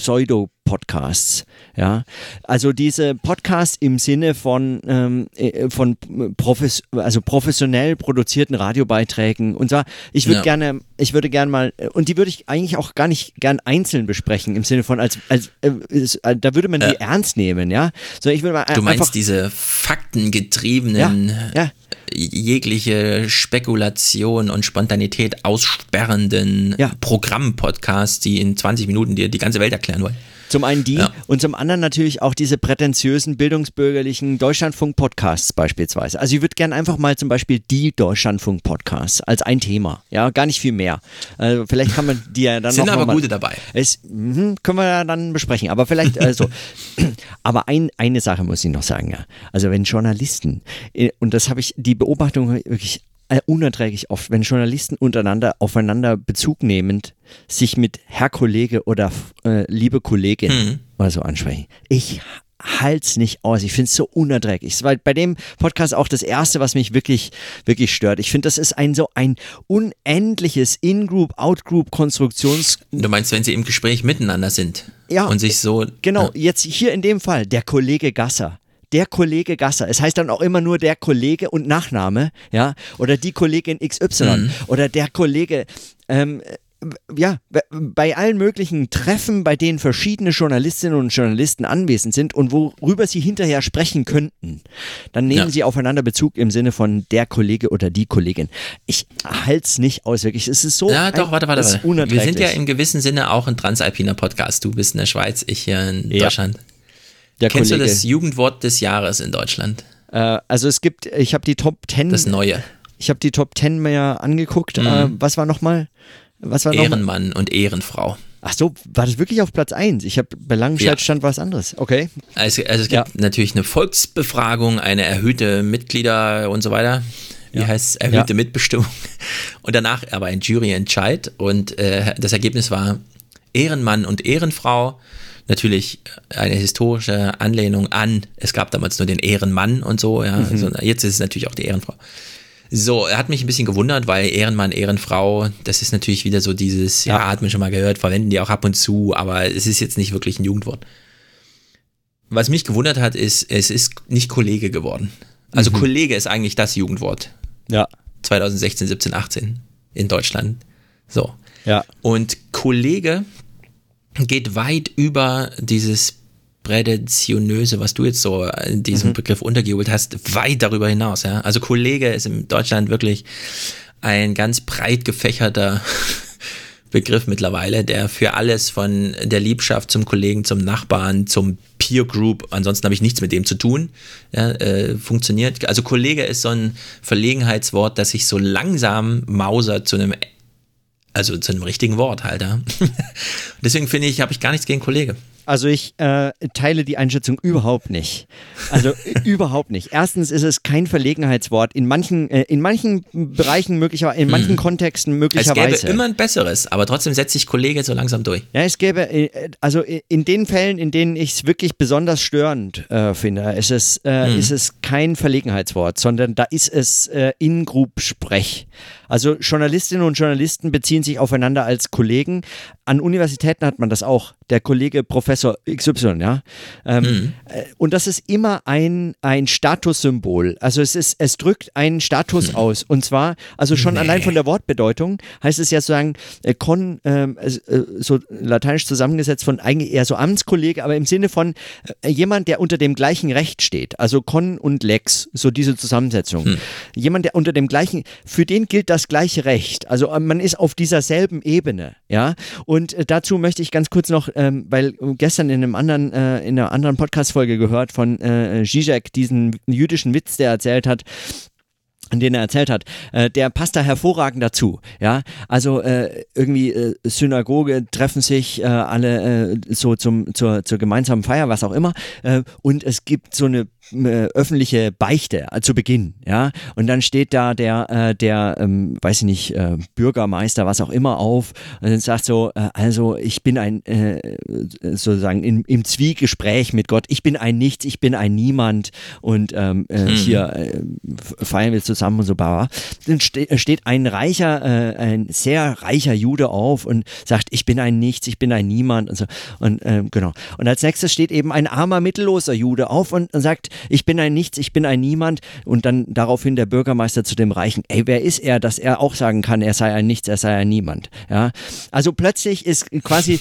Pseudo-Podcasts. Ja, also diese Podcasts im Sinne von, ähm, äh, von profes also professionell produzierten Radiobeiträgen. Und zwar, ich würde Ja. gerne, ich würde gerne mal, und die würde ich eigentlich auch gar nicht gern einzeln besprechen, im Sinne von, als, als äh, ist, äh, da würde man die ernst nehmen, ja. So, ich würde mal Du meinst einfach, diese faktengetriebenen, Ja, ja. jegliche Spekulation und Spontanität aussperrenden Programmpodcasts, die in 20 Minuten dir die ganze Welt erklären wollen. Zum einen die Ja. und zum anderen natürlich auch diese prätentiösen bildungsbürgerlichen Deutschlandfunk-Podcasts beispielsweise. Also ich würde gerne einfach mal zum Beispiel die Deutschlandfunk-Podcasts als ein Thema, ja, gar nicht viel mehr. Also vielleicht kann man *laughs* die ja dann Sind noch aber mal, gute dabei. Es, mhm, können wir ja dann besprechen, aber vielleicht also. *laughs* aber ein, eine Sache muss ich noch sagen, ja. Also wenn Journalisten äh, und das habe ich die Beobachtung wirklich äh, unerträglich oft, wenn Journalisten untereinander aufeinander Bezug nehmend sich mit Herr Kollege oder äh, liebe Kollegin Hm. oder so ansprechen. Ich halt's nicht aus. Ich finde es so unerträglich. Es war bei dem Podcast auch das erste, was mich wirklich, wirklich stört. Ich finde, das ist ein so ein unendliches In-Group, Out-Group-Konstruktions- Du meinst, wenn sie im Gespräch miteinander sind Ja, und sich so. Genau, jetzt hier in dem Fall der Kollege Gasser. Der Kollege Gasser. Es heißt dann auch immer nur der Kollege und Nachname, ja, oder die Kollegin XY Mhm. oder der Kollege, ähm, ja, bei allen möglichen Treffen, bei denen verschiedene Journalistinnen und Journalisten anwesend sind und worüber sie hinterher sprechen könnten, dann nehmen Ja. sie aufeinander Bezug im Sinne von der Kollege oder die Kollegin. Ich halte es nicht aus, wirklich. Es ist so. Ja, doch, warte, warte, warte. Wir sind ja im gewissen Sinne auch ein transalpiner Podcast. Du bist in der Schweiz, ich hier in Ja. Deutschland. Der Kennst Kollege. du das Jugendwort des Jahres in Deutschland? Äh, also es gibt, ich habe die Top 10. Das Neue. Ich habe die Top 10 mir angeguckt. Mhm. Äh, was war nochmal? Was war noch mal? Ehrenmann und Ehrenfrau. Ach so, war das wirklich auf Platz 1? Ich habe bei Langenscheid Ja. stand was anderes. Okay. Also, also es gibt natürlich eine Volksbefragung, eine erhöhte Mitglieder und so weiter. Wie heißt es? Erhöhte Ja. Mitbestimmung. *laughs* Und danach aber ein Juryentscheid. Und äh, das Ergebnis war Ehrenmann und Ehrenfrau. Natürlich eine historische Anlehnung an, es gab damals nur den Ehrenmann und so, ja. Mhm. Also jetzt ist es natürlich auch die Ehrenfrau. So, er hat mich ein bisschen gewundert, weil Ehrenmann, Ehrenfrau, das ist natürlich wieder so dieses, ja, hat man schon mal gehört, verwenden die auch ab und zu, aber es ist jetzt nicht wirklich ein Jugendwort. Was mich gewundert hat, ist, es ist nicht Kollege geworden. Also Mhm. Kollege ist eigentlich das Jugendwort. Ja. 2016, 17, 18 in Deutschland. So. Ja. Und Kollege geht weit über dieses Prädenzionöse, was du jetzt so in diesem Mhm. Begriff untergeholt hast, weit darüber hinaus. Ja? Also Kollege ist in Deutschland wirklich ein ganz breit gefächerter *laughs* Begriff mittlerweile, der für alles von der Liebschaft zum Kollegen, zum Nachbarn, zum Peer Group, ansonsten habe ich nichts mit dem zu tun, ja, äh, funktioniert. Also Kollege ist so ein Verlegenheitswort, das sich so langsam mausert zu einem, also zu einem richtigen Wort halt. Ja. *laughs* Deswegen finde ich, habe ich gar nichts gegen Kollege. Also ich äh, teile die Einschätzung überhaupt nicht. Also äh, *laughs* überhaupt nicht. Erstens ist es kein Verlegenheitswort. In manchen, äh, in manchen Bereichen möglicherweise, in manchen Kontexten Hm. Es möglicherweise. gäbe immer ein besseres, aber trotzdem setzt sich Kollege so langsam durch. Ja, es gäbe, äh, also in den Fällen, in denen ich es wirklich besonders störend äh, finde, ist es, äh, Mhm. ist es kein Verlegenheitswort, sondern da ist es In-Group-Sprech. Also Journalistinnen und Journalisten beziehen sich aufeinander als Kollegen. An Universitäten hat man das auch. Der Kollege Professor XY, ja. Ähm, Mhm. äh, Und das ist immer ein, ein Statussymbol. Also es ist, es drückt einen Status aus. Und zwar, also schon allein von der Wortbedeutung heißt es ja sozusagen, äh, con, ähm, äh, so lateinisch zusammengesetzt von eigentlich eher so Amtskollege, aber im Sinne von äh, jemand, der unter dem gleichen Recht steht. Also con und lex, so diese Zusammensetzung. Jemand, der unter dem gleichen, für den gilt das gleiche Recht. Also äh, man ist auf dieser selben Ebene, ja. Und äh, dazu möchte ich ganz kurz noch, ähm, weil gestern in einem anderen, äh, in einer anderen Podcast-Folge gehört von äh, Zizek, diesen jüdischen Witz, der erzählt hat, den er erzählt hat, äh, der passt da hervorragend dazu. Ja, also äh, irgendwie äh, Synagoge treffen sich äh, alle äh, so zum zur zur gemeinsamen Feier, was auch immer, äh, und es gibt so eine äh, öffentliche Beichte äh, zu Beginn, ja. Und dann steht da der, äh, der, ähm, weiß ich nicht, äh, Bürgermeister, was auch immer auf und dann sagt so, äh, also ich bin ein, äh, sozusagen in, im Zwiegespräch mit Gott, ich bin ein Nichts, ich bin ein Niemand und ähm, äh, Mhm. hier äh, feiern wir zusammen und so, bla. Dann ste steht ein reicher, äh, ein sehr reicher Jude auf und sagt, ich bin ein Nichts, ich bin ein Niemand und so. Und ähm, genau. Und als nächstes steht eben ein armer, mittelloser Jude auf und sagt, ich bin ein Nichts, ich bin ein Niemand. Und dann daraufhin der Bürgermeister zu dem Reichen, ey, wer ist er, dass er auch sagen kann, er sei ein Nichts, er sei ein Niemand. Ja. Also plötzlich ist quasi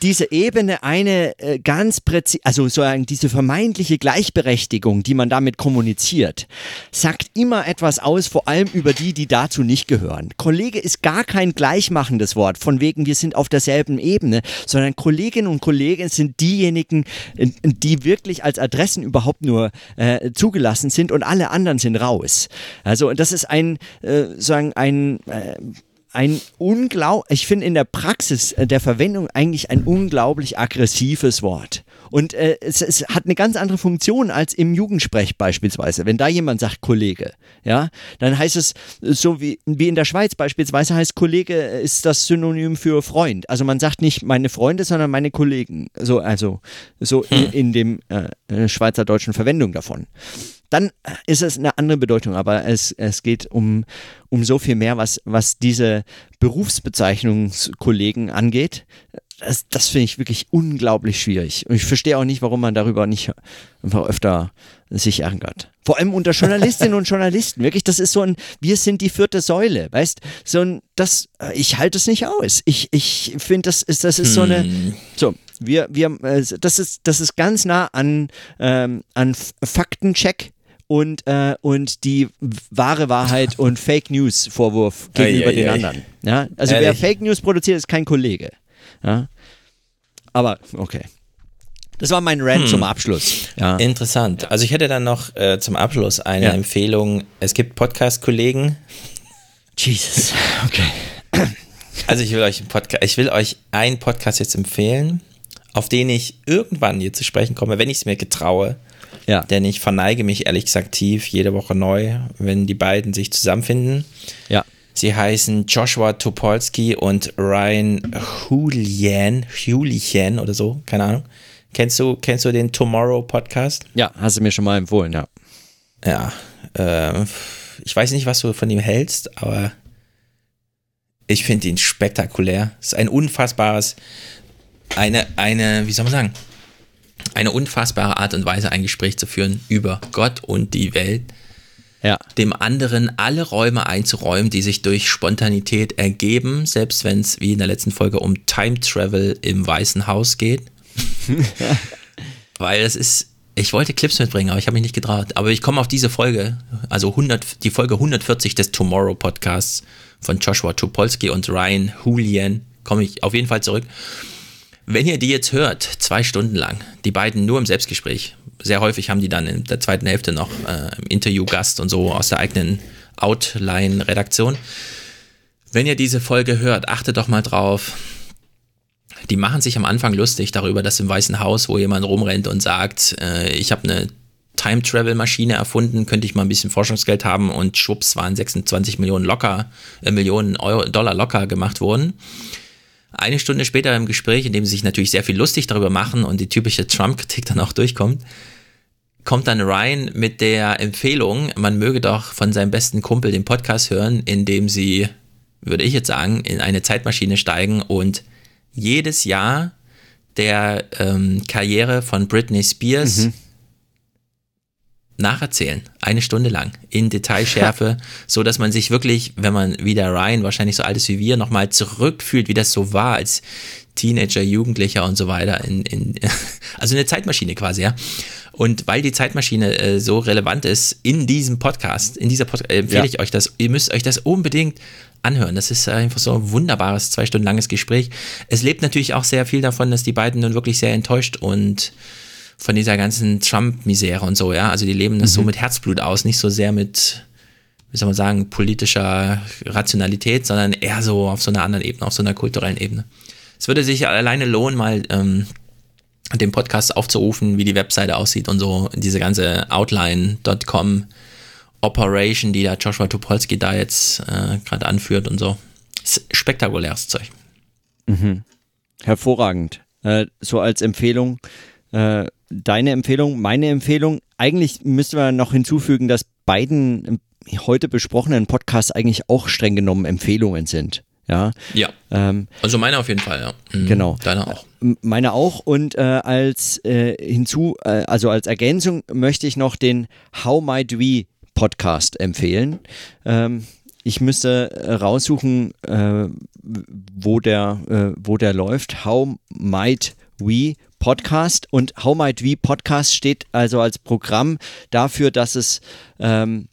diese Ebene eine äh, ganz präzise, also sozusagen diese vermeintliche Gleichberechtigung, die man damit kommuniziert, sagt immer etwas aus, vor allem über die, die dazu nicht gehören. Kollege ist gar kein gleichmachendes Wort, von wegen wir sind auf derselben Ebene, sondern Kolleginnen und Kollegen sind diejenigen, die wirklich als Adressen überhaupt nur äh, zugelassen sind und alle anderen sind raus. Also das ist ein, äh, sagen ein äh, ein unglaublich, ich finde in der Praxis äh, der Verwendung eigentlich ein unglaublich aggressives Wort. Und äh, es, es hat eine ganz andere Funktion als im Jugendsprech beispielsweise. Wenn da jemand sagt Kollege, ja, dann heißt es äh, so wie, wie in der Schweiz beispielsweise heißt Kollege äh, ist das Synonym für Freund. Also man sagt nicht meine Freunde, sondern meine Kollegen. So, also so in, in dem äh, schweizerdeutschen Verwendung davon dann ist es eine andere Bedeutung, aber es, es geht um, um so viel mehr, was, was diese Berufsbezeichnungskollegen angeht. Das, das finde ich wirklich unglaublich schwierig. Und ich verstehe auch nicht, warum man darüber nicht einfach öfter sich ärgert. Vor allem unter Journalistinnen und Journalisten. Wirklich, das ist so ein, wir sind die vierte Säule, weißt? So ein, das, ich halte es nicht aus. Ich, ich finde, das ist, das ist so eine, so, wir, wir, äh, das ist, das ist ganz nah an, ähm, an Faktencheck und, äh, und die wahre Wahrheit *laughs* und Fake News Vorwurf gegenüber Ei, ei, den ei. anderen. Ja? Also wer Ehrlich? Fake News produziert, ist kein Kollege. Ja? Aber okay. Das war mein Rant Hm. zum Abschluss. Ja. Interessant. Also ich hätte dann noch äh, zum Abschluss eine Ja. Empfehlung. Es gibt Podcast-Kollegen. Jesus. *laughs* Okay. Also ich will euch einen Podcast, ich will euch einen Podcast jetzt empfehlen, auf den ich irgendwann hier zu sprechen komme, wenn ich es mir getraue. Ja. Denn ich verneige mich ehrlich gesagt tief jede Woche neu, wenn die beiden sich zusammenfinden. Ja. Sie heißen Joshua Topolsky und Ryan Julian, Julian oder so, keine Ahnung. Kennst du, kennst du den Tomorrow Podcast? Ja, hast du mir schon mal empfohlen, ja. Ja, äh, ich weiß nicht, was du von ihm hältst, aber ich finde ihn spektakulär. Es ist ein unfassbares, eine, eine, wie soll man sagen, eine unfassbare Art und Weise, ein Gespräch zu führen über Gott und die Welt. Ja. Dem anderen alle Räume einzuräumen, die sich durch Spontanität ergeben, selbst wenn es wie in der letzten Folge um Time Travel im Weißen Haus geht. *laughs* Weil es ist, ich wollte Clips mitbringen, aber ich habe mich nicht getraut. Aber ich komme auf diese Folge, also 100, die Folge 140 des Tomorrow Podcasts von Joshua Topolsky und Ryan Julian, komme ich auf jeden Fall zurück. Wenn ihr die jetzt hört, zwei Stunden lang, die beiden nur im Selbstgespräch, sehr häufig haben die dann in der zweiten Hälfte noch äh, Interviewgast und so aus der eigenen Outline-Redaktion. Wenn ihr diese Folge hört, achtet doch mal drauf. Die machen sich am Anfang lustig darüber, dass im Weißen Haus, wo jemand rumrennt und sagt, äh, ich habe eine Time-Travel-Maschine erfunden, könnte ich mal ein bisschen Forschungsgeld haben und schwupps waren 26 Millionen locker, äh, Millionen Euro, Dollar locker gemacht worden. Eine Stunde später im Gespräch, in dem sie sich natürlich sehr viel lustig darüber machen und die typische Trump-Kritik dann auch durchkommt, kommt dann Ryan mit der Empfehlung, man möge doch von seinem besten Kumpel den Podcast hören, in dem sie, würde ich jetzt sagen, in eine Zeitmaschine steigen und jedes Jahr der ähm, Karriere von Britney Spears nacherzählen, eine Stunde lang, in Detailschärfe, *laughs* so dass man sich wirklich, wenn man wie der Ryan wahrscheinlich so alt ist wie wir, nochmal zurückfühlt, wie das so war als Teenager, Jugendlicher und so weiter. In, in, *laughs* also eine Zeitmaschine quasi, ja. Und weil die Zeitmaschine äh, so relevant ist in diesem Podcast, in dieser Podcast, äh, empfehle Ja. ich euch das. Ihr müsst euch das unbedingt anhören. Das ist einfach so ein wunderbares, zwei Stunden langes Gespräch. Es lebt natürlich auch sehr viel davon, dass die beiden nun wirklich sehr enttäuscht und von dieser ganzen Trump-Misere und so, ja. Also die leben das so mit Herzblut aus, nicht so sehr mit, wie soll man sagen, politischer Rationalität, sondern eher so auf so einer anderen Ebene, auf so einer kulturellen Ebene. Es würde sich alleine lohnen, mal ähm, den Podcast aufzurufen, wie die Webseite aussieht und so, diese ganze Outline.com Operation, die da Joshua Topolsky da jetzt äh, gerade anführt und so. Spektakuläres Zeug. Mhm. Hervorragend. Äh, so als Empfehlung, äh, deine Empfehlung, meine Empfehlung. Eigentlich müsste man noch hinzufügen, dass beiden heute besprochenen Podcasts eigentlich auch streng genommen Empfehlungen sind. Ja. Ja. Ähm, also meine auf jeden Fall, ja. Mhm. Genau. Deine auch. Meine auch. Und äh, als äh, hinzu, äh, also als Ergänzung möchte ich noch den How Might We Podcast empfehlen. Ähm, ich müsste raussuchen, äh, wo der, äh, wo der läuft. How Might We Podcast und How Might We Podcast steht also als Programm dafür, dass es ähm,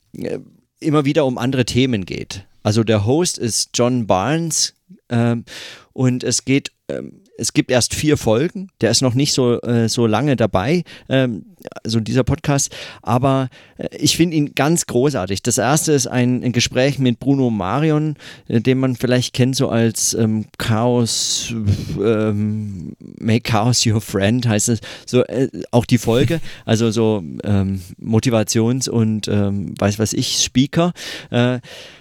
immer wieder um andere Themen geht. Also der Host ist John Barnes ähm, und es geht, ähm, es gibt erst vier Folgen. Der ist noch nicht so, äh, so lange dabei, ähm, also dieser Podcast, aber äh, ich finde ihn ganz großartig. Das erste ist ein, ein Gespräch mit Bruno Marion, äh, den man vielleicht kennt so als ähm, Chaos, ähm, Make Chaos Your Friend heißt es, so äh, auch die Folge, also so ähm, Motivations- und ähm, weiß was ich, Speaker. Äh,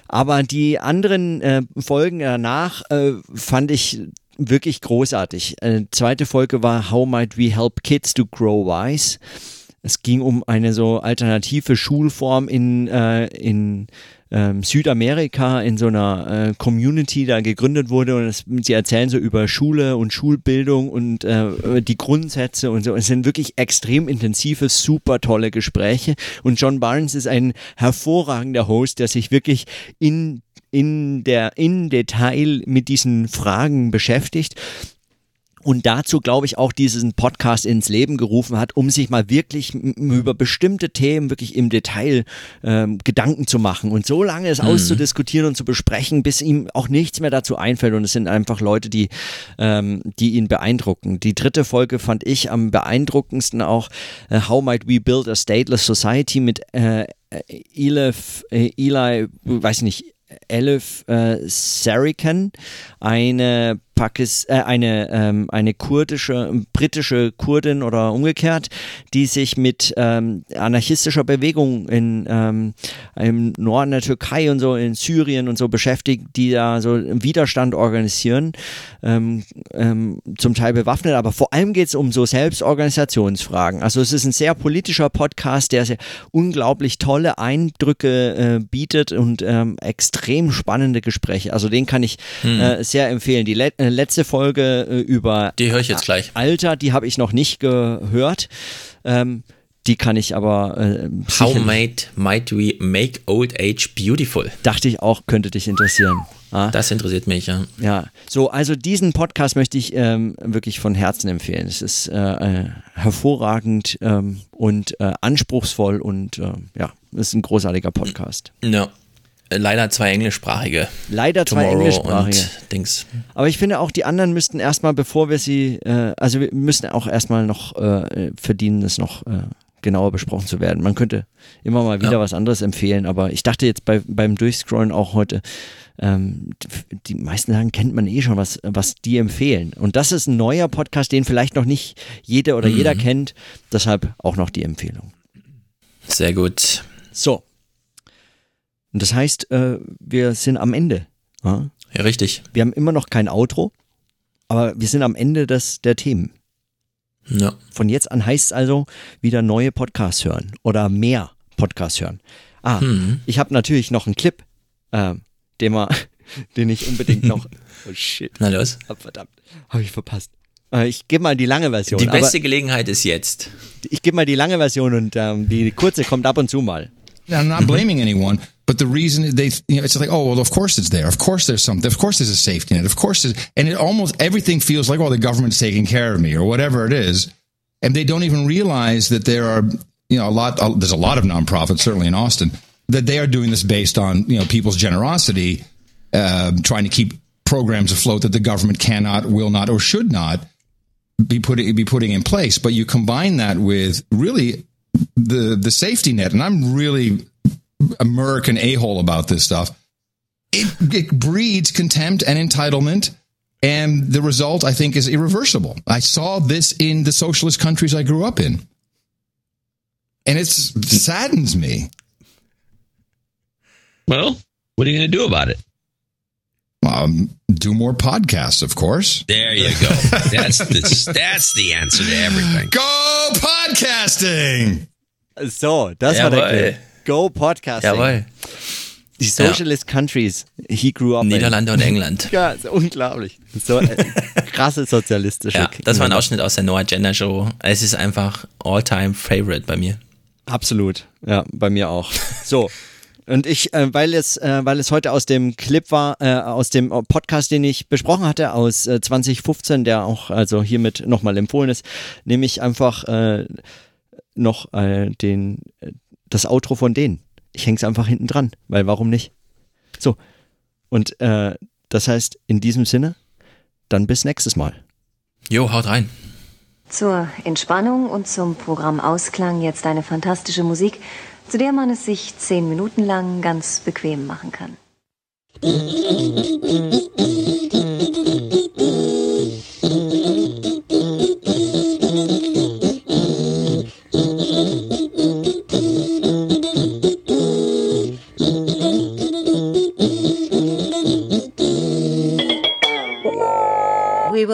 aber die anderen äh, Folgen danach äh, fand ich wirklich großartig. Äh, zweite Folge war How Might We Help Kids to Grow Wise. Es ging um eine so alternative Schulform in, äh, in ähm, Südamerika in so einer äh, Community da gegründet wurde und es, sie erzählen so über Schule und Schulbildung und äh, die Grundsätze und so. Es sind wirklich extrem intensive, super tolle Gespräche und John Barnes ist ein hervorragender Host, der sich wirklich in in der in Detail mit diesen Fragen beschäftigt und dazu, glaube ich, auch diesen Podcast ins Leben gerufen hat, um sich mal wirklich über bestimmte Themen wirklich im Detail ähm, Gedanken zu machen und so lange es mhm. auszudiskutieren und zu besprechen, bis ihm auch nichts mehr dazu einfällt. Und es sind einfach Leute, die, ähm, die ihn beeindrucken. Die dritte Folge fand ich am beeindruckendsten auch äh, How Might We Build a Stateless Society mit äh, Elif, äh, Eli, weiß nicht, Elif äh, Sarikan, eine Pakis äh, eine, ähm, eine kurdische, britische Kurdin oder umgekehrt, die sich mit ähm, anarchistischer Bewegung in, ähm, im Norden der Türkei und so in Syrien und so beschäftigt, die da so Widerstand organisieren, ähm, ähm, zum Teil bewaffnet, aber vor allem geht es um so Selbstorganisationsfragen. Also es ist ein sehr politischer Podcast, der sehr unglaublich tolle Eindrücke äh, bietet und ähm, extrem spannende Gespräche. Also den kann ich hm. äh, sehr empfehlen. Die Let äh, letzte Folge äh, über die höre ich jetzt gleich. Alter, die habe ich noch nicht gehört. Ähm, die kann ich aber. Äh, How might, might we make old age beautiful? Dachte ich auch, könnte dich interessieren. Ah. Das interessiert mich, ja. Ja, so, also diesen Podcast möchte ich ähm, wirklich von Herzen empfehlen. Es ist äh, äh hervorragend ähm, und äh, anspruchsvoll und äh, ja, es ist ein großartiger Podcast. Ja. Leider zwei englischsprachige. Leider zwei Tomorrow englischsprachige. Dings. Aber ich finde auch, die anderen müssten erstmal, bevor wir sie, äh, also wir müssen auch erstmal noch äh, verdienen, es noch äh, genauer besprochen zu werden. Man könnte immer mal wieder ja. was anderes empfehlen, aber ich dachte jetzt bei, beim Durchscrollen auch heute, ähm, die meisten sagen, kennt man eh schon, was, was die empfehlen. Und das ist ein neuer Podcast, den vielleicht noch nicht jede oder mhm. jeder kennt. Deshalb auch noch die Empfehlung. Sehr gut. So, und das heißt, äh, wir sind am Ende. Ja? ja, richtig. Wir haben immer noch kein Outro, aber wir sind am Ende des, der Themen. Ja. Von jetzt an heißt es also wieder neue Podcasts hören oder mehr Podcasts hören. Ah, hm. ich habe natürlich noch einen Clip, äh, den, wir, *laughs* den ich unbedingt noch. *laughs* Oh shit. Na los. Oh, verdammt, habe ich verpasst. Äh, ich gebe mal die lange Version. Die beste Gelegenheit ist jetzt. Ich gebe mal die lange Version und ähm, die kurze kommt ab und zu mal. I'm not blaming anyone. But the reason they, you know, it's like, oh, well, of course it's there. Of course there's something. Of course there's a safety net. Of course, and it almost everything feels like, well, the government's taking care of me or whatever it is. And they don't even realize that there are, you know, a lot, there's a lot of nonprofits, certainly in Austin, that they are doing this based on, you know, people's generosity, uh, trying to keep programs afloat that the government cannot, will not, or should not be putting, be putting in place. But you combine that with really the, the safety net. And I'm really, American a hole about this stuff. It, it breeds contempt and entitlement And the result, I think, is irreversible. I saw this in the socialist countries I grew up in. And it saddens me. Well, what are you going to do about it? Um, do more podcasts, of course. There you go. That's the, that's the answer to everything. Go podcasting! So, das war der Jawohl. Clip. Go Podcasting. Jawohl. Die Socialist Countries he grew up Niederlande in. und England. *laughs* Ja, ist unglaublich. So äh, krasse sozialistische Ja, das war ein Ausschnitt aus der No Agenda Show. Es ist einfach all-time favorite bei mir. Absolut. Ja, bei mir auch. So. Und ich, äh, weil es, äh, weil es heute aus dem Clip war, äh, aus dem Podcast, den ich besprochen hatte, aus äh, 2015, der auch also hiermit nochmal empfohlen ist, nehme ich einfach äh, noch äh, den, äh, das Outro von denen. Ich hänge es einfach hinten dran, weil warum nicht? So. Und äh, das heißt, in diesem Sinne, dann bis nächstes Mal. Jo, haut rein. Zur Entspannung und zum Programm Ausklang jetzt eine fantastische Musik, zu der man es sich zehn Minuten lang ganz bequem machen kann.